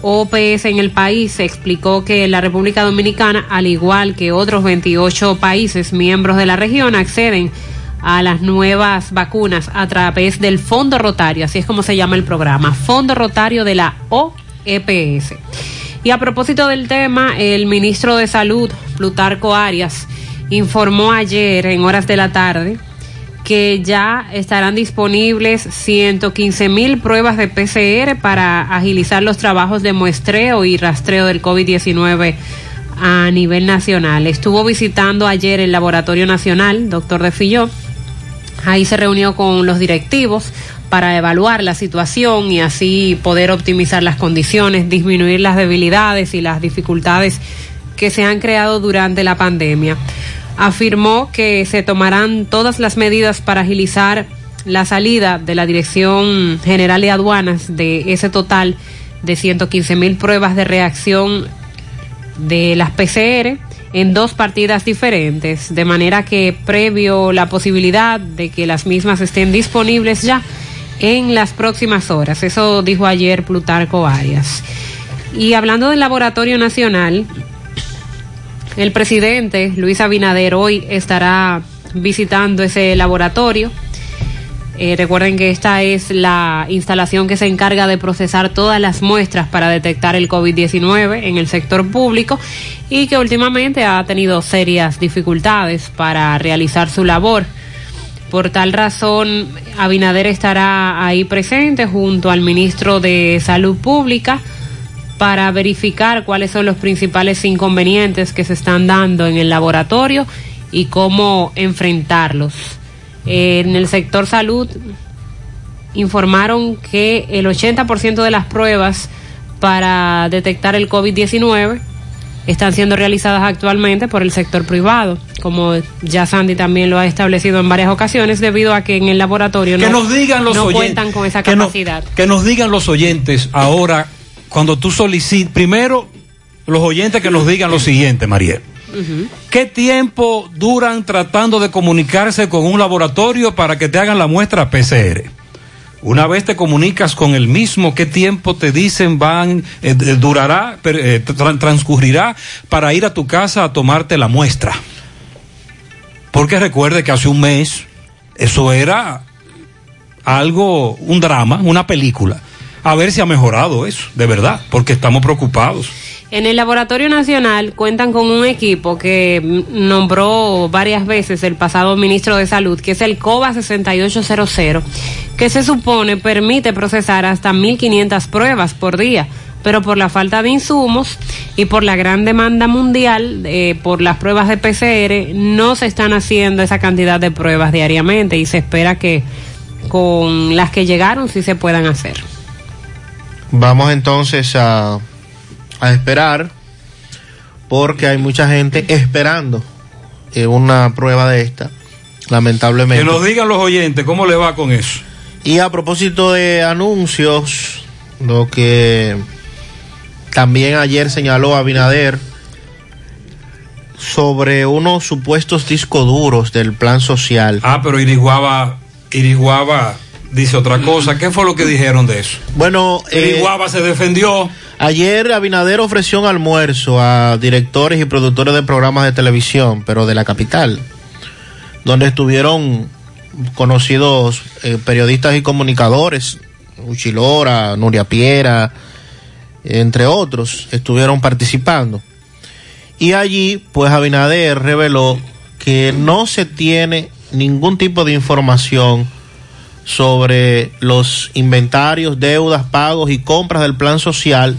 OPS en el país explicó que la República Dominicana, al igual que otros 28 países miembros de la región, acceden a las nuevas vacunas a través del Fondo Rotario, así es como se llama el programa, Fondo Rotario de la OEPS. Y a propósito del tema, el ministro de Salud, Plutarco Arias, informó ayer en horas de la tarde que ya estarán disponibles 115 mil pruebas de PCR para agilizar los trabajos de muestreo y rastreo del COVID-19 a nivel nacional. Estuvo visitando ayer el Laboratorio Nacional, doctor de Filló. Ahí se reunió con los directivos para evaluar la situación y así poder optimizar las condiciones, disminuir las debilidades y las dificultades que se han creado durante la pandemia afirmó que se tomarán todas las medidas para agilizar la salida de la Dirección General de Aduanas de ese total de 115 mil pruebas de reacción de las PCR en dos partidas diferentes, de manera que previo la posibilidad de que las mismas estén disponibles ya en las próximas horas. Eso dijo ayer Plutarco Arias. Y hablando del Laboratorio Nacional, el presidente Luis Abinader hoy estará visitando ese laboratorio. Eh, recuerden que esta es la instalación que se encarga de procesar todas las muestras para detectar el COVID-19 en el sector público y que últimamente ha tenido serias dificultades para realizar su labor. Por tal razón, Abinader estará ahí presente junto al ministro de Salud Pública para verificar cuáles son los principales inconvenientes que se están dando en el laboratorio y cómo enfrentarlos. En el sector salud informaron que el 80% de las pruebas para detectar el COVID-19 están siendo realizadas actualmente por el sector privado, como ya Sandy también lo ha establecido en varias ocasiones, debido a que en el laboratorio que no, nos digan los no oyentes, cuentan con esa que no- capacidad. que nos digan los oyentes ahora, cuando tú solicitas, primero, los oyentes que nos digan lo siguiente, Mariel. ¿Qué tiempo duran tratando de comunicarse con un laboratorio para que te hagan la muestra PCR? Una vez te comunicas con el mismo, ¿qué tiempo te dicen van, eh, durará, eh, tran- transcurrirá para ir a tu casa a tomarte la muestra? Porque recuerde que hace un mes eso era algo, un drama, una película. A ver si ha mejorado eso, de verdad, porque estamos preocupados. En el Laboratorio Nacional cuentan con un equipo que nombró varias veces el pasado ministro de Salud, que es el COBA 6800, que se supone permite procesar hasta 1.500 pruebas por día, pero por la falta de insumos y por la gran demanda mundial eh, por las pruebas de PCR, no se están haciendo esa cantidad de pruebas diariamente y se espera que con las que llegaron sí se puedan hacer. Vamos entonces a, a esperar, porque hay mucha gente esperando eh, una prueba de esta, lamentablemente. Que nos digan los oyentes cómo le va con eso. Y a propósito de anuncios, lo que también ayer señaló Abinader sobre unos supuestos discos duros del plan social. Ah, pero Iriguaba, Iriguaba dice otra cosa. ¿Qué fue lo que dijeron de eso? Bueno, eh, Iriguaba se defendió. Ayer Abinader ofreció un almuerzo a directores y productores de programas de televisión, pero de la capital, donde estuvieron conocidos eh, periodistas y comunicadores, Uchilora, Nuria Piera, entre otros, estuvieron participando. Y allí, pues Abinader reveló que no se tiene ningún tipo de información sobre los inventarios, deudas, pagos y compras del plan social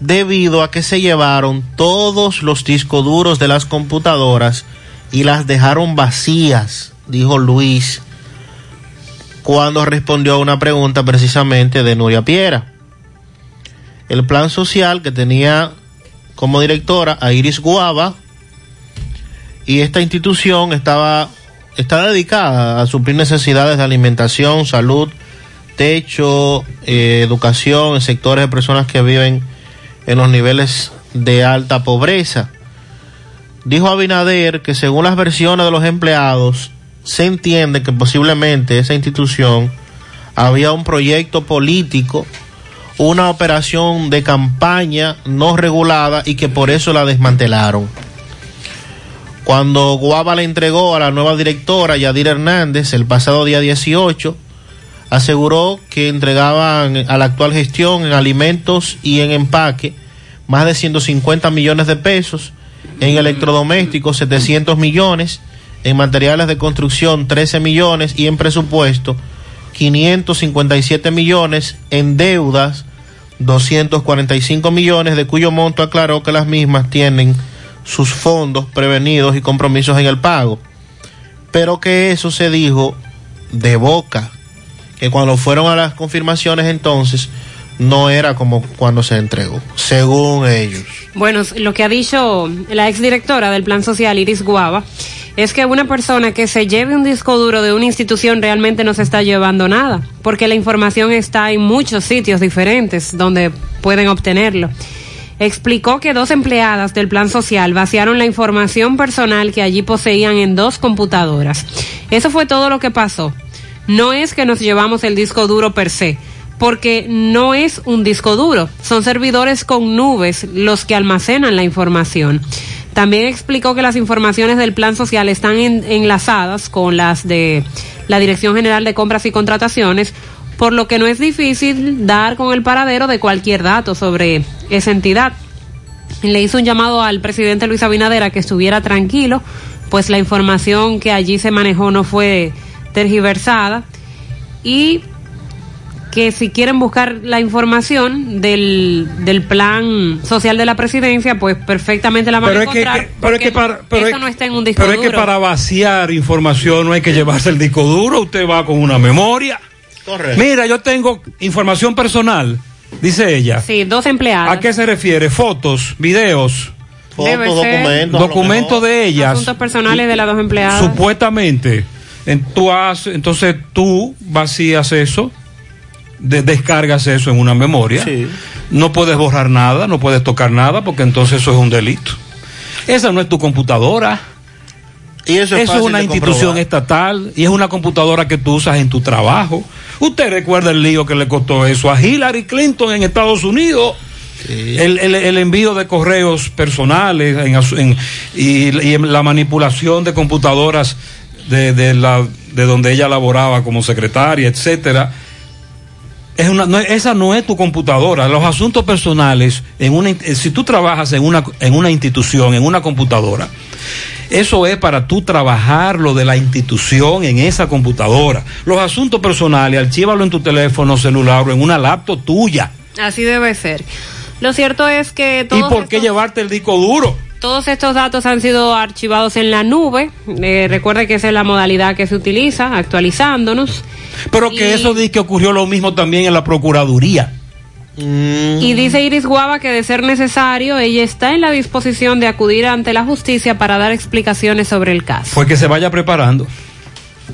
debido a que se llevaron todos los discos duros de las computadoras y las dejaron vacías, dijo Luis, cuando respondió a una pregunta precisamente de Nuria Piera. El plan social que tenía como directora a Iris Guava y esta institución estaba está dedicada a suplir necesidades de alimentación, salud, techo, eh, educación en sectores de personas que viven en los niveles de alta pobreza. Dijo Abinader que según las versiones de los empleados, se entiende que posiblemente esa institución había un proyecto político, una operación de campaña no regulada y que por eso la desmantelaron. Cuando Guava le entregó a la nueva directora, Yadir Hernández, el pasado día 18, aseguró que entregaban a la actual gestión en alimentos y en empaque más de 150 millones de pesos, en electrodomésticos 700 millones, en materiales de construcción 13 millones y en presupuesto 557 millones, en deudas 245 millones, de cuyo monto aclaró que las mismas tienen sus fondos prevenidos y compromisos en el pago. Pero que eso se dijo de boca, que cuando fueron a las confirmaciones entonces no era como cuando se entregó, según ellos. Bueno, lo que ha dicho la exdirectora del Plan Social, Iris Guava, es que una persona que se lleve un disco duro de una institución realmente no se está llevando nada, porque la información está en muchos sitios diferentes donde pueden obtenerlo. Explicó que dos empleadas del plan social vaciaron la información personal que allí poseían en dos computadoras. Eso fue todo lo que pasó. No es que nos llevamos el disco duro per se, porque no es un disco duro, son servidores con nubes los que almacenan la información. También explicó que las informaciones del plan social están en- enlazadas con las de la Dirección General de Compras y Contrataciones, por lo que no es difícil dar con el paradero de cualquier dato sobre esa entidad. Le hizo un llamado al presidente Luis Abinader a que estuviera tranquilo, pues la información que allí se manejó no fue tergiversada y que si quieren buscar la información del, del plan social de la presidencia, pues perfectamente la van Pero a es que- encontrar. pero es que para- pero eso es- no está en un disco Pero es que para vaciar información no hay que llevarse el disco duro, usted va con una memoria. Correcto. Mira, yo tengo información personal, dice ella. Sí, dos empleadas. ¿A qué se refiere? Fotos, videos, Debe ser documentos de ellas. Asuntos personales de las dos empleadas. Supuestamente. En- tú haces- entonces tú vacías eso, de- descargas eso en una memoria. No puedes borrar nada, no puedes tocar nada, porque entonces eso es un delito. Esa no es tu computadora. Y eso es una institución comprobar. estatal y es una computadora que tú usas en tu trabajo. Usted recuerda el lío que le costó eso a Hillary Clinton en Estados Unidos. El, el- el envío de correos personales en asu- en- y, y en la manipulación de computadoras de, de la, de donde ella laboraba como secretaria, etcétera. Es una, no, esa no es tu computadora. Los asuntos personales, en una, in- si tú trabajas en una, en una institución, en una computadora, eso es para tú trabajar lo de la institución en esa computadora. Los asuntos personales, archívalo en tu teléfono celular o en una laptop tuya. Así debe ser. Lo cierto es que ¿Y todos, por qué llevarte el disco duro? todos estos datos han sido archivados en la nube. Eh, recuerde que esa es la modalidad que se utiliza, actualizándonos. Pero que eso dice que ocurrió lo mismo también en la Procuraduría. Y dice Iris Guava que de ser necesario, ella está en la disposición de acudir ante la justicia para dar explicaciones sobre el caso. Fue que se vaya preparando.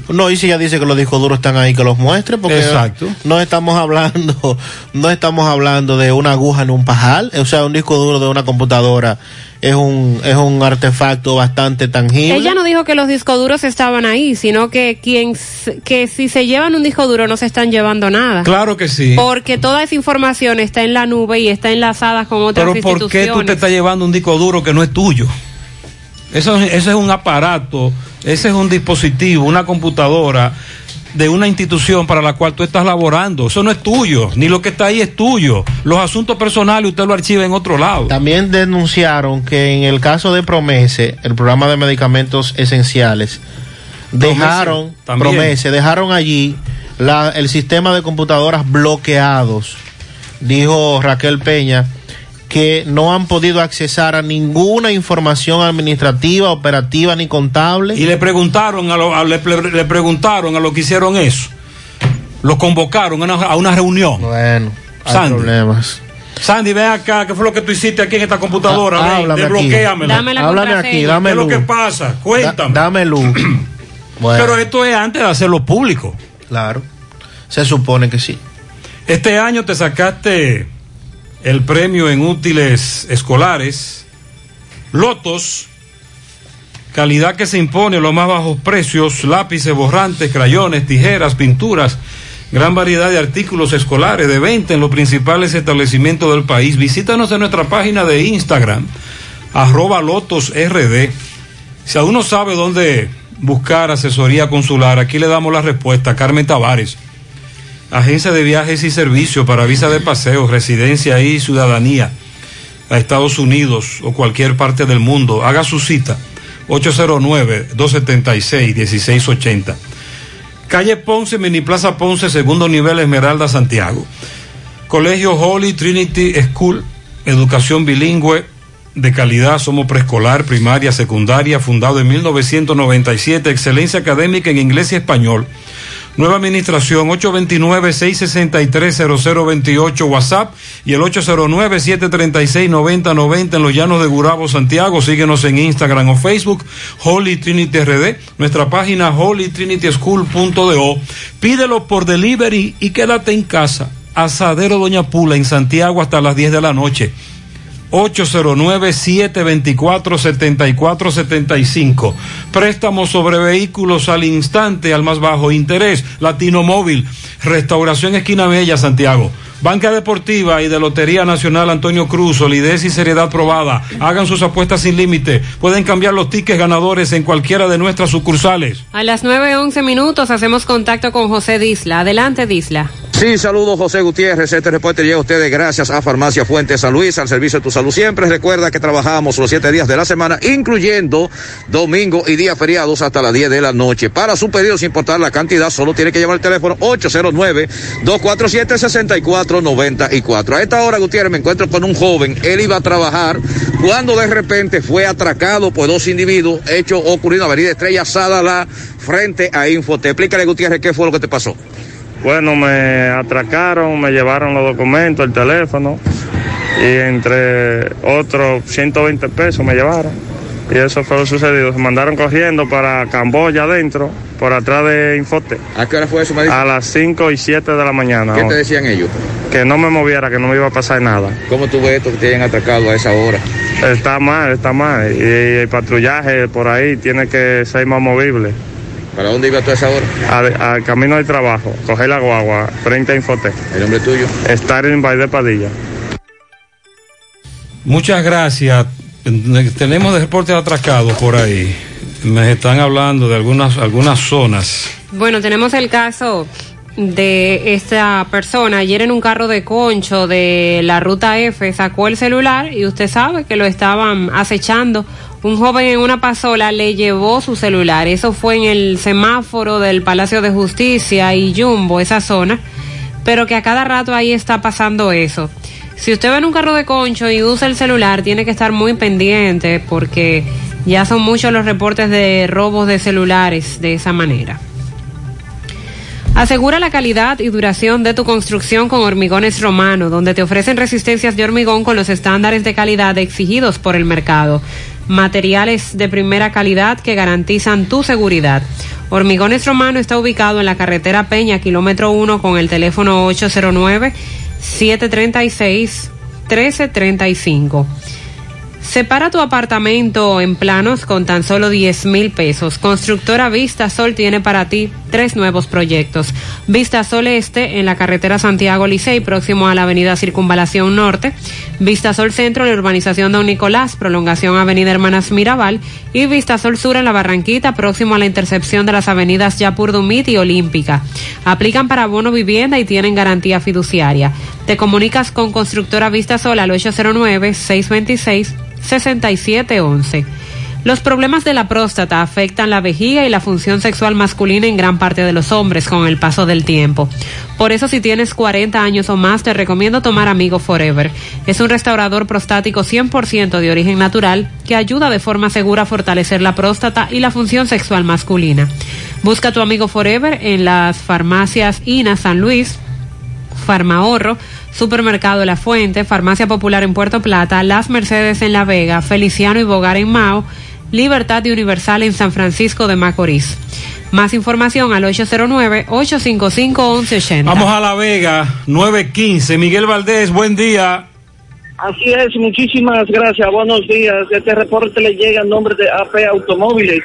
No, y si ella dice que los discos duros están ahí, que los muestre, porque Exacto. no estamos hablando, no estamos hablando de una aguja en un pajal, o sea, un disco duro de una computadora es un, es un artefacto bastante tangible. Ella no dijo que los discos duros estaban ahí, sino que quien que si se llevan un disco duro no se están llevando nada. Claro que sí. Porque toda esa información está en la nube y está enlazada con otras Pero ¿por qué tú te estás llevando un disco duro que no es tuyo? Eso, es- ese es un aparato, ese es un dispositivo, una computadora de una institución para la cual tú estás laborando. Eso no es tuyo, ni lo que está ahí es tuyo. Los asuntos personales usted lo archiva en otro lado. También denunciaron que en el caso de Promese, el programa de medicamentos esenciales, dejaron, también. Promese, dejaron allí la- el sistema de computadoras bloqueados. Dijo Raquel Peña que no han podido accesar a ninguna información administrativa, operativa ni contable. Y le preguntaron a lo, a- le, le preguntaron a lo que hicieron eso. Lo convocaron a una, a una reunión. Bueno, hay Sandy. problemas. Sandy, ven acá, ¿qué fue lo que tú hiciste aquí en esta computadora? Ah, háblame aquí. desbloquéamela. Dame la Háblame aquí, dame ¿Qué es lo que pasa? Cuéntame. Da- dame luz. Bueno, Pero esto es antes de hacerlo público. claro. Se supone que sí. Este año te sacaste el premio en útiles escolares. Lotos, calidad que se impone los más bajos precios, lápices, borrantes, crayones, tijeras, pinturas, gran variedad de artículos escolares de venta en los principales establecimientos del país. Visítanos en nuestra página de Instagram, arroba lotosrd. Si aún no sabe dónde buscar asesoría consular, aquí le damos la respuesta. Carmen Tavares. Agencia de Viajes y Servicios para visa de paseo, residencia y ciudadanía a Estados Unidos o cualquier parte del mundo. Haga su cita 809-276-1680. Calle Ponce, Mini Plaza Ponce, segundo nivel Esmeralda, Santiago. Colegio Holy Trinity School, educación bilingüe de calidad, somos preescolar, primaria, secundaria, fundado en 1997, excelencia académica en inglés y español. Nueva administración 829-663-0028 WhatsApp y el 809-736-9090 en los llanos de Gurabo, Santiago. Síguenos en Instagram o Facebook, Holy Trinity RD, nuestra página holytrinityschool.do. Pídelo por delivery y quédate en casa. Asadero Doña Pula en Santiago hasta las 10 de la noche. 809-724-7475. Préstamos sobre vehículos al instante, al más bajo interés. Latino Móvil, Restauración Esquina Bella, Santiago. Banca Deportiva y de Lotería Nacional Antonio Cruz, solidez y seriedad probada. Hagan sus apuestas sin límite. Pueden cambiar los tickets ganadores en cualquiera de nuestras sucursales. A las 9.11 minutos hacemos contacto con José Disla. Adelante, Disla. Sí, saludos José Gutiérrez. Este reporte llega a ustedes gracias a Farmacia Fuente San Luis, al servicio de tu salud siempre. Recuerda que trabajamos los siete días de la semana, incluyendo domingo y días feriados hasta las 10 de la noche. Para su pedido, sin importar la cantidad, solo tiene que llamar el teléfono 809-247-6494. A esta hora, Gutiérrez, me encuentro con un joven. Él iba a trabajar cuando de repente fue atracado por dos individuos. Hecho ocurrido en Avenida Estrella Sadala, frente a Infote. Explícale, Gutiérrez, qué fue lo que te pasó. Bueno, me atracaron, me llevaron los documentos, el teléfono y entre otros 120 pesos me llevaron. Y eso fue lo sucedido. Se mandaron corriendo para Camboya adentro, por atrás de Infote. ¿A qué hora fue eso, me? A las 5 y 7 de la mañana. ¿Qué te decían ellos? Que no me moviera, que no me iba a pasar nada. ¿Cómo tú ves esto que te hayan atracado a esa hora? Está mal, está mal. Y el patrullaje por ahí tiene que ser más movible. ¿Para dónde iba tú a esa hora? Al, al camino de trabajo, coger la guagua, frente a Infote. ¿El nombre tuyo? Estar en Valle Padilla. Muchas gracias. Tenemos de reporte atracado por ahí. Me están hablando de algunas, algunas zonas. Bueno, tenemos el caso de esta persona. Ayer en un carro de concho de la ruta F sacó el celular y usted sabe que lo estaban acechando. Un joven en una pasola le llevó su celular. Eso fue en el semáforo del Palacio de Justicia y Jumbo, esa zona. Pero que a cada rato ahí está pasando eso. Si usted va en un carro de concho y usa el celular, tiene que estar muy pendiente porque ya son muchos los reportes de robos de celulares de esa manera. Asegura la calidad y duración de tu construcción con Hormigones Romano, donde te ofrecen resistencias de hormigón con los estándares de calidad exigidos por el mercado. Materiales de primera calidad que garantizan tu seguridad. Hormigones Romano está ubicado en la carretera Peña, kilómetro 1, con el teléfono 809 736 1335. Separa tu apartamento en planos con tan solo 10 mil pesos. Constructora Vista Sol tiene para ti tres nuevos proyectos. Vista Sol Este en la carretera Santiago Licey, próximo a la avenida Circunvalación Norte. Vista Sol Centro en la urbanización Don Nicolás, prolongación Avenida Hermanas Mirabal. Y Vista Sol Sur en la Barranquita, próximo a la intercepción de las avenidas Yapur Dumit y Olímpica. Aplican para bono vivienda y tienen garantía fiduciaria. Te comunicas con Constructora Vista Sol al 809 626 6711. Los problemas de la próstata afectan la vejiga y la función sexual masculina en gran parte de los hombres con el paso del tiempo. Por eso si tienes 40 años o más te recomiendo tomar Amigo Forever. Es un restaurador prostático 100% de origen natural que ayuda de forma segura a fortalecer la próstata y la función sexual masculina. Busca tu Amigo Forever en las farmacias INA San Luis, Farmahorro, Supermercado La Fuente, Farmacia Popular en Puerto Plata, Las Mercedes en La Vega, Feliciano y Bogar en Mao, Libertad y Universal en San Francisco de Macorís. Más información al 809-855-1180. Vamos a La Vega, 915. Miguel Valdés, buen día. Así es, muchísimas gracias, buenos días. Este reporte le llega en nombre de AP Automóviles,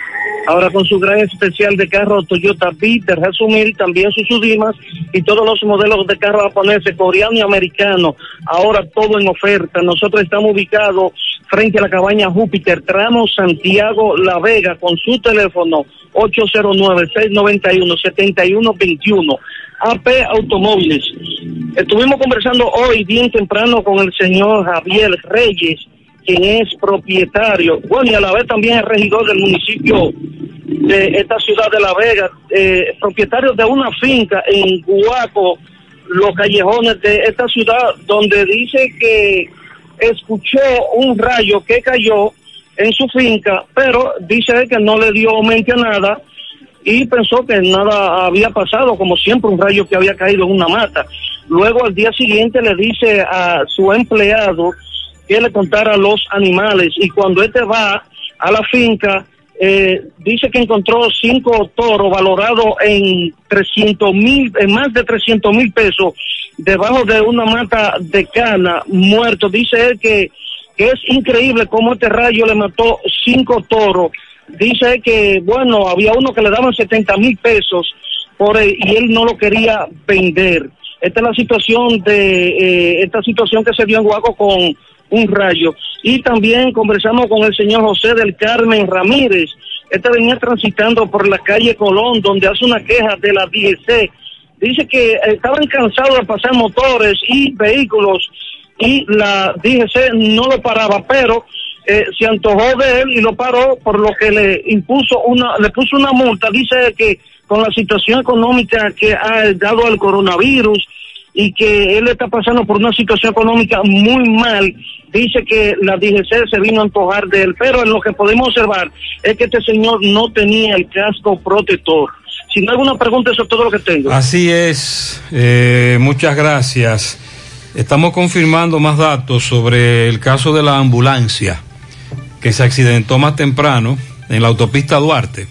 ahora con su gran especial de carro Toyota de resumir también sus Sudimas y todos los modelos de carro japoneses, coreano y americano, ahora todo en oferta. Nosotros estamos ubicados frente a la cabaña Júpiter, tramo Santiago La Vega, con su teléfono 809-691-7121. AP Automóviles. Estuvimos conversando hoy bien temprano con el señor Javier Reyes, quien es propietario, bueno, y a la vez también es regidor del municipio de esta ciudad de La Vega, eh, propietario de una finca en Guaco, los callejones de esta ciudad, donde dice que escuchó un rayo que cayó en su finca, pero dice que no le dio mente a nada y pensó que nada había pasado, como siempre un rayo que había caído en una mata. Luego al día siguiente le dice a su empleado que le contara los animales y cuando este va a la finca eh, dice que encontró cinco toros valorados en 300 mil, en más de 300 mil pesos debajo de una mata de cana muerto. Dice él que que es increíble cómo este rayo le mató cinco toros. Dice que, bueno, había uno que le daban 70 mil pesos por él, y él no lo quería vender. Esta es la situación de, eh, esta situación que se dio en Guaco con un rayo. Y también conversamos con el señor José del Carmen Ramírez. Este venía transitando por la calle Colón, donde hace una queja de la DGC. Dice que estaban cansados de pasar motores y vehículos y la DGC no lo paraba, pero eh, se antojó de él y lo paró por lo que le impuso una, le puso una multa. Dice que con la situación económica que ha dado el coronavirus y que él está pasando por una situación económica muy mal, dice que la DGC se vino a antojar de él, pero en lo que podemos observar es que este señor no tenía el casco protector. Si no hay alguna pregunta, eso es todo lo que tengo. Así es, eh, muchas gracias. Estamos confirmando más datos sobre el caso de la ambulancia que se accidentó más temprano en la autopista Duarte.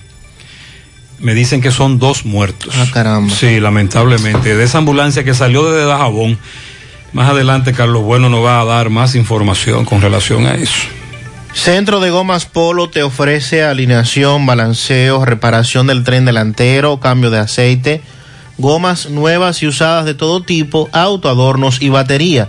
Me dicen que son dos muertos. Ah, caramba. Sí, lamentablemente. De esa ambulancia que salió desde Dajabón. Más adelante Carlos Bueno nos va a dar más información con relación a eso. Centro de Gomas Polo te ofrece alineación, balanceo, reparación del tren delantero, cambio de aceite, gomas nuevas y usadas de todo tipo, auto, adornos y batería.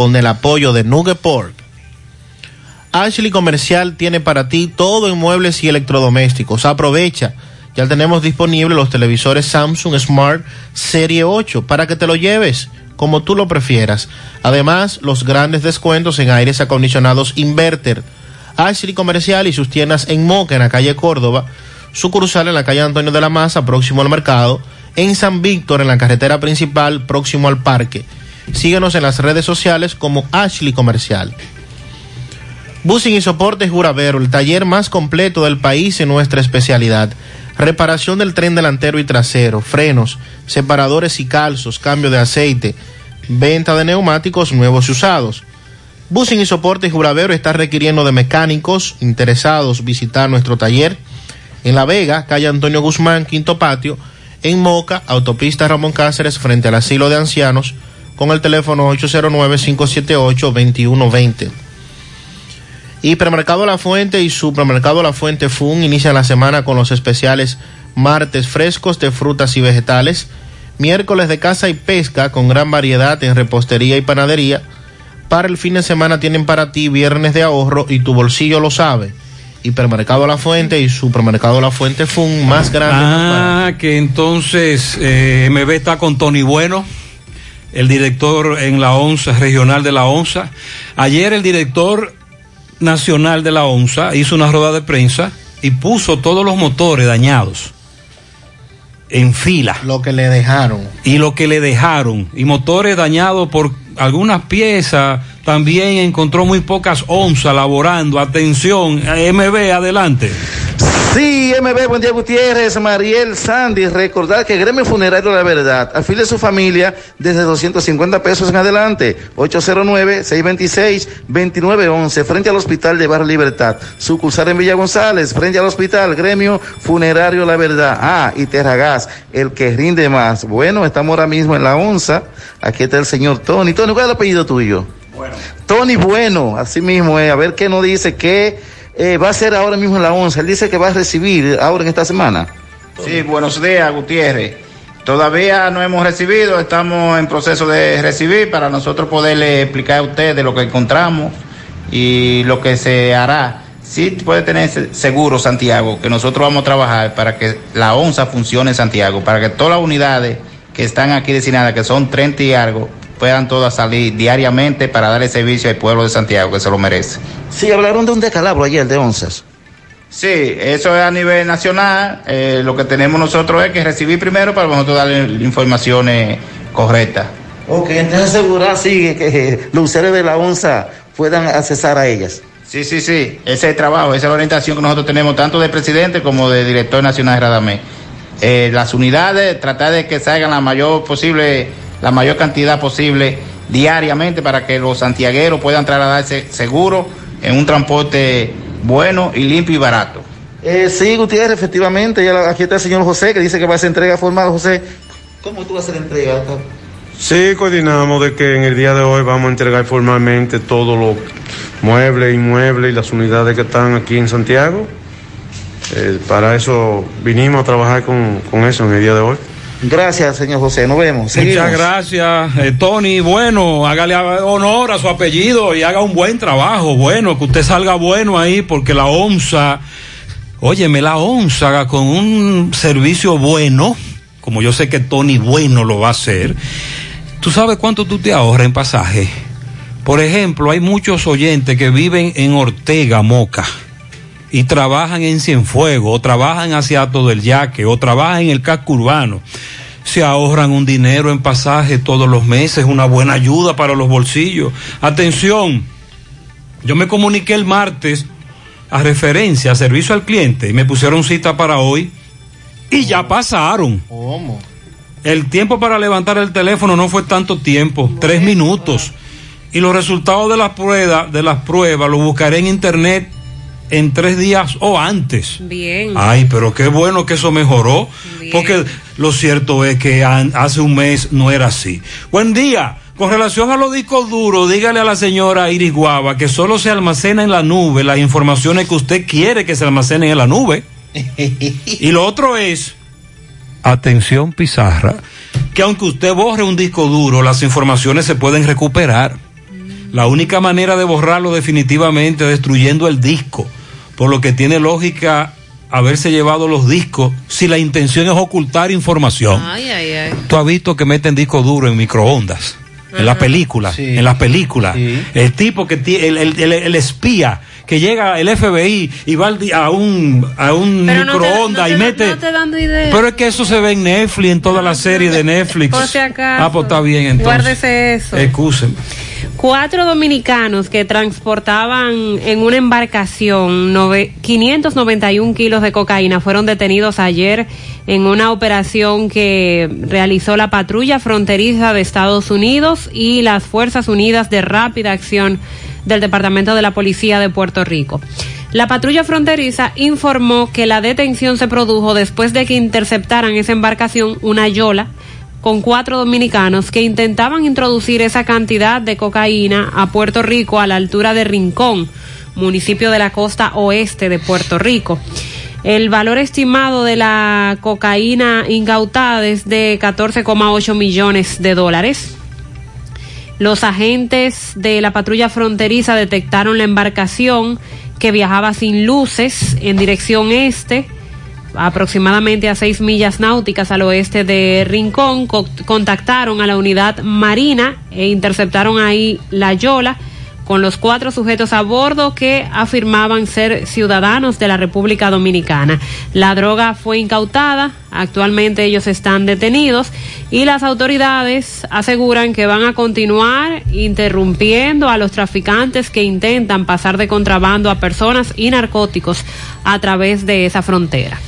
con el apoyo de Nugget Pork. Ashley Comercial tiene para ti todo en muebles y electrodomésticos. Aprovecha. Ya tenemos disponibles los televisores Samsung Smart Serie 8 para que te lo lleves como tú lo prefieras. Además, los grandes descuentos en aires acondicionados Inverter. Ashley Comercial y sus tiendas en Moca, en la calle Córdoba, sucursal en la calle Antonio de la Maza, próximo al mercado, en San Víctor, en la carretera principal, próximo al parque. Síguenos en las redes sociales como Ashley Comercial. Busing y Soporte Juravero, el taller más completo del país en nuestra especialidad. Reparación del tren delantero y trasero, frenos, separadores y calzos, cambio de aceite, venta de neumáticos nuevos y usados. Busing y Soporte Juravero está requiriendo de mecánicos interesados visitar nuestro taller en La Vega, calle Antonio Guzmán, Quinto Patio, en Moca, autopista Ramón Cáceres, frente al asilo de ancianos, con el teléfono 809-578-2120. Hipermercado La Fuente y Supermercado La Fuente Fun inician la semana con los especiales martes frescos de frutas y vegetales, miércoles de caza y pesca con gran variedad en repostería y panadería. Para el fin de semana tienen para ti viernes de ahorro y tu bolsillo lo sabe. Hipermercado La Fuente y Supermercado La Fuente Fun más grande. Ah, que entonces eh, MB está con Tony Bueno el director en la ONSA, regional de la ONSA. Ayer el director nacional de la ONSA hizo una rueda de prensa y puso todos los motores dañados en fila. Lo que le dejaron. Y lo que le dejaron. Y motores dañados por algunas piezas. También encontró muy pocas onzas laborando. Atención, MB, adelante. Sí, MB, buen día Gutiérrez, Mariel Sandy, recordar que Gremio Funerario La Verdad afile a su familia desde 250 pesos en adelante, 809-626-2911, frente al Hospital de Barrio Libertad, sucursal en Villa González, frente al Hospital Gremio Funerario La Verdad, ah, y Terragas, el que rinde más. Bueno, estamos ahora mismo en la onza, aquí está el señor Tony. Tony, ¿cuál es el apellido tuyo? Bueno. Tony Bueno, así mismo, eh, a ver qué nos dice, qué eh, va a ser ahora mismo en la once. Él dice que va a recibir ahora en esta semana. Sí, buenos días, Gutiérrez. Todavía no hemos recibido, estamos en proceso de recibir para nosotros poderle explicar a ustedes lo que encontramos y lo que se hará. Sí puede tener seguro Santiago, que nosotros vamos a trabajar para que la ONSA funcione en Santiago, para que todas las unidades que están aquí designadas, que son 30 y algo, puedan todas salir diariamente para darle servicio al pueblo de Santiago, que se lo merece. Sí, hablaron de un descalabro ayer de onzas. Sí, eso es a nivel nacional. Eh, lo que tenemos nosotros es que recibir primero para nosotros darle informaciones correctas. Ok, entonces asegurar, sí, que los usuarios de la onza puedan accesar a ellas. Sí, sí, sí, ese es el trabajo, esa es la orientación que nosotros tenemos tanto de presidente como de director nacional de Radamé. Eh, las unidades, tratar de que salgan la mayor posible, la mayor cantidad posible diariamente para que los santiagueros puedan trasladarse seguro en un transporte bueno y limpio y barato. Eh, sí, Gutiérrez, efectivamente, ya la- aquí está el señor José que dice que va a hacer entrega formal. José, ¿cómo tú vas a hacer entrega? Sí, coordinamos de que en el día de hoy vamos a entregar formalmente todos los muebles, inmuebles y las unidades que están aquí en Santiago. Eh, para eso vinimos a trabajar con, con eso en el día de hoy. Gracias, señor José, nos vemos. Muchas gracias, eh, Tony. Bueno, hágale honor a su apellido y haga un buen trabajo. Bueno, que usted salga bueno ahí porque la ONSA, óyeme, la ONSA con un servicio bueno, como yo sé que Tony bueno lo va a hacer, ¿tú sabes cuánto tú te ahorras en pasaje? Por ejemplo, hay muchos oyentes que viven en Ortega, Moca y trabajan en Cienfuegos, o trabajan hacia todo el Yaque, o trabajan en el casco urbano. Se ahorran un dinero en pasaje todos los meses, una buena ayuda para los bolsillos. Atención, yo me comuniqué el martes a referencia, a servicio al cliente, y me pusieron cita para hoy, y ya pasaron. ¿Cómo? El tiempo para levantar el teléfono no fue tanto tiempo, tres minutos. Y los resultados de las pruebas, de las pruebas, lo buscaré en internet en tres días o antes. Bien. Ay, pero qué bueno que eso mejoró, porque lo cierto es que hace un mes no era así. Buen día. Con relación a los discos duros, dígale a la señora Iris Guava que solo se almacena en la nube las informaciones que usted quiere que se almacenen en la nube. Y lo otro es, atención Pizarra, que aunque usted borre un disco duro, las informaciones se pueden recuperar. La única manera de borrarlo definitivamente es destruyendo el disco, por lo que tiene lógica haberse llevado los discos si la intención es ocultar información. Ay, ay, ay. Tú has visto que meten disco duro en microondas. En las películas, en las películas. El tipo que tiene, el, el- el- el espía que llega el FBI y va a un, a un Pero no te- microondas no te- y mete. No te dando idea. Pero es que eso se ve en Netflix, en todas las series de Netflix. Por si acaso. Ah, pues está bien entonces. Guárdese eso. Excúseme. Cuatro dominicanos que transportaban en una embarcación nove- 591 kilos de cocaína fueron detenidos ayer en una operación que realizó la patrulla fronteriza de Estados Unidos y las Fuerzas Unidas de Rápida Acción del Departamento de la Policía de Puerto Rico. La patrulla fronteriza informó que la detención se produjo después de que interceptaran esa embarcación, una yola, con cuatro dominicanos que intentaban introducir esa cantidad de cocaína a Puerto Rico a la altura de Rincón, municipio de la costa oeste de Puerto Rico. El valor estimado de la cocaína incautada es de 14,8 millones de dólares. Los agentes de la patrulla fronteriza detectaron la embarcación que viajaba sin luces en dirección este, aproximadamente a seis millas náuticas al oeste de Rincón. Co- contactaron a la unidad marina e interceptaron ahí la Yola con los cuatro sujetos a bordo que afirmaban ser ciudadanos de la República Dominicana. La droga fue incautada, actualmente ellos están detenidos y las autoridades aseguran que van a continuar interrumpiendo a los traficantes que intentan pasar de contrabando a personas y narcóticos a través de esa frontera.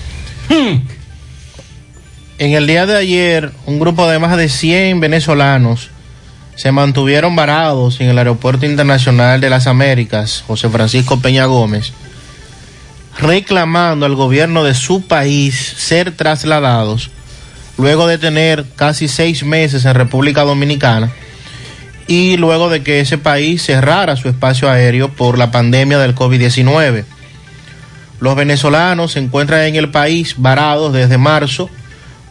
En el día de ayer, un grupo de más de 100 venezolanos se mantuvieron varados en el Aeropuerto Internacional de las Américas, José Francisco Peña Gómez, reclamando al gobierno de su país ser trasladados luego de tener casi seis meses en República Dominicana y luego de que ese país cerrara su espacio aéreo por la pandemia del COVID-19. Los venezolanos se encuentran en el país varados desde marzo,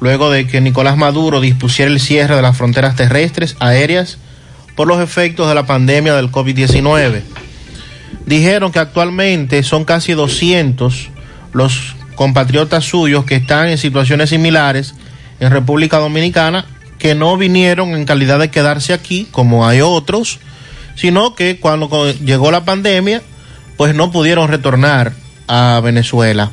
luego de que Nicolás Maduro dispusiera el cierre de las fronteras terrestres, aéreas, por los efectos de la pandemia del COVID-19. Dijeron que actualmente son casi 200 los compatriotas suyos que están en situaciones similares en República Dominicana, que no vinieron en calidad de quedarse aquí, como hay otros, sino que cuando llegó la pandemia, pues no pudieron retornar a Venezuela.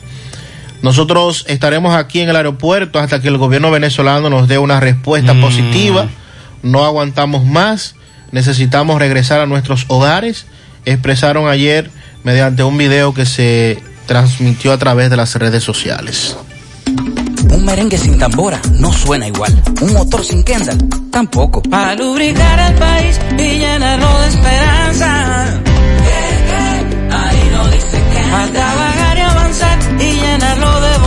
Nosotros estaremos aquí en el aeropuerto hasta que el gobierno venezolano nos dé una respuesta positiva. No aguantamos más, necesitamos regresar a nuestros hogares, expresaron ayer mediante un video que se transmitió a través de las redes sociales. Un merengue sin tambora no suena igual. Un motor sin Kendall tampoco. Para lubricar el país y llenarlo de esperanza. Ahí no dice llenarlo de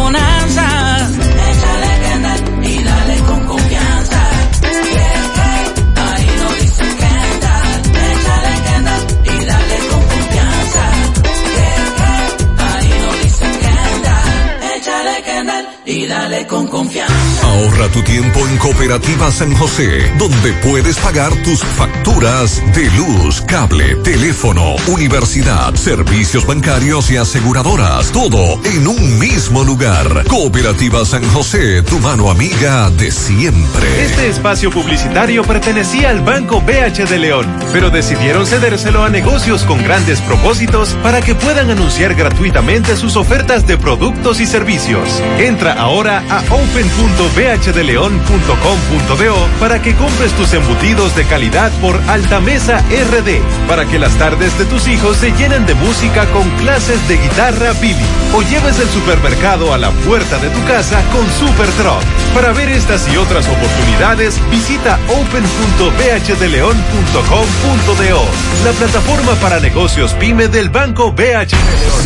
y dale con confianza. Ahorra tu tiempo en Cooperativa San José, donde puedes pagar tus facturas de luz, cable, teléfono, universidad, servicios bancarios y aseguradoras, todo en un mismo lugar. Cooperativa San José, tu mano amiga de siempre. Este espacio publicitario pertenecía al Banco BH de León, pero decidieron cedérselo a negocios con grandes propósitos para que puedan anunciar gratuitamente sus ofertas de productos y servicios. Entra ahora a open.bhdeleon.com.do para que compres tus embutidos de calidad por Altamesa RD, para que las tardes de tus hijos se llenen de música con clases de guitarra Billy, o lleves el supermercado a la puerta de tu casa con Super Truck. Para ver estas y otras oportunidades, visita open.bhdeleon.com.do, la plataforma para negocios pyme del Banco BH de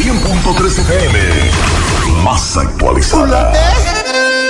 León. 100.3 FM, más actualizada.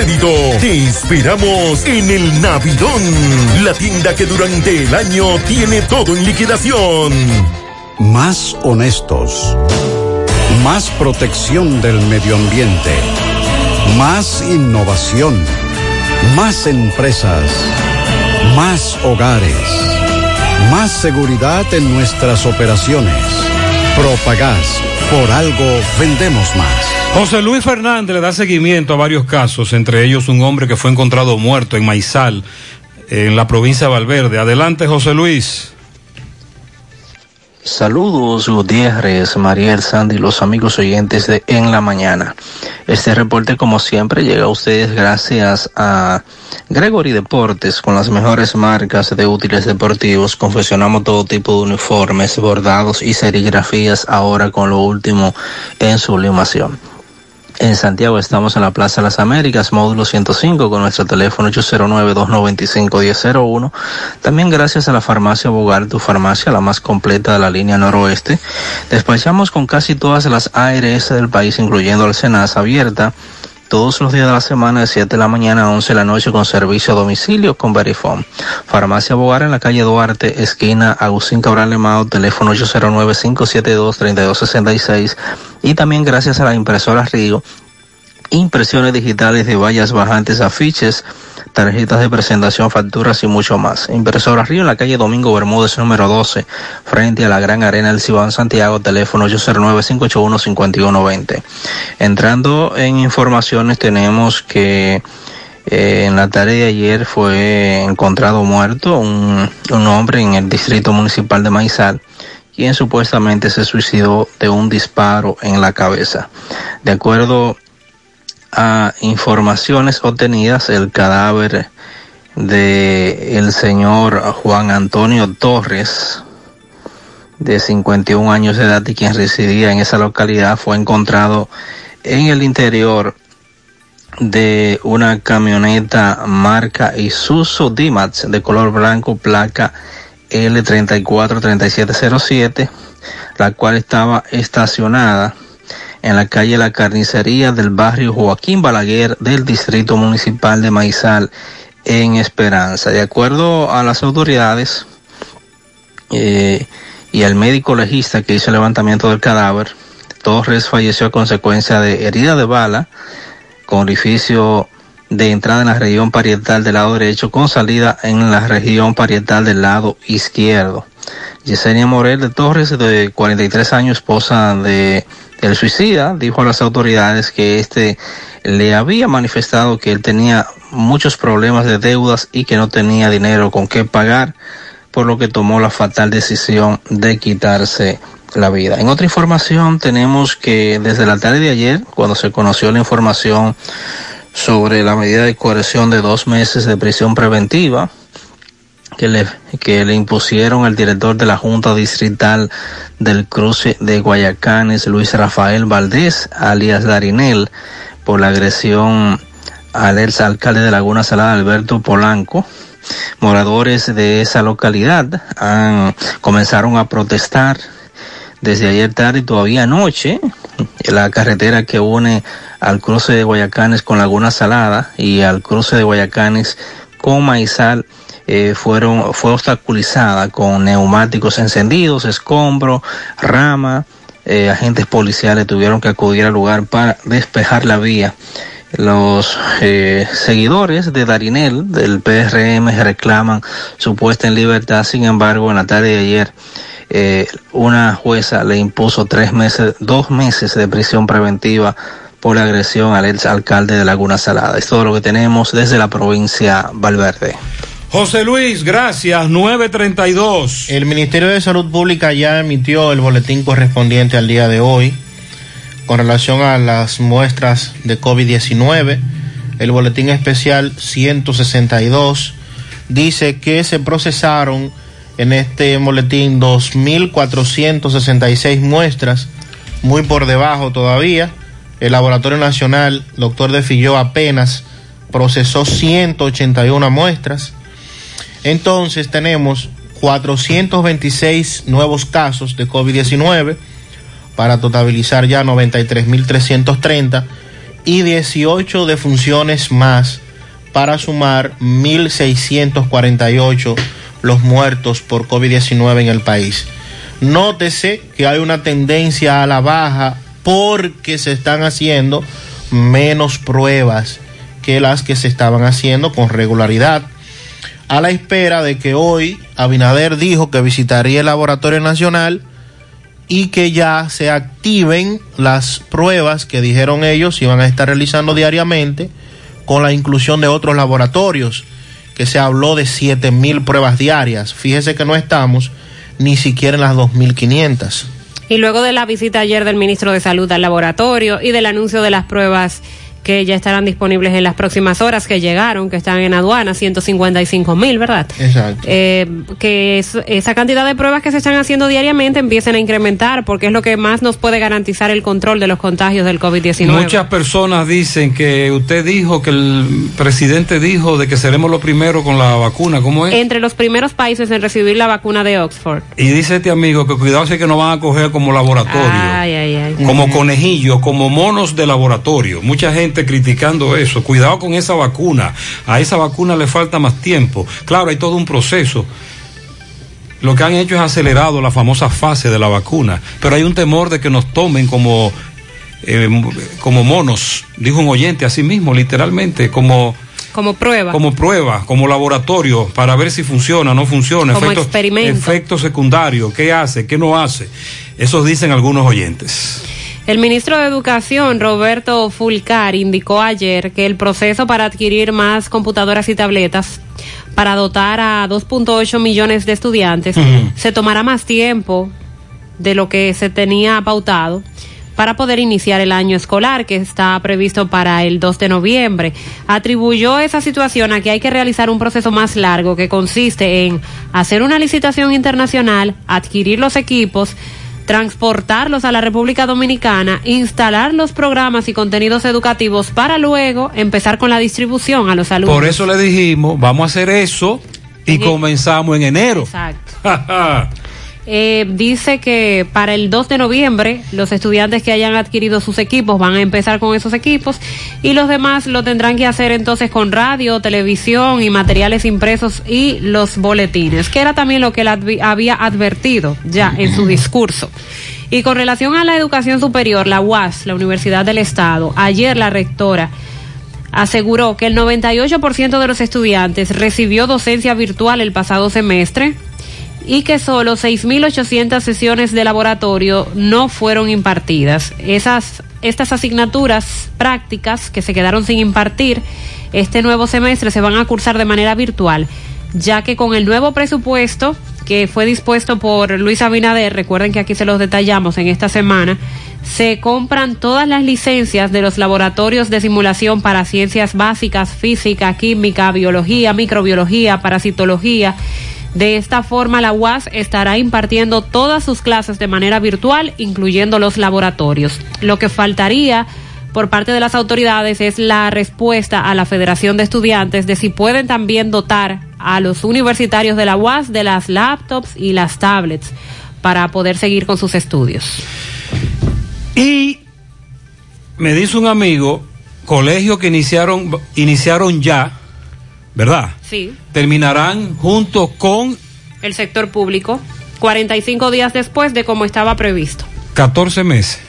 Te esperamos en el Navidón, la tienda que durante el año tiene todo en liquidación. Más honestos. Más protección del medio ambiente. Más innovación. Más empresas. Más hogares. Más seguridad en nuestras operaciones. Propagás. Por algo vendemos más. José Luis Fernández le da seguimiento a varios casos, entre ellos un hombre que fue encontrado muerto en Maizal, en la provincia de Valverde. Adelante, José Luis. Saludos Gutiérrez, Mariel Sandy, los amigos oyentes de En la Mañana. Este reporte, como siempre, llega a ustedes gracias a Gregory Deportes, con las mejores marcas de útiles deportivos. Confeccionamos todo tipo de uniformes, bordados y serigrafías, ahora con lo último en sublimación. En Santiago estamos en la Plaza de las Américas, módulo 105, con nuestro teléfono 809-295-1001. También gracias a la farmacia Bogar, tu farmacia, la más completa de la línea noroeste. Despachamos con casi todas las ARS del país, incluyendo el Senas, abierta todos los días de la semana de 7 de la mañana a 11 de la noche con servicio a domicilio con Verifone. Farmacia Bogar en la calle Duarte, esquina Agustín Cabral Lemao, teléfono 809-572-3266 y también gracias a la impresora Rigo, impresiones digitales de vallas bajantes, afiches, tarjetas de presentación, facturas y mucho más. Impresora Río en la calle Domingo Bermúdez número 12, frente a la Gran Arena del Cibao en Santiago, teléfono 809-581-5120. Entrando en informaciones tenemos que eh, en la tarde de ayer fue encontrado muerto un, un hombre en el distrito municipal de Maizal quien supuestamente se suicidó de un disparo en la cabeza. De acuerdo a informaciones obtenidas, el cadáver de el señor Juan Antonio Torres, de 51 años de edad y quien residía en esa localidad, fue encontrado en el interior de una camioneta marca Isuzu D-Max de color blanco, placa L343707, la cual estaba estacionada en la calle La Carnicería del barrio Joaquín Balaguer del Distrito Municipal de Maizal en Esperanza. De acuerdo a las autoridades eh, y al médico legista que hizo el levantamiento del cadáver, Torres falleció a consecuencia de herida de bala con orificio de entrada en la región parietal del lado derecho con salida en la región parietal del lado izquierdo. Yesenia Morel de Torres, de 43 años, esposa de suicida, dijo a las autoridades que este le había manifestado que él tenía muchos problemas de deudas y que no tenía dinero con qué pagar, por lo que tomó la fatal decisión de quitarse la vida. En otra información tenemos que desde la tarde de ayer, cuando se conoció la información sobre la medida de coerción de dos meses de prisión preventiva, que le, que le impusieron al director de la Junta Distrital del Cruce de Guayacanes, Luis Rafael Valdés, alias Darinel, por la agresión al ex alcalde de Laguna Salada, Alberto Polanco. Moradores de esa localidad han, comenzaron a protestar desde ayer tarde y todavía anoche la carretera que une al cruce de Guayacanes con Laguna Salada y al cruce de Guayacanes con Maizal eh, fueron, fue obstaculizada con neumáticos encendidos, escombro, rama, eh, agentes policiales tuvieron que acudir al lugar para despejar la vía. Los eh, seguidores de Darinel, del PRM, reclaman su puesta en libertad, sin embargo, en la tarde de ayer, eh, una jueza le impuso tres meses, dos meses de prisión preventiva por la agresión al ex alcalde de Laguna Salada. Es todo lo que tenemos desde la provincia Valverde. José Luis, gracias. 932. El Ministerio de Salud Pública ya emitió el boletín correspondiente al día de hoy con relación a las muestras de COVID-19. El boletín especial 162 dice que se procesaron en este boletín 2.466 muestras, muy por debajo todavía. El Laboratorio Nacional, doctor De Filló, apenas procesó 181 muestras. Entonces tenemos 426 nuevos casos de COVID-19 para totalizar ya 93.330 y 18 defunciones más para sumar 1.648 los muertos por COVID-19 en el país. Nótese que hay una tendencia a la baja porque se están haciendo menos pruebas que las que se estaban haciendo con regularidad a la espera de que hoy Abinader dijo que visitaría el Laboratorio Nacional y que ya se activen las pruebas que dijeron ellos iban a estar realizando diariamente con la inclusión de otros laboratorios, que se habló de 7 mil pruebas diarias. Fíjese que no estamos ni siquiera en las 2.500. Y luego de la visita ayer del ministro de Salud al laboratorio y del anuncio de las pruebas que ya estarán disponibles en las próximas horas que llegaron, que están en aduana, 155 mil, ¿verdad? Exacto. Eh, que es- esa cantidad de pruebas que se están haciendo diariamente empiecen a incrementar porque es lo que más nos puede garantizar el control de los contagios del COVID-19. Muchas personas dicen que usted dijo, que el presidente dijo de que seremos los primeros con la vacuna. ¿Cómo es? Entre los primeros países en recibir la vacuna de Oxford. Y dice este amigo que cuidado si es que nos van a coger como laboratorio. Ay, ay, ay. como conejillos, como monos de laboratorio. Mucha gente criticando eso. Cuidado con esa vacuna. A esa vacuna le falta más tiempo. Claro, hay todo un proceso. Lo que han hecho es acelerado la famosa fase de la vacuna. Pero hay un temor de que nos tomen como, eh, como monos, dijo un oyente así mismo, literalmente, como Como prueba. como prueba, como laboratorio, para ver si funciona o no funciona. Como experimento. Efectos secundarios, qué hace, qué no hace. Eso dicen algunos oyentes. El ministro de Educación, Roberto Fulcar, indicó ayer que el proceso para adquirir más computadoras y tabletas para dotar a 2.8 millones de estudiantes se tomará más tiempo de lo que se tenía pautado para poder iniciar el año escolar que está previsto para el 2 de noviembre. Atribuyó esa situación a que hay que realizar un proceso más largo que consiste en hacer una licitación internacional, adquirir los equipos, transportarlos a la República Dominicana, instalar los programas y contenidos educativos para luego empezar con la distribución a los alumnos. Por eso le dijimos, vamos a hacer eso y comenzamos en enero. Exacto. Eh, dice que para el 2 de noviembre los estudiantes que hayan adquirido sus equipos van a empezar con esos equipos y los demás lo tendrán que hacer entonces con radio, televisión y materiales impresos y los boletines, que era también lo que él había advertido ya en su discurso. Y con relación a la educación superior, la UAS, la Universidad del Estado, ayer la rectora aseguró que el 98% de los estudiantes recibió docencia virtual el pasado semestre y que solo 6.800 sesiones de laboratorio no fueron impartidas. Esas, estas asignaturas prácticas que se quedaron sin impartir este nuevo semestre se van a cursar de manera virtual, ya que con el nuevo presupuesto que fue dispuesto por Luis Abinader, recuerden que aquí se los detallamos en esta semana, se compran todas las licencias de los laboratorios de simulación para ciencias básicas, física, química, biología, microbiología, parasitología. De esta forma, la UAS estará impartiendo todas sus clases de manera virtual, incluyendo los laboratorios. Lo que faltaría por parte de las autoridades es la respuesta a la Federación de Estudiantes de si pueden también dotar a los universitarios de la UAS de las laptops y las tablets para poder seguir con sus estudios. Y me dice un amigo, colegios que iniciaron, iniciaron ya, ¿verdad? Sí. Terminarán junto con El sector público, 45 días después de como estaba previsto. 14 meses.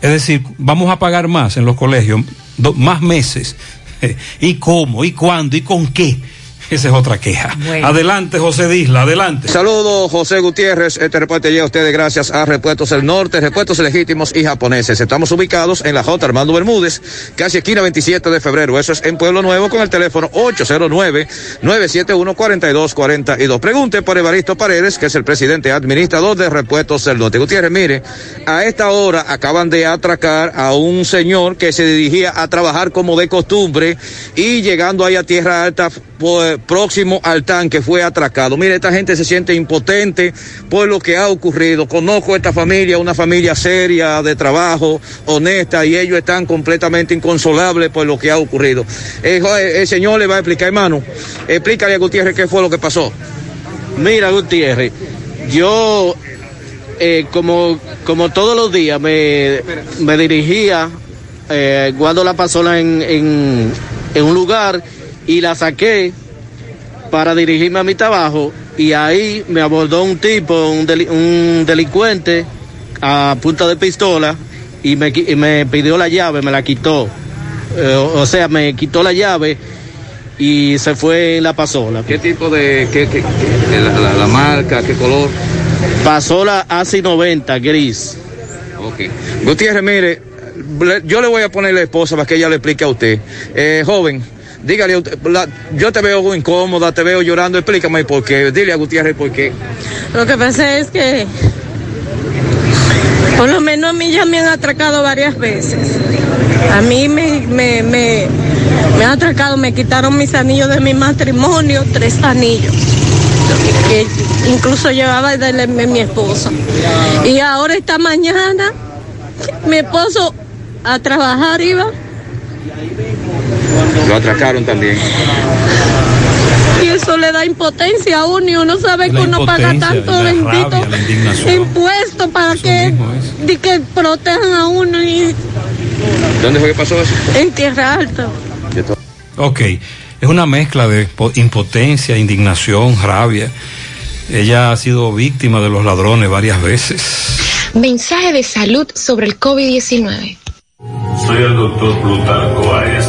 Es decir, vamos a pagar más en los colegios, do- más meses. ¿Y cómo? ¿Y cuándo? ¿Y con qué? Esa es otra queja. Bueno. Adelante, José Disla, adelante. Saludos, José Gutiérrez. Este reporte llega a ustedes gracias a Repuestos del Norte, Repuestos Legítimos y Japoneses. Estamos ubicados en la J. Armando Bermúdez, casi esquina 27 de febrero. Eso es en Pueblo Nuevo con el teléfono 809-971-4242. Pregunte por Evaristo Paredes, que es el presidente administrador de Repuestos del Norte. Gutiérrez, mire, a esta hora acaban de atracar a un señor que se dirigía a trabajar como de costumbre y llegando ahí a Tierra Alta, pues, próximo al tanque, fue atracado. Mire, esta gente se siente impotente por lo que ha ocurrido. Conozco esta familia, una familia seria, de trabajo, honesta, y ellos están completamente inconsolables por lo que ha ocurrido. Eh, jo- el señor le va a explicar, hermano, explícale a Gutiérrez qué fue lo que pasó. Mira, Gutiérrez, yo, eh, como, como todos los días, me, dirigía, eh, guardo la pasola en, en un lugar y la saqué para dirigirme a mi trabajo y ahí me abordó un tipo, un, deli- un delincuente a punta de pistola y me, y me pidió la llave, me la quitó. Eh, o o sea, me quitó la llave y se fue en la pasola. ¿Qué tipo de, qué, qué- qué- la, la- la marca, qué color? Pasola ASI 90, gris. Ok. Gutiérrez, mire, yo le voy a poner la esposa para que ella le explique a usted. Eh, joven, dígale, la- yo te veo incómoda, te veo llorando, explícame por qué. Dile a Gutiérrez por qué. Lo que pasa es que por lo menos a mí ya me han atracado varias veces. A mí me, me, me, me han atracado, me quitaron mis anillos de mi matrimonio, tres anillos, que incluso llevaba de mi esposo. Y ahora esta mañana mi esposo a trabajar iba Lo atracaron también. y eso le da impotencia a uno y uno sabe que La uno paga tanto bendito impuesto para que, de que protejan a uno y ¿Dónde fue que pasó eso? en tierra alta. Ok, es una mezcla de po- impotencia, indignación, rabia. Ella ha sido víctima de los ladrones varias veces. Mensaje de salud sobre el COVID-19. Soy el doctor Plutarco Arias,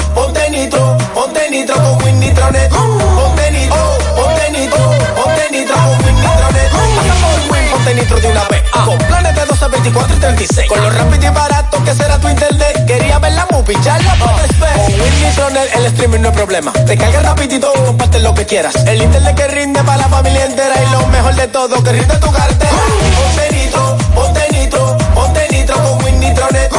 ponte nitro, con Win Nitronet. Ponte nitro, ponte nitro, ponte nitro con Win ponte nitro de una vez. Con planes de 12, 24 y 36. Con lo rápido y barato que será tu internet. Quería ver la movie, ya la. Con Win Nitronet el streaming no es problema. Te carga rapidito comparte lo que quieras. El internet que rinde para la familia entera. Y lo mejor de todo, que rinde tu cartera. Ponte nitro, ponte nitro, ponte nitro con Win Nitronet.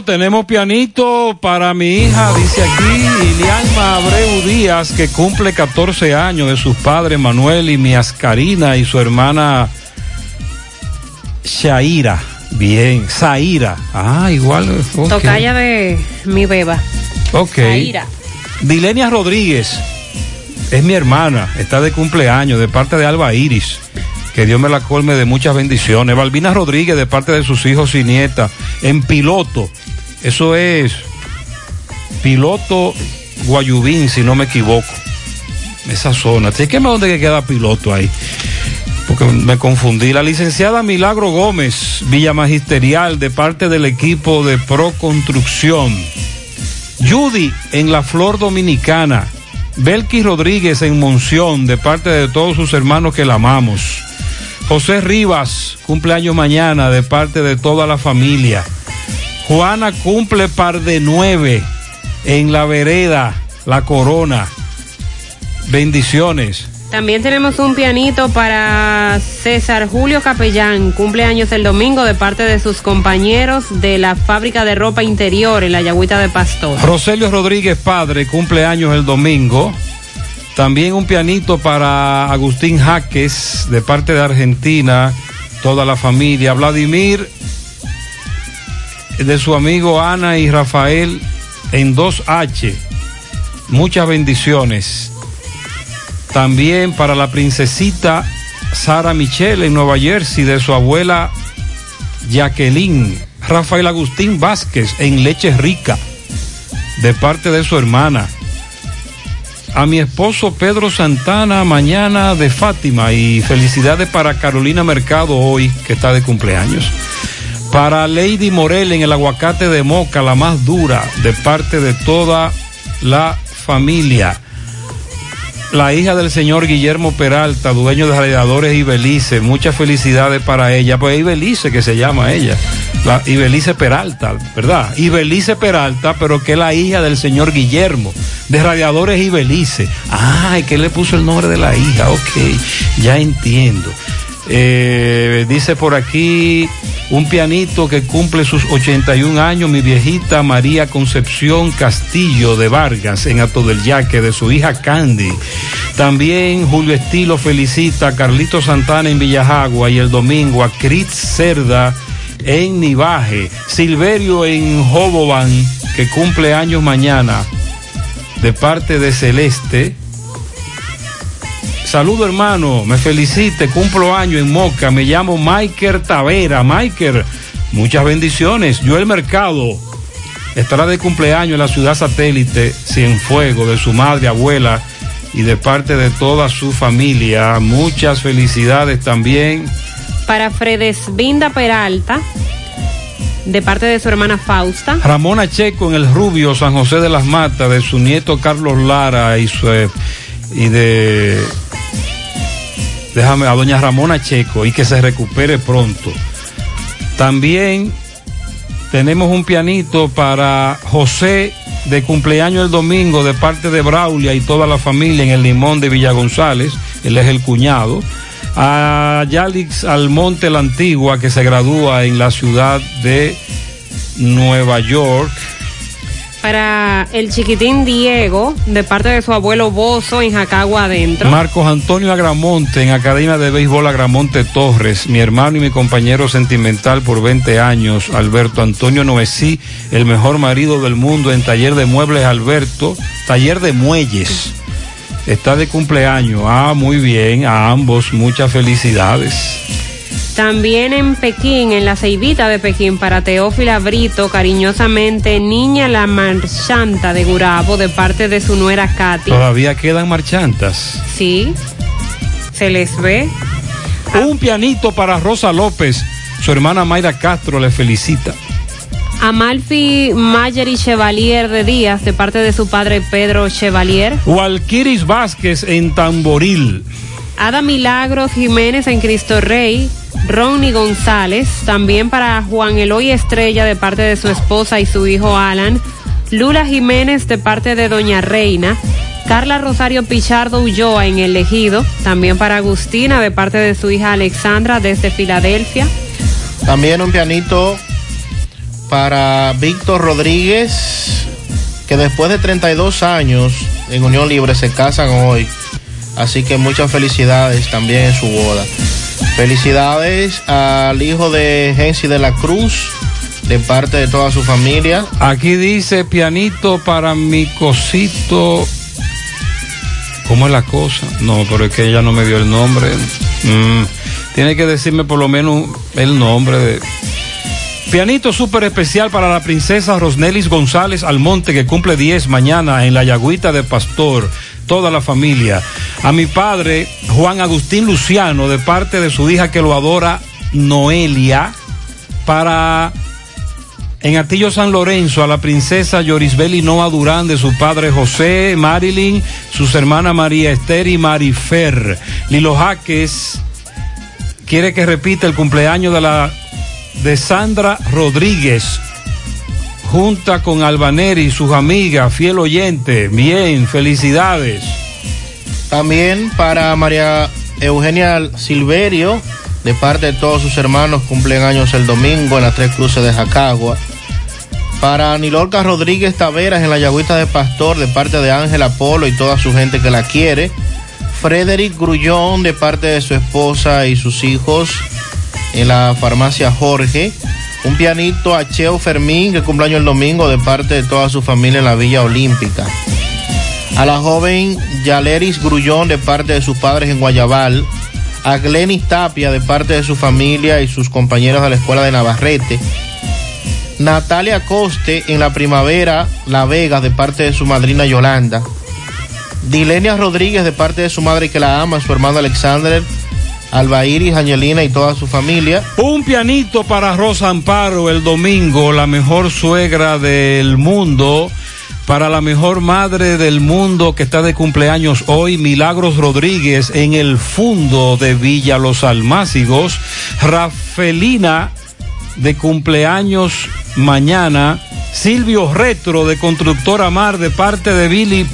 Bueno, tenemos pianito para mi hija, dice aquí Ilianma Abreu Díaz, que cumple 14 años de sus padres Manuel y Mias Karina y su hermana Shaira. Bien, Zaira. Ah, igual. ok. Tocaya de mi beba. Ok. Zaira. Dilenia Rodríguez es mi hermana, está de cumpleaños de parte de Alba Iris. Que Dios me la colme de muchas bendiciones. Balbina Rodríguez de parte de sus hijos y nietas en piloto. Eso es piloto Guayubín, si no me equivoco. Esa zona. Chequeme dónde que queda piloto ahí. Porque me confundí. La licenciada Milagro Gómez, Villa Magisterial, de parte del equipo de Pro Construcción. Judy en la Flor Dominicana. Belkis Rodríguez en Monción, de parte de todos sus hermanos que la amamos. José Rivas, cumpleaños mañana, de parte de toda la familia. Juana cumple par de nueve en la vereda, la corona. Bendiciones. También tenemos un pianito para César Julio Capellán, cumpleaños el domingo de parte de sus compañeros de la fábrica de ropa interior en la Yagüita de Pastor. Roselio Rodríguez Padre, cumpleaños el domingo. También un pianito para Agustín Jaques, de parte de Argentina, toda la familia. Vladimir, de su amigo Ana y Rafael en 2H. Muchas bendiciones. También para la princesita Sara Michelle en Nueva Jersey, de su abuela Jacqueline. Rafael Agustín Vázquez en Leche Rica, de parte de su hermana. A mi esposo Pedro Santana mañana de Fátima y felicidades para Carolina Mercado hoy, que está de cumpleaños. Para Lady Morel en el aguacate de Moca, la más dura, de parte de toda la familia. La hija del señor Guillermo Peralta, dueño de Radiadores Ibelice, muchas felicidades para ella. Pues Ibelice que se llama ella, la Ibelice Peralta, ¿verdad? Ibelice Peralta, pero que es la hija del señor Guillermo, de Radiadores Ibelice. Ay, que le puso el nombre de la hija, ok, ya entiendo. Eh, dice por aquí un pianito que cumple sus 81 años, mi viejita María Concepción Castillo de Vargas en Ato del Yaque, de su hija Candy. También Julio Estilo felicita a Carlito Santana en Villajagua y el domingo a Cris Cerda en Nivaje, Silverio en Hoboban, que cumple años mañana, de parte de Celeste. Saludo hermano, me felicite, cumplo año en Moca, me llamo Michael Tavera. Michael, muchas bendiciones. Yo el mercado estará de cumpleaños en la ciudad satélite Cienfuego, de su madre, abuela y de parte de toda su familia. Muchas felicidades también. Para Fredesbinda Peralta, de parte de su hermana Fausta. Ramona Checo en el Rubio, San José de las Matas, de su nieto Carlos Lara y, su, eh, y de. Déjame, a doña Ramona Checo y que se recupere pronto. También tenemos un pianito para José de cumpleaños el domingo de parte de Braulia y toda la familia en el Limón de Villa González. Él es el cuñado. A Yalix Almonte la Antigua que se gradúa en la ciudad de Nueva York. Para el chiquitín Diego, de parte de su abuelo Bozo en Jacagua adentro. Marcos Antonio Agramonte en Academia de Béisbol Agramonte Torres, mi hermano y mi compañero sentimental por 20 años, Alberto Antonio Noesí, el mejor marido del mundo en Taller de Muebles Alberto, Taller de Muelles. Está de cumpleaños. Ah, muy bien, a ambos muchas felicidades. También en Pekín, en la ceibita de Pekín, para Teófila Brito, cariñosamente, Niña la Marchanta de Gurabo, de parte de su nuera Katy. Todavía quedan marchantas. Sí, se les ve. Un pianito para Rosa López. Su hermana Mayra Castro le felicita. Amalfi Mayer y Chevalier de Díaz, de parte de su padre Pedro Chevalier. Walkiris Vázquez en Tamboril. Ada Milagros Jiménez en Cristo Rey. Ronnie González, también para Juan Eloy Estrella de parte de su esposa y su hijo Alan. Lula Jiménez de parte de Doña Reina. Carla Rosario Pichardo Ulloa en El Ejido, también para Agustina de parte de su hija Alexandra desde Filadelfia. También un pianito para Víctor Rodríguez, que después de 32 años en Unión Libre se casan hoy. Así que muchas felicidades también en su boda. Felicidades al hijo de Gensi de la Cruz, de parte de toda su familia. Aquí dice pianito para mi cosito. ¿Cómo es la cosa? No, pero es que ella no me dio el nombre. Mm, tiene que decirme por lo menos el nombre de. Pianito súper especial para la princesa Rosnelis González Almonte, que cumple 10 mañana en la Yagüita de Pastor. Toda la familia. A mi padre, Juan Agustín Luciano, de parte de su hija que lo adora, Noelia. Para en Atillo San Lorenzo, a la princesa Yorisbeli Noa Durán, de su padre José, Marilyn, sus hermanas María Esther y Marifer. Lilo Jaques quiere que repita el cumpleaños de la de Sandra Rodríguez, junta con Albaneri, sus amigas, fiel oyente. Bien, felicidades. También para María Eugenia Silverio, de parte de todos sus hermanos, cumplen años el domingo en las Tres Cruces de Jacagua. Para Nilorca Rodríguez Taveras en la Yagüita de Pastor, de parte de Ángel Apolo y toda su gente que la quiere. Frederick Grullón, de parte de su esposa y sus hijos en la farmacia Jorge. Un pianito a Cheo Fermín, que cumpleaños el domingo, de parte de toda su familia en la Villa Olímpica. A la joven Yaleris Grullón, de parte de sus padres en Guayabal. A Glenis Tapia, de parte de su familia y sus compañeros de la escuela de Navarrete. Natalia Coste en la primavera, La Vega, de parte de su madrina Yolanda. Dilenia Rodríguez, de parte de su madre que la ama, su hermano Alexander. Albaíris, Angelina y toda su familia. Un pianito para Rosa Amparo el domingo, la mejor suegra del mundo. Para la mejor madre del mundo que está de cumpleaños hoy, Milagros Rodríguez en el fundo de Villa Los Almácigos. Rafelina de cumpleaños mañana. Silvio Retro de Constructora Mar de parte de Billy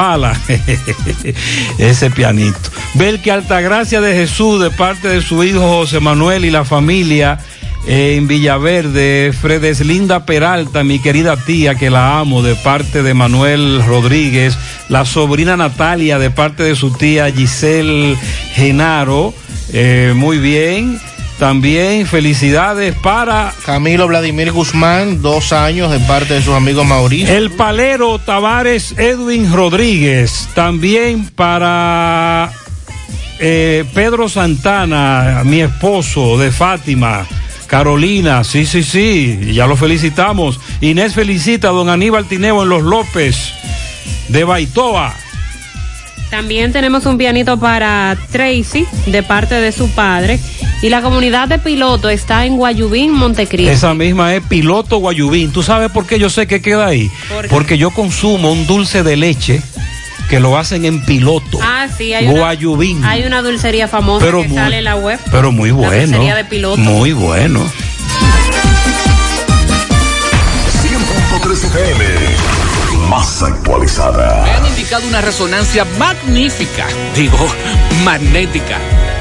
Ese pianito. Belque Altagracia de Jesús de parte de su hijo José Manuel y la familia eh, en Villaverde. Fredes Linda Peralta, mi querida tía que la amo de parte de Manuel Rodríguez. La sobrina Natalia de parte de su tía Giselle Genaro. Eh, muy bien. También felicidades para Camilo Vladimir Guzmán, dos años de parte de sus amigos Mauricio. el palero Tavares Edwin Rodríguez. También para eh, Pedro Santana, mi esposo de Fátima. Carolina, sí, sí, sí, ya lo felicitamos. Inés felicita a don Aníbal Tineo en Los López de Baitoa. También tenemos un pianito para Tracy, de parte de su padre. Y la comunidad de piloto está en Guayubín, Montecristo. Esa misma es Piloto Guayubín. ¿Tú sabes por qué yo sé que queda ahí? Porque yo consumo un dulce de leche que lo hacen en Piloto. Ah, sí, hay una, Guayubín. hay una dulcería famosa Pero que muy- sale en la web. Pero muy La bueno. dulcería de piloto. Muy bueno. 100.3 FM, más actualizada. Me han indicado una resonancia magnífica, digo, magnética.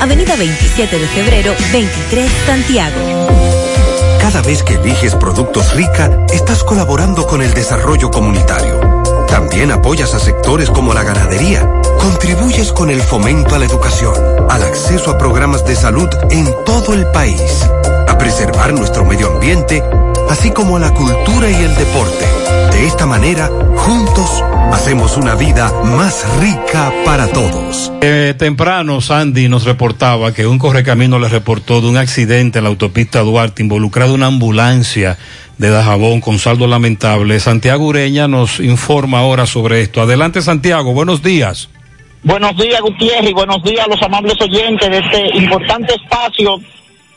Avenida 27 de febrero, 23, Santiago. Cada vez que eliges productos rica, estás colaborando con el desarrollo comunitario. También apoyas a sectores como la ganadería. Contribuyes con el fomento a la educación, al acceso a programas de salud en todo el país, a preservar nuestro medio ambiente, así como a la cultura y el deporte. De esta manera, juntos, hacemos una vida más rica para todos. Eh, temprano, Sandy nos reportaba que un correcamino le reportó de un accidente en la autopista Duarte involucrado una ambulancia de Dajabón con saldo lamentable. Santiago Ureña nos informa ahora sobre esto. Adelante, Santiago. Buenos días. Buenos días, Gutiérrez, y buenos días a los amables oyentes de este importante espacio.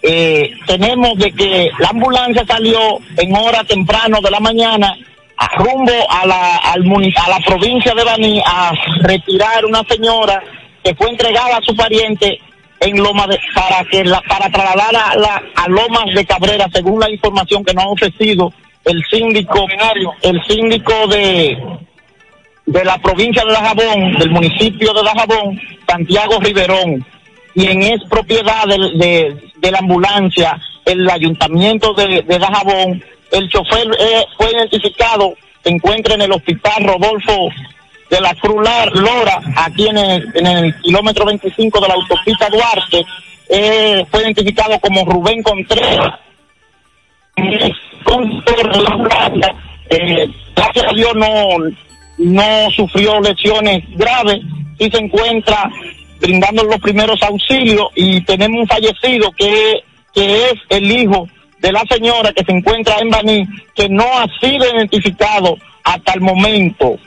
Eh, tenemos de que la ambulancia salió en hora temprano de la mañana a rumbo a la, al a la provincia de Baní a retirar una señora que fue entregada a su pariente en Loma de, para que la, para trasladar a, la, a Lomas de Cabrera, según la información que nos ha ofrecido el síndico, el síndico de, de la provincia de Dajabón, del municipio de Dajabón, Santiago Riverón, quien es propiedad de, de la ambulancia, el ayuntamiento de, de Dajabón. El chofer eh, fue identificado, se encuentra en el hospital Rodolfo de la Cruz Lora, aquí en el, en el kilómetro 25 de la autopista Duarte. Eh, fue identificado como Rubén Contreras. Eh, gracias a Dios no, no sufrió lesiones graves y se encuentra brindando los primeros auxilios y tenemos un fallecido que, que es el hijo de la señora que se encuentra en Baní, que no ha sido identificado hasta el momento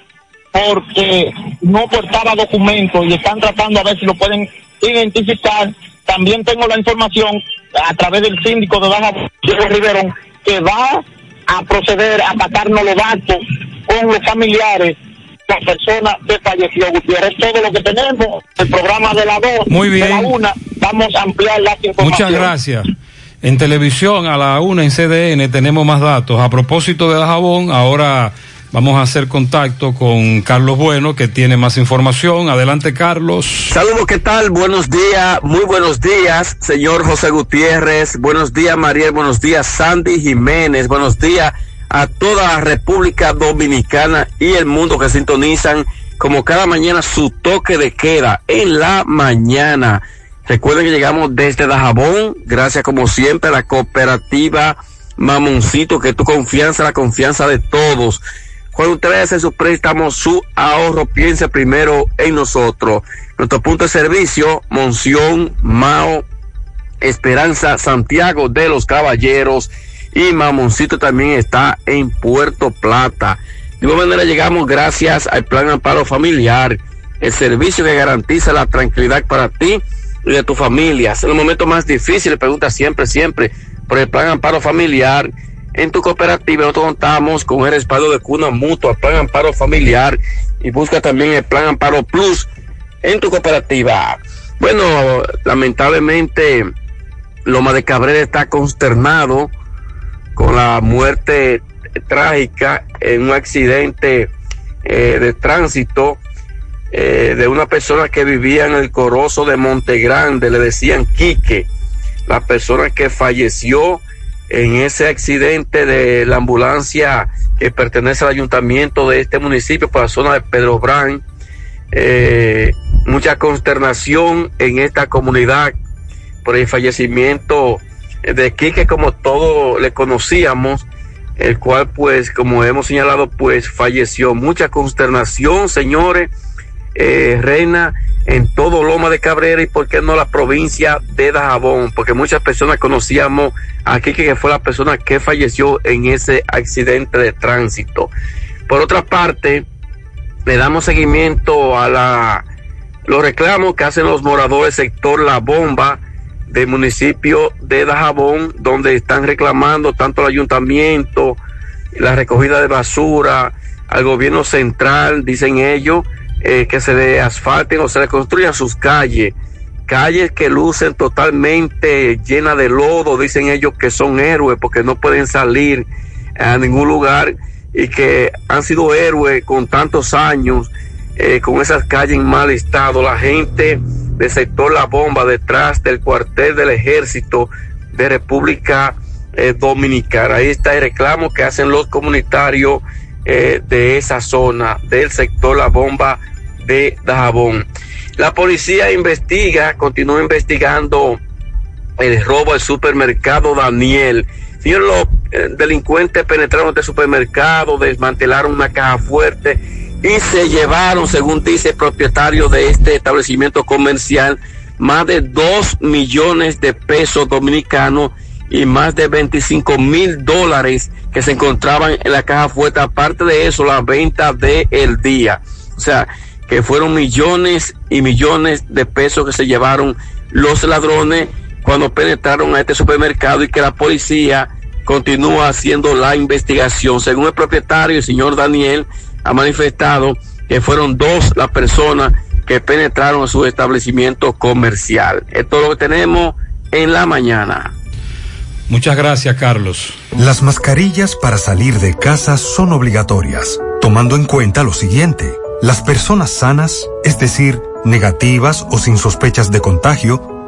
porque no portaba documentos y están tratando a ver si lo pueden identificar. También tengo la información a través del síndico de Baja Diego que va a proceder a sacarnos los datos con los familiares la persona que falleció Gutiérrez. Es todo lo que tenemos. El programa de la dos, Muy de la bien. una, vamos a ampliar las informaciones. Muchas gracias. En televisión a la una en CDN tenemos más datos. A propósito de Dajabón, ahora vamos a hacer contacto con Carlos Bueno que tiene más información. Adelante, Carlos. Saludos, ¿qué tal? Buenos días, muy buenos días, señor José Gutiérrez. Buenos días, Mariel. Buenos días, Sandy Jiménez. Buenos días a toda la República Dominicana y el mundo que sintonizan como cada mañana su toque de queda en la mañana. Recuerden que llegamos desde Dajabón, gracias como siempre a la cooperativa Mamoncito, que tu confianza, la confianza de todos. Cuando usted vaya a hacer su préstamo, su ahorro, piense primero en nosotros. Nuestro punto de servicio, Monción, Mao, Esperanza, Santiago de los Caballeros y Mamoncito también está en Puerto Plata. De igual manera llegamos gracias al Plan Amparo Familiar, el servicio que garantiza la tranquilidad para ti y de tu familia. En los momentos más difíciles, pregunta siempre, siempre por el Plan Amparo Familiar. En tu cooperativa nosotros contamos con el respaldo de Cuna Mutua, Plan Amparo Familiar y busca también el Plan Amparo Plus en tu cooperativa. Bueno, lamentablemente Loma de Cabrera está consternado con la muerte trágica en un accidente eh, de tránsito eh, de una persona que vivía en el Corozo de Montegrande, le decían Quique, la persona que falleció en ese accidente de la ambulancia que pertenece al ayuntamiento de este municipio por la zona de Pedro Brán. Eh, mucha consternación en esta comunidad por el fallecimiento de Quique, como todos le conocíamos, el cual, pues, como hemos señalado, pues falleció. Mucha consternación, señores, eh, reina en todo Loma de Cabrera y por qué no la provincia de Dajabón, porque muchas personas conocíamos a Quique, que fue la persona que falleció en ese accidente de tránsito. Por otra parte, le damos seguimiento a la los reclamos que hacen los moradores sector La Bomba del municipio de Dajabón, donde están reclamando tanto el ayuntamiento, la recogida de basura, al gobierno central, dicen ellos, eh, que se le asfalten o se le construyan sus calles, calles que lucen totalmente llenas de lodo, dicen ellos que son héroes porque no pueden salir a ningún lugar y que han sido héroes con tantos años eh, con esas calles en mal estado, la gente del sector La Bomba detrás del cuartel del ejército de República eh, Dominicana. Ahí está el reclamo que hacen los comunitarios eh, de esa zona, del sector La Bomba de Dajabón. La policía investiga, continúa investigando el robo al supermercado Daniel. Señor, los delincuentes penetraron este supermercado, desmantelaron una caja fuerte y se llevaron, según dice el propietario de este establecimiento comercial, más de 2 millones de pesos dominicanos y más de 25 mil dólares que se encontraban en la caja fuerte. Aparte de eso, la venta del el día. O sea, que fueron millones y millones de pesos que se llevaron los ladrones cuando penetraron a este supermercado y que la policía continúa haciendo la investigación. Según el propietario, el señor Daniel, ha manifestado que fueron dos las personas que penetraron a su establecimiento comercial. Esto es lo que tenemos en la mañana. Muchas gracias, Carlos. Las mascarillas para salir de casa son obligatorias, tomando en cuenta lo siguiente. Las personas sanas, es decir, negativas o sin sospechas de contagio,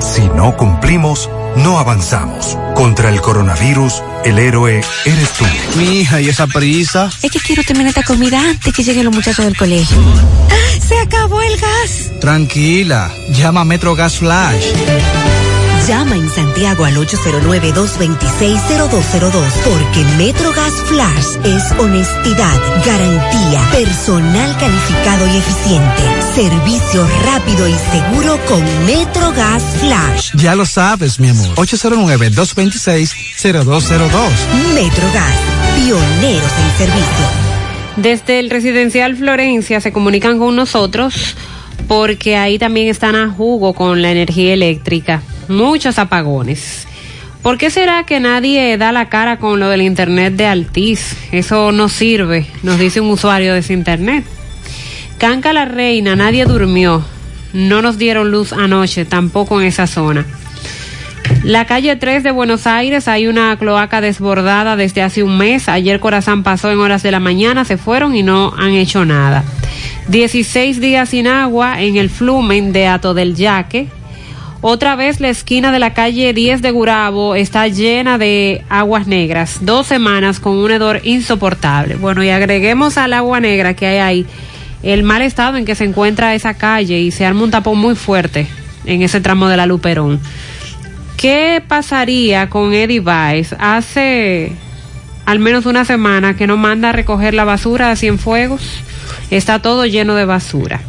Si no cumplimos, no avanzamos. Contra el coronavirus, el héroe eres tú. Mi hija, ¿y esa prisa? Es que quiero terminar esta comida antes que lleguen los muchachos del colegio. ¡Ah! ¡Se acabó el gas! Tranquila, llama a Metro Gas Flash. Llama en Santiago al 809-226-0202 porque MetroGas Flash es honestidad, garantía, personal calificado y eficiente, servicio rápido y seguro con MetroGas Flash. Ya lo sabes, mi amor. 809-226-0202. MetroGas, pioneros en servicio. Desde el residencial Florencia se comunican con nosotros porque ahí también están a jugo con la energía eléctrica. Muchos apagones. ¿Por qué será que nadie da la cara con lo del internet de Altiz? Eso no sirve, nos dice un usuario de ese internet. Canca la reina, nadie durmió. No nos dieron luz anoche, tampoco en esa zona. La calle 3 de Buenos Aires hay una cloaca desbordada desde hace un mes. Ayer Corazán pasó en horas de la mañana, se fueron y no han hecho nada. 16 días sin agua en el flumen de Ato del Yaque. Otra vez la esquina de la calle 10 de Gurabo está llena de aguas negras. Dos semanas con un hedor insoportable. Bueno, y agreguemos al agua negra que hay ahí el mal estado en que se encuentra esa calle y se arma un tapón muy fuerte en ese tramo de la Luperón. ¿Qué pasaría con Eddie Weiss? Hace al menos una semana que no manda a recoger la basura a Cienfuegos. Está todo lleno de basura.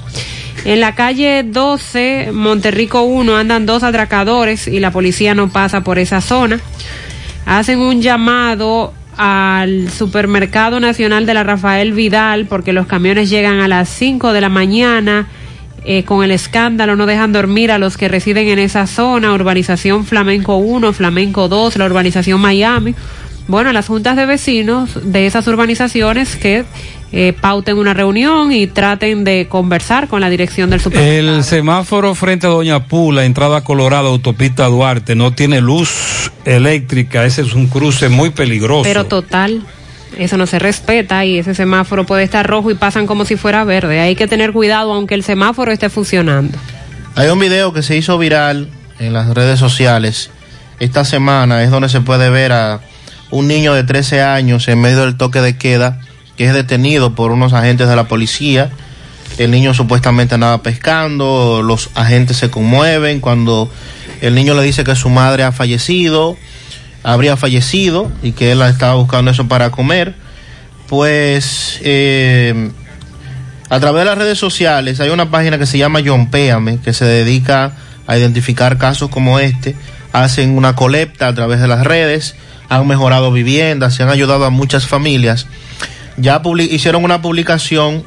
En la calle 12, Monterrico 1, andan dos atracadores y la policía no pasa por esa zona. Hacen un llamado al Supermercado Nacional de la Rafael Vidal porque los camiones llegan a las 5 de la mañana. Eh, con el escándalo no dejan dormir a los que residen en esa zona, urbanización Flamenco 1, Flamenco 2, la urbanización Miami. Bueno, las juntas de vecinos de esas urbanizaciones que eh, pauten una reunión y traten de conversar con la dirección del supermercado. El semáforo frente a Doña Pula, entrada Colorado, autopista Duarte, no tiene luz eléctrica. Ese es un cruce muy peligroso. Pero total, eso no se respeta y ese semáforo puede estar rojo y pasan como si fuera verde. Hay que tener cuidado aunque el semáforo esté funcionando. Hay un video que se hizo viral en las redes sociales esta semana, es donde se puede ver a un niño de 13 años en medio del toque de queda que es detenido por unos agentes de la policía. El niño supuestamente andaba pescando, los agentes se conmueven cuando el niño le dice que su madre ha fallecido, habría fallecido y que él estaba buscando eso para comer. Pues eh, a través de las redes sociales hay una página que se llama John Péame, que se dedica a identificar casos como este. Hacen una colecta a través de las redes, han mejorado viviendas, se han ayudado a muchas familias. Ya hicieron una publicación,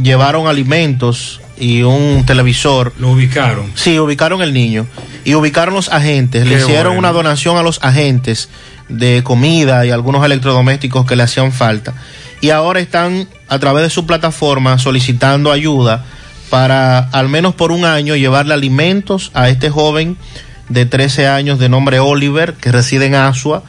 llevaron alimentos y un televisor. Lo ubicaron. Sí, ubicaron el niño. Y ubicaron los agentes. le hicieron bueno. una donación a los agentes de comida y algunos electrodomésticos que le hacían falta. Y ahora están a través de su plataforma solicitando ayuda para al menos por un año llevarle alimentos a este joven de 13 años de nombre Oliver que reside en Asua.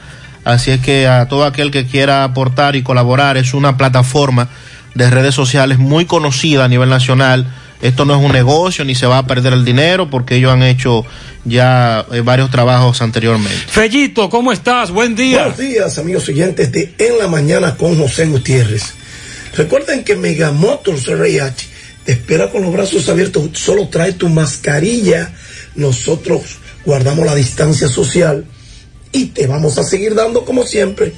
Así es que a todo aquel que quiera aportar y colaborar es una plataforma de redes sociales muy conocida a nivel nacional. Esto no es un negocio ni se va a perder el dinero porque ellos han hecho ya eh, varios trabajos anteriormente. Fellito, ¿cómo estás? Buen día. Buenos días, amigos oyentes de En la Mañana con José Gutiérrez. Recuerden que Megamotors RH te espera con los brazos abiertos. Solo trae tu mascarilla. Nosotros guardamos la distancia social y te vamos a seguir dando, como siempre,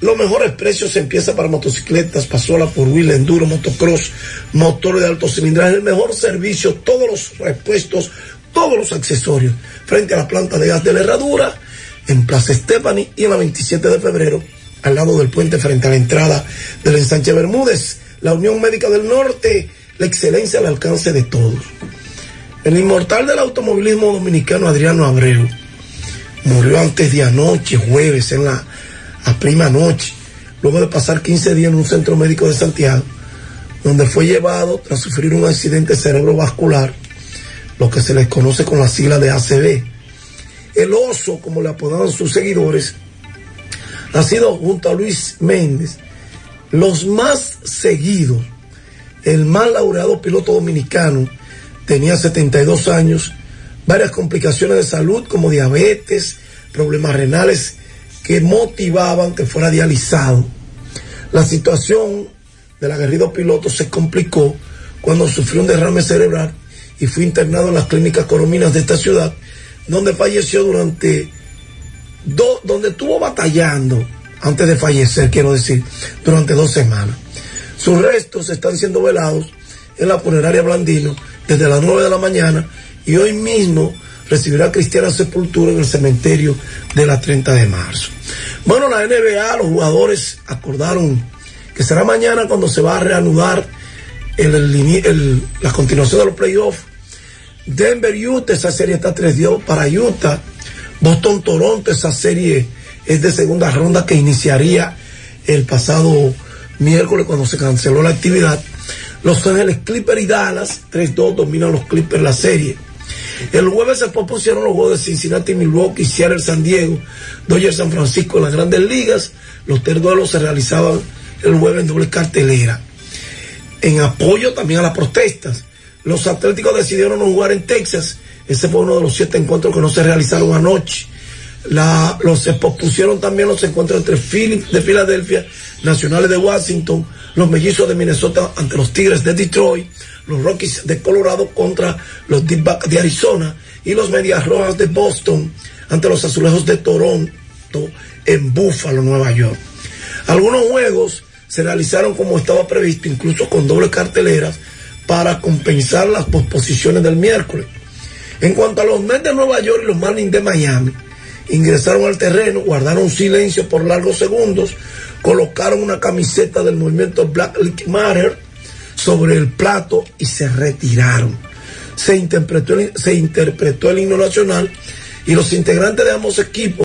los mejores precios empieza para motocicletas, pasola por wheel, enduro, motocross, motores de alto cilindraje, el mejor servicio, todos los repuestos, todos los accesorios, frente a la planta de gas de la herradura, en Plaza Stephanie y en la 27 de febrero, al lado del puente frente a la entrada del ensanche Bermúdez, la Unión Médica del Norte, la excelencia al alcance de todos. El inmortal del automovilismo dominicano Adriano Abreu murió antes de anoche, jueves, en la a prima noche, luego de pasar 15 días en un centro médico de Santiago, donde fue llevado tras sufrir un accidente cerebrovascular, lo que se les conoce con la sigla de ACV. El oso, como le apodaban sus seguidores, ha sido junto a Luis Méndez los más seguidos. El más laureado piloto dominicano tenía 72 años, varias complicaciones de salud como diabetes, problemas renales que motivaban que fuera dializado. La situación del aguerrido piloto se complicó cuando sufrió un derrame cerebral y fue internado en las clínicas corominas de esta ciudad, donde falleció durante do- donde estuvo batallando antes de fallecer, quiero decir, durante dos semanas. Sus restos están siendo velados en la funeraria Blandino desde las 9 de la mañana y hoy mismo recibirá cristiana sepultura en el cementerio de la 30 de marzo. Bueno, la NBA, los jugadores acordaron que será mañana cuando se va a reanudar el- el- la continuación de los playoffs. Denver, Utah, esa serie está 3-2 para Utah. Boston, Toronto, esa serie es de segunda ronda que iniciaría el pasado miércoles cuando se canceló la actividad. Los Ángeles Clippers y Dallas, 3-2 dominan los Clippers la serie. El jueves se propusieron los juegos de Cincinnati, Milwaukee, Seattle, San Diego, Dodgers, San Francisco en las grandes ligas. Los tres duelos se realizaban el jueves en doble cartelera. En apoyo también a las protestas, los Atléticos decidieron no jugar en Texas. Ese fue uno de los siete encuentros que no se realizaron anoche. Los se pospusieron también los encuentros entre Phillips de Filadelfia, Nacionales de Washington, los Mellizos de Minnesota ante los Tigres de Detroit, los Rockies de Colorado contra los D-Backs de Arizona y los Medias Rojas de Boston ante los Azulejos de Toronto en Buffalo, Nueva York. Algunos juegos se realizaron como estaba previsto, incluso con doble carteleras, para compensar las posposiciones del miércoles. En cuanto a los Mets de Nueva York y los Marlins de Miami, ingresaron al terreno, guardaron silencio por largos segundos, colocaron una camiseta del movimiento Black Lives Matter sobre el plato y se retiraron. Se interpretó se interpretó el himno nacional y los integrantes de ambos equipos